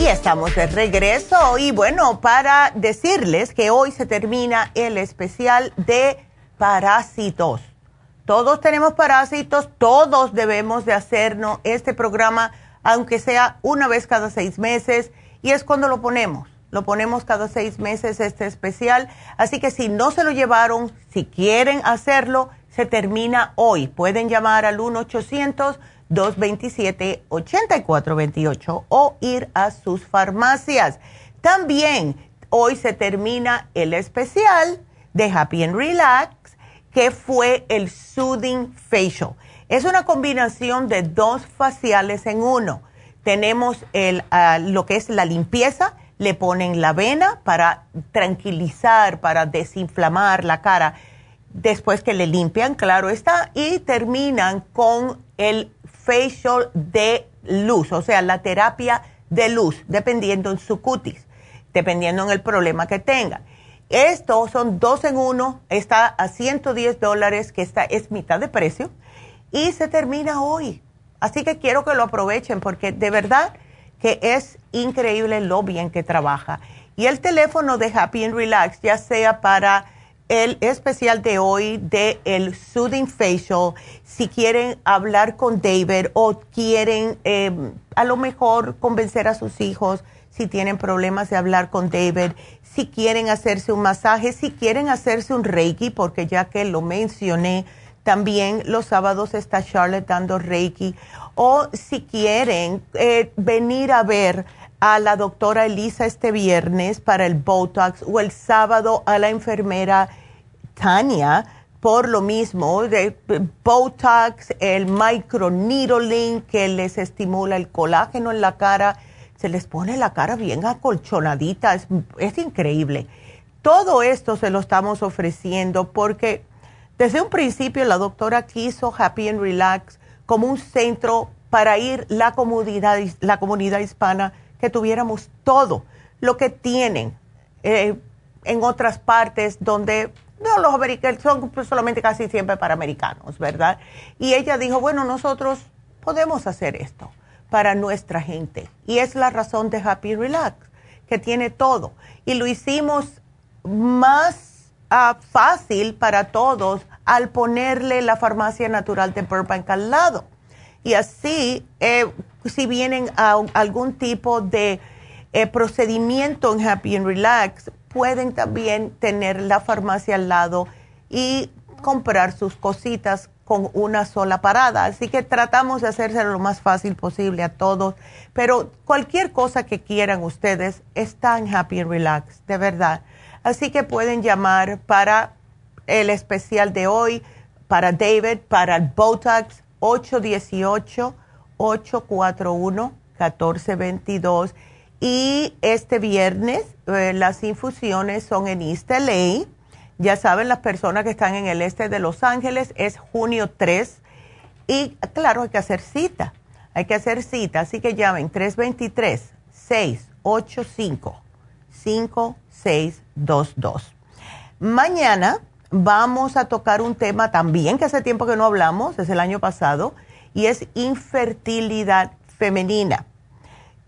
Y estamos de regreso y bueno, para decirles que hoy se termina el especial de parásitos. Todos tenemos parásitos, todos debemos de hacernos este programa, aunque sea una vez cada seis meses, y es cuando lo ponemos lo ponemos cada seis meses este especial. Así que si no se lo llevaron, si quieren hacerlo, se termina hoy. Pueden llamar al 1-800-227-8428 o ir a sus farmacias. También hoy se termina el especial de Happy and Relax, que fue el Soothing Facial. Es una combinación de dos faciales en uno. Tenemos el, ah, lo que es la limpieza le ponen la vena para tranquilizar, para desinflamar la cara. Después que le limpian, claro está, y terminan con el facial de luz, o sea, la terapia de luz, dependiendo en su cutis, dependiendo en el problema que tenga. Esto son dos en uno, está a 110 dólares, que esta es mitad de precio, y se termina hoy. Así que quiero que lo aprovechen porque de verdad que es increíble lo bien que trabaja. Y el teléfono de Happy and Relax, ya sea para el especial de hoy de el Soothing Facial, si quieren hablar con David o quieren em, a lo mejor convencer a sus hijos si tienen problemas de hablar con David, si quieren hacerse un masaje, si quieren hacerse un Reiki, porque ya que lo mencioné, también los sábados está Charlotte dando Reiki. O si quieren eh, venir a ver a la doctora Elisa este viernes para el Botox o el sábado a la enfermera Tania por lo mismo, de Botox, el microneedling que les estimula el colágeno en la cara, se les pone la cara bien acolchonadita, es, es increíble. Todo esto se lo estamos ofreciendo porque desde un principio la doctora quiso Happy and Relax como un centro para ir la comunidad, la comunidad hispana, que tuviéramos todo lo que tienen eh, en otras partes donde no, los americanos son solamente casi siempre para americanos, ¿verdad? Y ella dijo, bueno, nosotros podemos hacer esto para nuestra gente. Y es la razón de Happy Relax, que tiene todo. Y lo hicimos más ah, fácil para todos al ponerle la farmacia natural de Burbank al lado. Y así, eh, si vienen a algún tipo de eh, procedimiento en Happy and Relax, pueden también tener la farmacia al lado y comprar sus cositas con una sola parada. Así que tratamos de hacerse lo más fácil posible a todos. Pero cualquier cosa que quieran ustedes está en Happy and Relax, de verdad. Así que pueden llamar para el especial de hoy, para David, para el Botox 818-841-1422 y este viernes eh, las infusiones son en East LA. Ya saben, las personas que están en el este de Los Ángeles es junio 3. Y claro, hay que hacer cita. Hay que hacer cita. Así que llamen 323-685-5622. Mañana vamos a tocar un tema también que hace tiempo que no hablamos, es el año pasado, y es infertilidad femenina.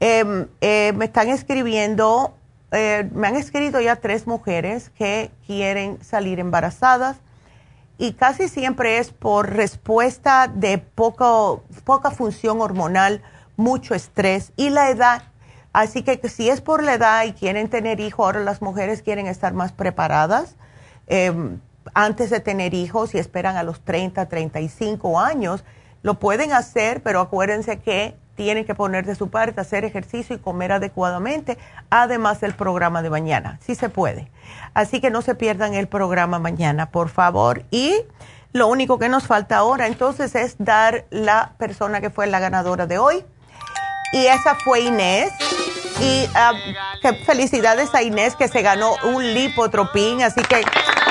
Em, eh, me están escribiendo, eh, me han escrito ya tres mujeres que quieren salir embarazadas y casi siempre es por respuesta de poco, poca función hormonal, mucho estrés y la edad. Así que si es por la edad y quieren tener hijos, ahora las mujeres quieren estar más preparadas em, antes de tener hijos y esperan a los 30, 35 años. Lo pueden hacer, pero acuérdense que tienen que poner de su parte, hacer ejercicio y comer adecuadamente, además del programa de mañana, si se puede. Así que no se pierdan el programa mañana, por favor. Y lo único que nos falta ahora entonces es dar la persona que fue la ganadora de hoy. Y esa fue Inés. Y ah, felicidades a Inés que se ganó un lipotropín. Así que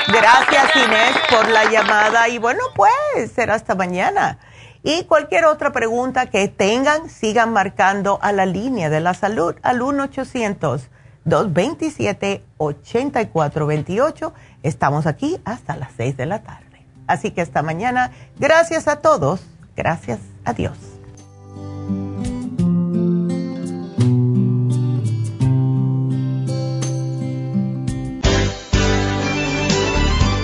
gracias Inés por la llamada. Y bueno, pues será hasta mañana. Y cualquier otra pregunta que tengan, sigan marcando a la línea de la salud al 1-800-227-8428. Estamos aquí hasta las 6 de la tarde. Así que hasta mañana. Gracias a todos. Gracias a Dios.